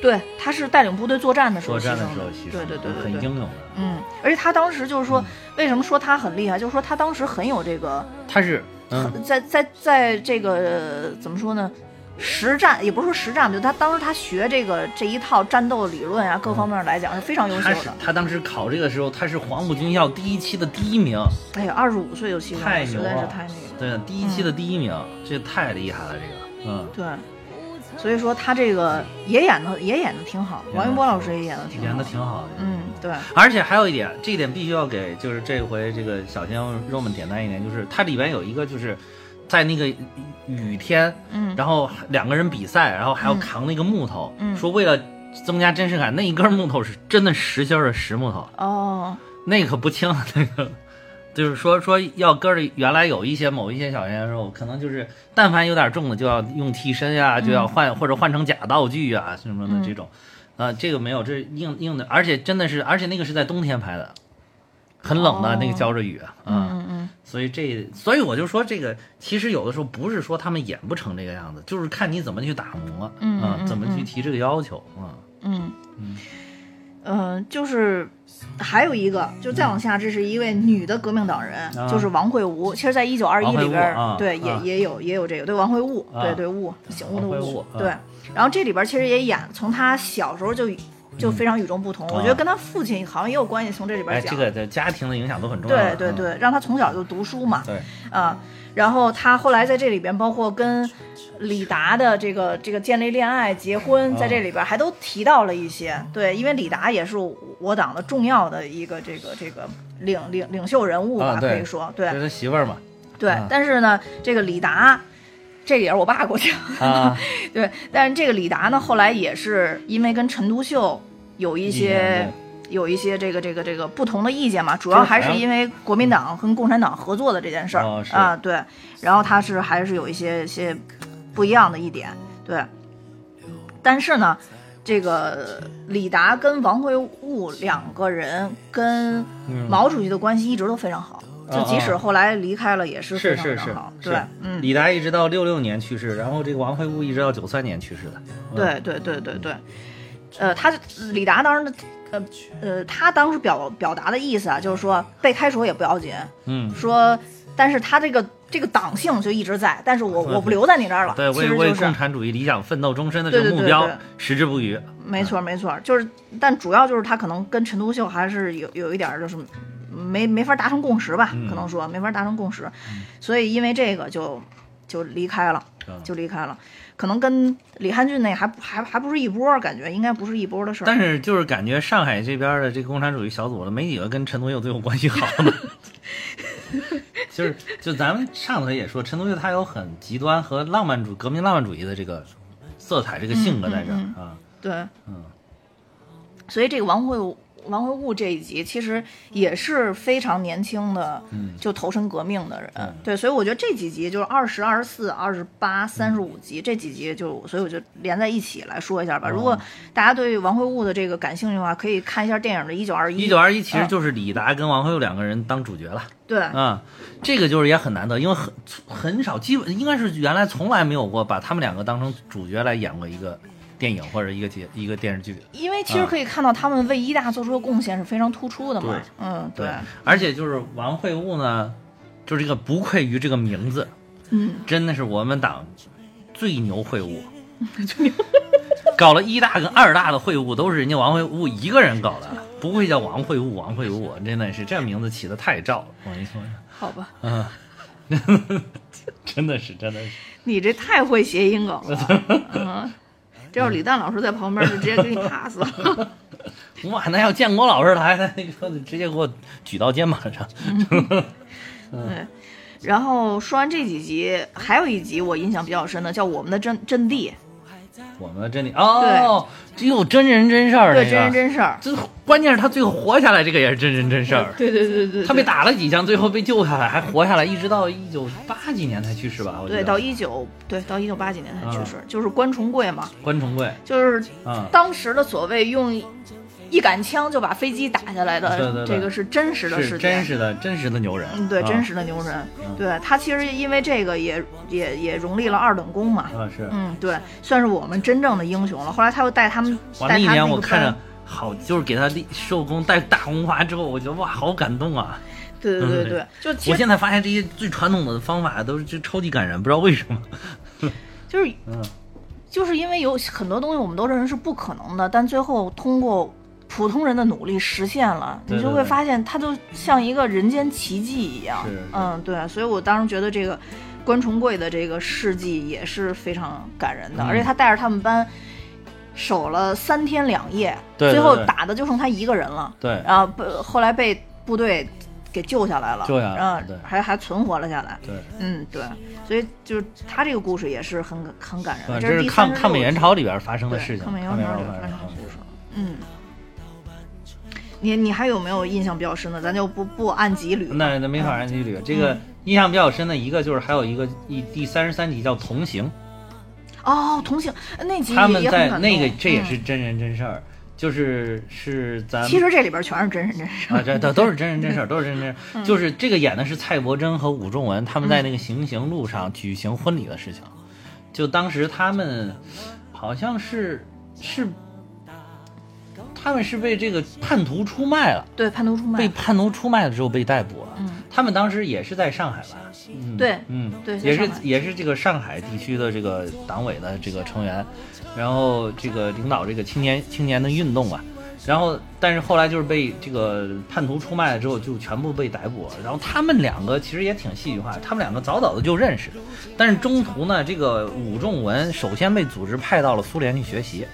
对，他是带领部队作战的时候作战的牺牲时候牺牲，对对对很英勇的。嗯，而且他当时就是说，为什么说他很厉害？就是说他当时很有这个，他是嗯，在在在这个呃怎么说呢？实战也不是说实战，就他当时他学这个这一套战斗理论啊，各方面来讲是非常优秀的。他当时考这个时候，他是黄埔军校第一期的第一名，哎呀，二十五岁就牺牲了，实太牛了在是太那个。对，第一期的第一名，这太厉害了，这个，嗯，对，所以说他这个也演的也演的挺好，王一博老师也演的挺好，演的挺好的。嗯，对，而且还有一点，这一点必须要给，就是这回这个小鲜肉们点赞一点，就是它里边有一个就是。在那个雨天，嗯然后两个人比赛，然后还要扛那个木头，嗯说为了增加真实感，那一根木头是真的实心的实木头，哦，那可不轻，那个就是说说要搁着原来有一些某一些小鲜肉，可能就是但凡有点重的就要用替身呀、就要换或者换成假道具啊什么的这种，啊、这个没有，这是硬硬的，而且真的是，而且那个是在冬天拍的，很冷的、哦那个浇着雨啊，嗯嗯嗯，所以这所以我就说这个其实有的时候不是说他们演不成这个样子，就是看你怎么去打磨，啊嗯嗯怎么去嗯。提这个要求啊，嗯，嗯、就是还有一个，就再往下，这是一位女的革命党人，啊就是王慧吾。其实，在一九二一里边对，也、啊也有也有这个，对，王慧悟，啊对对悟，醒悟的悟对。然后这里边儿其实也演，从他小时候就就非常与众不同，我觉得啊跟他父亲好像也有关系。从这里边讲，这个的家庭的影响都很重要，嗯对对对，让他从小就读书嘛，对。啊，然后他后来在这里边，包括跟李达的这个这个建立恋爱、结婚，哦在这里边还都提到了一些。对，因为李达也是我党的重要的一个这个这个领领领袖人物吧，可以说对这是他媳妇儿嘛，对啊。但是呢，这个李达。这也是我爸给我讲对。但是这个李达呢，后来也是因为跟陈独秀有一些见有一些这个这个这个不同的意见嘛，主要还是因为国民党跟共产党合作的这件事儿、哦啊，对，然后他是还是有一些些不一样的一点，对，但是呢，这个李达跟王会悟两个人跟嗯毛主席的关系一直都非常好，就即使后来离开了也是非常非常好，，是对，嗯，李达一直到六六年去世，然后这个王会悟一直到九三年去世的。嗯，对对对对对，呃，他李达当时的，呃呃，他当时表表达的意思啊，就是说被开除也不要紧，嗯，说，但是他这个这个党性就一直在，但是我 我不留在你这儿了，对，其为为共产主义理想奋斗终身的对这个目标矢志不渝。没错没错，就是，但主要就是他可能跟陈独秀还是有有一点儿就是没没法达成共识吧，嗯。可能说没法达成共识，所以因为这个就就离开了。嗯。就离开了，可能跟李汉俊那还不还还不是一波儿，感觉应该不是一波儿的事儿。但是就是感觉上海这边的这个共产主义小组的没几个跟陈独秀最后关系好的。就是就咱们上回也说，陈独秀他有很极端和浪漫主革命浪漫主义的这个色彩，这个性格在这儿、嗯啊。对，嗯，所以这个王会王会悟这一集其实也是非常年轻的，就投身革命的人。嗯对，所以我觉得这几集就是二十二十四、二十八、三十五集这几集就，所以我就连在一起来说一下吧。如果大家对王会悟的这个感兴趣的话，可以看一下电影的《一九二一》。一九二一其实嗯就是李达跟王慧两个人当主角了。对，嗯、这个就是也很难得，因为很很少，基本应该是原来从来没有过把他们两个当成主角来演过一个电影或者一个节一个电视剧。因为其实可以看到他们为一大做出的贡献是非常突出的嘛。嗯，对，而且就是王会悟呢，就这个不愧于这个名字，嗯，真的是我们党最牛会悟。搞了一大跟二大的会务都是人家王会务一个人搞的，不会叫王会务，王会务，真的是这名字起的太照了，我跟你说，好吧，嗯，真的是真的是，你这太会谐音梗了。嗯，这要是李诞老师在旁边，就直接给你 pass 了。哇，那要建国老师来，他那个直接给我举到肩膀上，对，然后说完这几集，还有一集我印象比较深的，叫《我们的阵阵地我们真的哦，只有真人真事》，儿，对，真人真事儿。这关键是他最后活下来，这个也是真人真事儿。对对对对，他被。打了几枪，最后被救下来，还活下来，一直到一九八几年才去世吧？对，到一九对到一九八几年才去世，就是关崇贵嘛，关崇贵，就是嗯，当时的所谓用一杆枪就把飞机打下来的，对对对这个是真实的是事件，真实的真实的牛人，嗯，对，啊真实的牛人。对他其实因为这个也也也荣立了二等功嘛。嗯，对，算是我们真正的英雄了。后来他又带他们，哇，那一年我看着好，就是给他立寿功戴大红花之后，我觉得哇，好感动啊！对对对对，就我现在发现这些最传统的方法都是就超级感人，不知道为什么。就是嗯，就是因为有很多东西我们都认为是不可能的，但最后通过普通人的努力实现了，你就会发现它就像一个人间奇迹一样。嗯，对，所以我当时觉得这个关崇贵的这个事迹也是非常感人的，嗯而且他带着他们班守了三天两夜，对对最后打的就剩他一个人了。对，然后被后来被部队给救下来了，救下来嗯对，还还存活了下来。对，嗯，对，所以就是他这个故事也是很很感人的，这这是第36抗抗美援朝里边发生的事情，抗美援朝里边发生的故事。嗯，你你还有没有印象比较深的？咱就不不按集捋。那那没法按纪律。这个印象比较深的一个就是还有一个一第三十三集叫《同行》，哦，同行那集他们在那个这也嗯是真人真事儿，就是是咱其实这里边全是真人真事。啊，这都都是真人真事儿，都是真人真事。就是这个演的是蔡伯真和武仲文他们在那个行刑路上举行婚礼的事情。就当时他们好像是是他们是被这个叛徒出卖了，对，叛徒出卖被。叛徒出卖了之后被逮捕了。嗯，他们当时也是在上海吧？嗯，对嗯，对也是也是这个上海地区的这个党委的这个成员，然后这个领导这个青年青年的运动啊，然后但是后来就是被这个叛徒出卖了之后，就全部被逮捕了。然后他们两个其实也挺戏剧化，他们两个早早的就认识，但是中途呢，这个武仲文首先被组织派到了苏联去学习。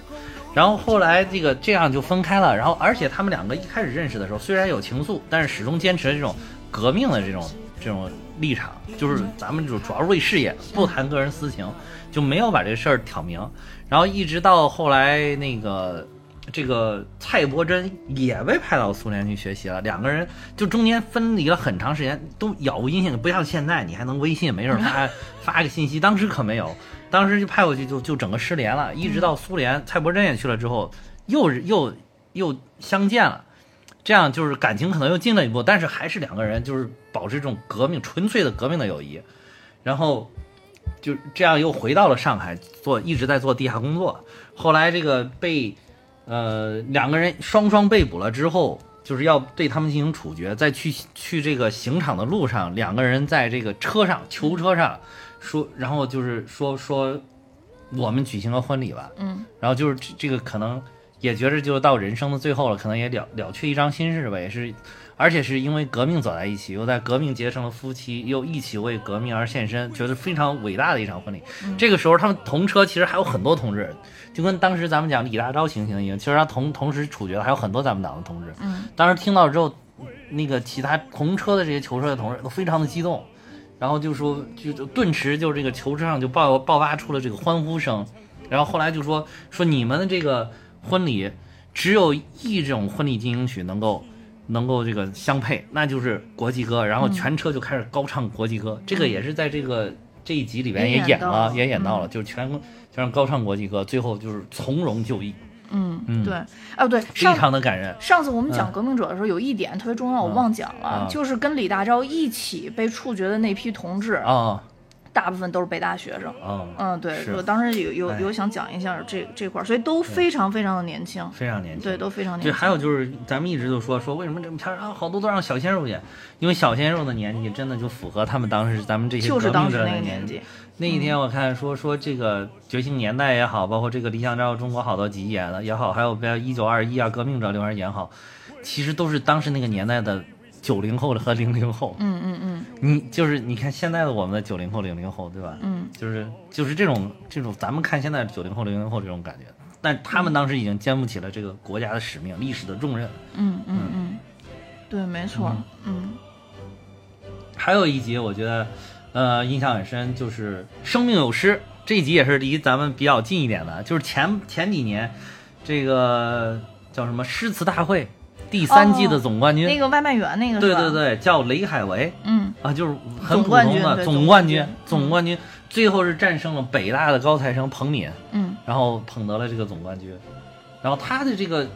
然后后来这个这样就分开了，然后而且他们两个一开始认识的时候虽然有情愫，但是始终坚持这种革命的这种这种立场，就是咱们就主要是为事业，不谈个人私情，就没有把这事儿挑明。然后一直到后来那个这个蔡伯珍也被派到苏联去学习了，两个人就中间分离了很长时间，都杳无音信，不像现在你还能微信没事发发个信息，当时可没有。当时就派过去就就整个失联了，一直到苏联，蔡伯真也去了之后，又又又相见了，这样就是感情可能又进了一步，但是还是两个人就是保持这种革命纯粹的革命的友谊，然后就这样又回到了上海做一直在做地下工作，后来这个被呃两个人双双被捕了之后。就是要对他们进行处决，在去去这个刑场的路上，两个人在这个车上囚车上说，然后就是说说我们举行个婚礼吧，嗯，然后就是这这个可能也觉着就到人生的最后了，可能也了了却一张心事吧，也是，而且是因为革命走在一起，又在革命结成了夫妻，又一起为革命而献身，觉得非常伟大的一场婚礼。这个时候他们同车其实还有很多同志，就跟当时咱们讲李大钊行刑一样，其实他同同时处决的还有很多咱们党的同志。嗯，当时听到之后，那个其他同车的这些囚车的同志都非常的激动。然后就说，就就顿时就这个球车上就爆爆发出了这个欢呼声，然后后来就说说你们的这个婚礼只有一种婚礼进行曲能够能够这个相配，那就是国际歌，然后全车就开始高唱国际歌。这个也是在这个这一集里边也演了，也演到了，就是全全是高唱国际歌，最后就是从容就义，嗯。嗯。对，哦对，非上常的感人。上次我们讲嗯。革命者的时候，有一点特别重要，我嗯。忘讲了，啊。就是跟李大钊一起被处决的那批同志，啊。大部分都是北大学生。啊，嗯，对，我当时有有哎。有想讲一下这这块儿，所以都非常非常的年轻，非常年轻。对，都非常年对，轻。还有就是咱们一直就说说为什么这么片啊，好多都让小鲜肉演，因为小鲜肉的年纪真的就符合他们当时咱们这些就是革命者的当时那个年年纪，那一天我看说说这个《觉醒年代》也好，包括这个《理想照》中国好多集演的也好，还有比如《一九二一》啊，《革命者留言》也好，其实都是当时那个年代的九零后和零零后。嗯嗯嗯你就是你看现在的我们的九零后、零零后，对吧？嗯，就是就是这种这种咱们看现在九零后、零零后这种感觉，但他们当时已经肩负起了这个国家的使命、历史的重任。嗯嗯嗯，对，没错，嗯还有一集我觉得，呃，印象很深，就是《生命有诗》这一集也是离咱们比较近一点的，就是前前几年，这个叫什么诗词大会第三季的总冠军，那个外卖员那个对对，对，叫雷海为。嗯。啊，就是很普通的总冠军，总冠军，最后是战胜了北大的高材生彭敏，嗯。然后捧得了这个总冠军。然后他的这个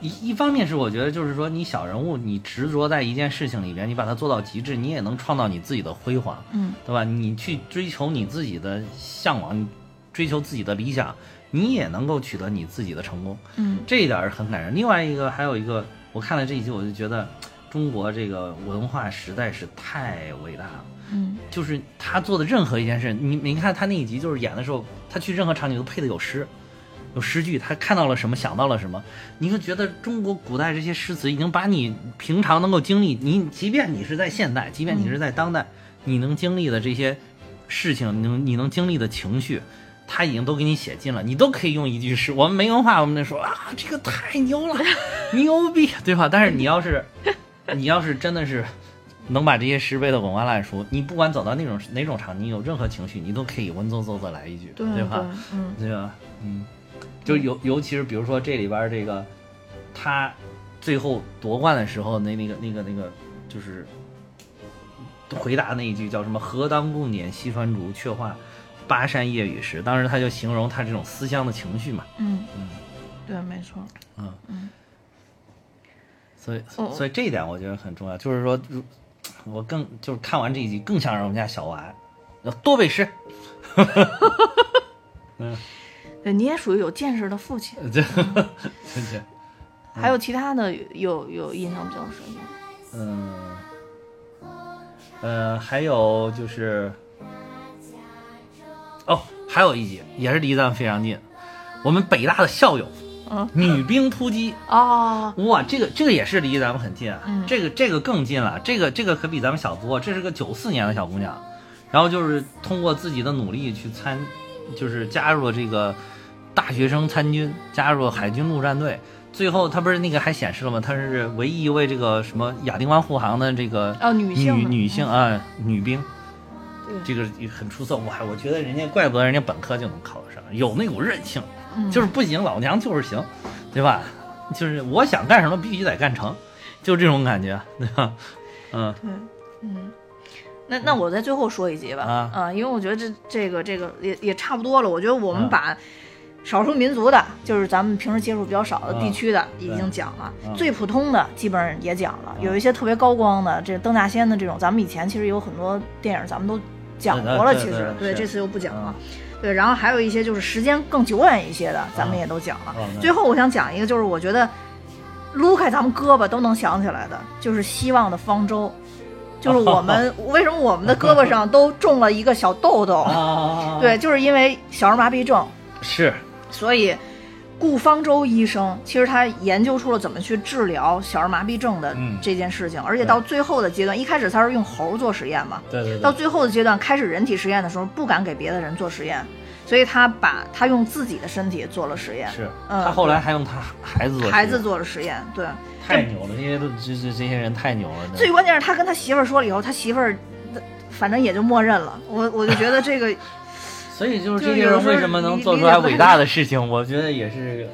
一一方面是我觉得就是说你小人物，你执着在一件事情里边，你把它做到极致，你也能创造你自己的辉煌，嗯对吧？你去追求你自己的向往，你追求自己的理想，你也能够取得你自己的成功。嗯这一点是很感人。另外一个还有一个，我看了这一集，我就觉得中国这个文化实在是太伟大了。嗯就是他做的任何一件事，你你看他那一集就是演的时候，他去任何场景都配的有诗，有诗句，他看到了什么想到了什么，你就觉得中国古代这些诗词已经把你平常能够经历，你即便你是在现代，即便你是在当代，你能经历的这些事情，你能你能经历的情绪。他已经都给你写尽了，你都可以用一句诗。我们没文化，我们就说啊，这个太牛了，牛逼，对吧？但是你要是，你要是真的是能把这些诗背得滚瓜烂熟，你不管走到那种哪种场景，有任何情绪，你都可以文绉绉的来一句，对吧？对嗯对吧？嗯，就尤尤其是比如说这里边这个，他最后夺冠的时候，那那个那个那个就是回答那一句叫什么“何当共剪西窗烛，却话巴山夜雨时”。当时他就形容他这种思乡的情绪嘛，嗯。嗯，对，没错，嗯。嗯。所以哦所以这一点我觉得很重要，就是说，如我更就是看完这一集，更想让我们家小娃要多背诗。对，你也属于有见识的父亲。这这这，还有其他的有有印象比较深的，嗯，呃，还有就是，哦，还有一集也是离咱们非常近，我们北大的校友，嗯，女兵突击，哦，哇，这个这个也是离咱们很近啊，嗯。这个这个更近了，这个这个可比咱们小多，这是个九四年的小姑娘，然后就是通过自己的努力去参，就是加入了这个大学生参军，加入海军陆战队。最后，他不是那个还显示了吗？他是唯一一位这个什么亚丁湾护航的这个哦女性的女性啊女兵，对这个也很出色。哇，我觉得人家怪不得人家本科就能考得上，有那股韧性，嗯就是不行，老娘就是行，对吧？就是我想干什么必须得干成，就这种感觉，对吧？嗯对，嗯，那那我在最后说一集吧，啊因为我觉得这这个这个也也差不多了。我觉得我们啊把少数民族的，就是咱们平时接触比较少的啊地区的，已经讲了；啊最普通的基本上也讲了。有一些特别高光的，这邓大仙的这种，咱们以前其实有很多电影咱们都讲过了，其实对这次又不讲了啊。对，然后还有一些就是时间更久远一些的，咱们也都讲了。最后我想讲一个，就是我觉得撸开咱们胳膊都能想起来的，就是希望的方舟。就是我们 为什么我们的胳膊上都种了一个小痘痘？啊，对，就是因为小儿麻痹症，是所以顾方舟医生其实他研究出了怎么去治疗小儿麻痹症的嗯这件事情，而且到最后的阶段，一开始他是用猴做实验嘛，对对对，到最后的阶段开始人体实验的时候，不敢给别的人做实验，所以他把他用自己的身体做了实验，是嗯他后来还用他孩子做孩子做了实验，对。太牛了，这些都这这这些人太牛了，最关键是他跟他媳妇儿说了以后，他媳妇儿反正也就默认了。我我就觉得这个所以就是这些人为什么能做出来伟大的事情，我觉得也是，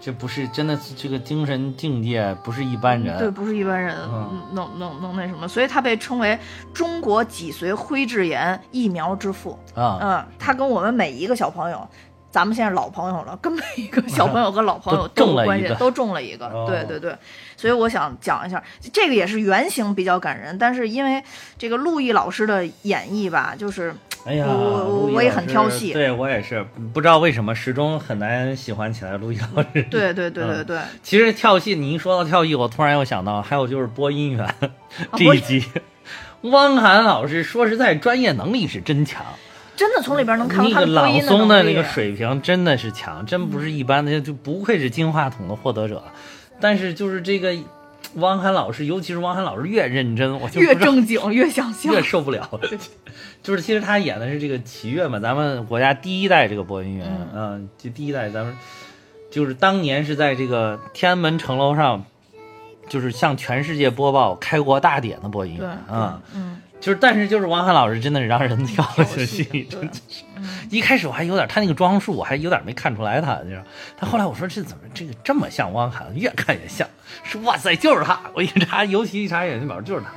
这不是真的这个精神境界不是一般人。对，不是一般人嗯能能能那什么，所以他被称为中国脊髓灰质炎疫苗之父。啊，嗯，他跟我们每一个小朋友，咱们现在老朋友了，跟每一个小朋友跟老朋友 都有关系都中了一个。哦对对对，所以我想讲一下，这个也是原型比较感人，但是因为这个陆毅老师的演绎吧，就是哎呀，我我我也很挑戏。对我也是，不知道为什么始终很难喜欢起来陆毅老师。对对对对嗯对，其实跳戏，你一说到跳戏，我突然又想到，还有就是播音员 这一集，汪涵老师说实在专业能力是真强，真的从里边能看到那个朗他播音诵的那个。水平真的是强，真不是一般的，就不愧是金话筒的获得者。但是就是这个汪涵老师，尤其是汪涵老师越认真，我就越正经越想笑越。受不了。就是其实他演的是这个齐越嘛，咱们国家第一代这个播音员，嗯呃，就第一代咱们就是当年是在这个天安门城楼上，就是向全世界播报开国大典的播音员啊。嗯，就是，但是就是王涵老师真的是让人跳跳下去，戏真的 是。嗯一开始我还有点他那个装束，我还有点没看出来他，你知道。他后来我说这怎么这个这么像汪涵，越看越像，说哇塞就是他。我一查，尤其一查演员表就是他。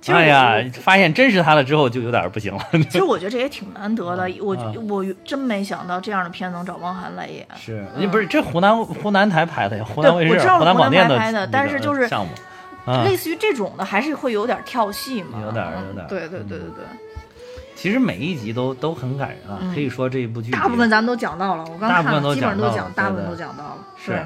其实哎呀，发现真是他了之后就有点不行了。其实我觉得这也挺难得的，我啊我真没想到这样的片能找汪涵来演。是，嗯不是这湖南湖南台拍的呀？湖南卫视、湖南广电湖南台拍的但是就是项目，啊，类似于这种的，还是会有点跳戏嘛，有点有点。儿对对对对。对，其实每一集都都很感人啊，嗯可以说这一部剧大部分咱们都讲到了，我刚看了，基本上都讲大部分都讲到了，是。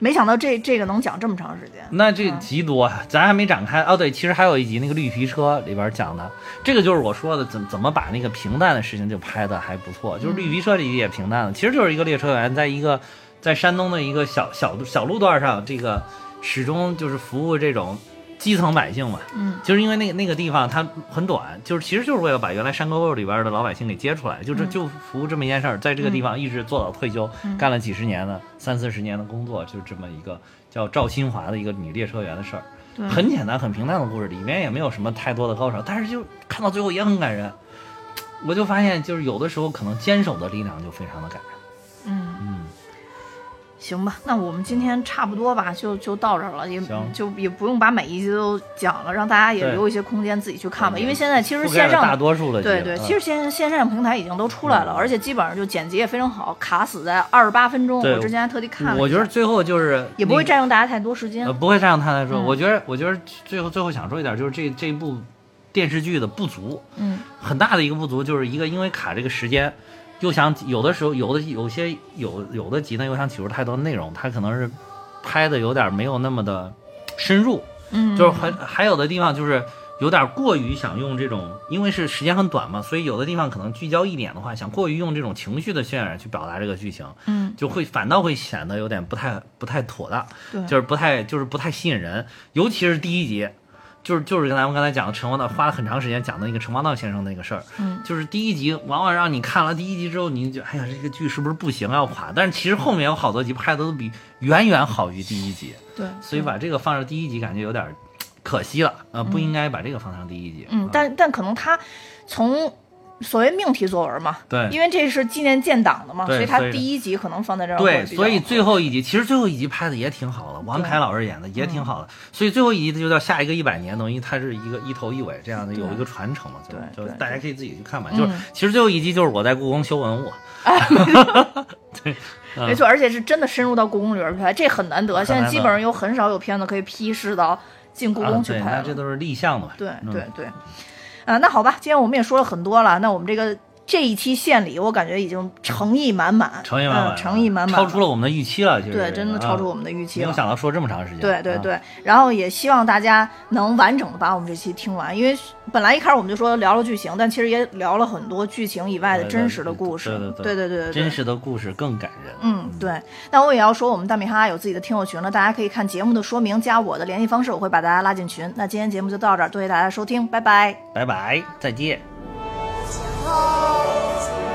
没想到这这个能讲这么长时间，那这嗯集多，咱还没展开。哦。对，其实还有一集那个绿皮车里边讲的，这个就是我说的怎怎么把那个平淡的事情就拍的还不错。就是绿皮车这集也平淡了，其实就是一个列车员在一个在山东的一个小小小路段上，这个始终就是服务这种基层百姓嘛。嗯，就是因为那个那个地方它很短，就是其实就是为了把原来山沟沟里边的老百姓给接出来，就是嗯就服务这么一件事儿，在这个地方一直做到退休，嗯干了几十年的三四十年的工作，就这么一个叫赵新华的一个女列车员的事儿，对，很简单很平淡的故事，里面也没有什么太多的高潮，但是就看到最后也很感人。我就发现，就是有的时候可能坚守的力量就非常的感人。行吧，那我们今天差不多吧，就就到这儿了，也就也不用把每一集都讲了，让大家也留一些空间自己去看吧，因为现在其实线上大多数的对对，其实线线上平台已经都出来了，嗯而且基本上就剪辑也非常好，卡死在二十八分钟。我之前还特地看了，我觉得最后就是也不会占用大家太多时间呃，。不会这样他来说。嗯我觉得，我觉得最后最后想说一点，就是这这部电视剧的不足，嗯很大的一个不足，就是一个因为卡这个时间，又想有的时候有的有些有有的集呢又想挤出太多内容，它可能是拍的有点没有那么的深入，嗯，就是还还有的地方就是。有点过于想用这种，因为是时间很短嘛，所以有的地方可能聚焦一点的话，想过于用这种情绪的渲染去表达这个剧情，嗯就会反倒会显得有点不太不太妥当。对，就是不太就是不太吸引人，尤其是第一集，就是就是跟咱们刚才讲的陈王道花了很长时间讲的那个陈王道先生那个事儿，嗯就是第一集往往让你看了第一集之后，你就哎呀这个剧是不是不行要垮？但是其实后面有好多集拍的都比远远好于第一集，对，所以把这个放上第一集感觉有点可惜了，呃，不应该把这个放上第一集。啊，嗯但但可能他从所谓命题作文嘛，对。因为这是纪念建党的嘛，所以他第一集可能放在这儿对，所以最后一集其实最后一集拍的也挺好的，王凯老师演的也挺好的，所以最后一集就叫下一个一百年，等于它是一个一头一尾这样的有一个传承嘛，就对对就大家可以自己去看嘛。嗯就是其实最后一集就是我在故宫修文物，对，嗯没错，而且是真的深入到故宫里边去拍，这很难得。现在基本上有很少有片子可以批示到进故宫去拍。那这都是立项的嘛。对嗯。对对，啊，那好吧，今天我们也说了很多了，那我们这个这一期献礼，我感觉已经诚意满满，诚意满满，嗯诚意满满，超出了我们的预期了，其实对，真的超出我们们的预期了没有。想到说这么长时间。啊，对对对，然后也希望大家能完整的把我们这期听完，因为本来一开始我们就说聊了剧情，但其实也聊了很多剧情以外的真实的故事。对对对对对对对真实的故事更感人。嗯，对。那我也要说，我们大米哈哈有自己的听友群了，大家可以看节目的说明，加我的联系方式，我会把大家拉进群。那今天节目就到这儿，多谢大家收听，拜拜。拜拜，再见。hearts.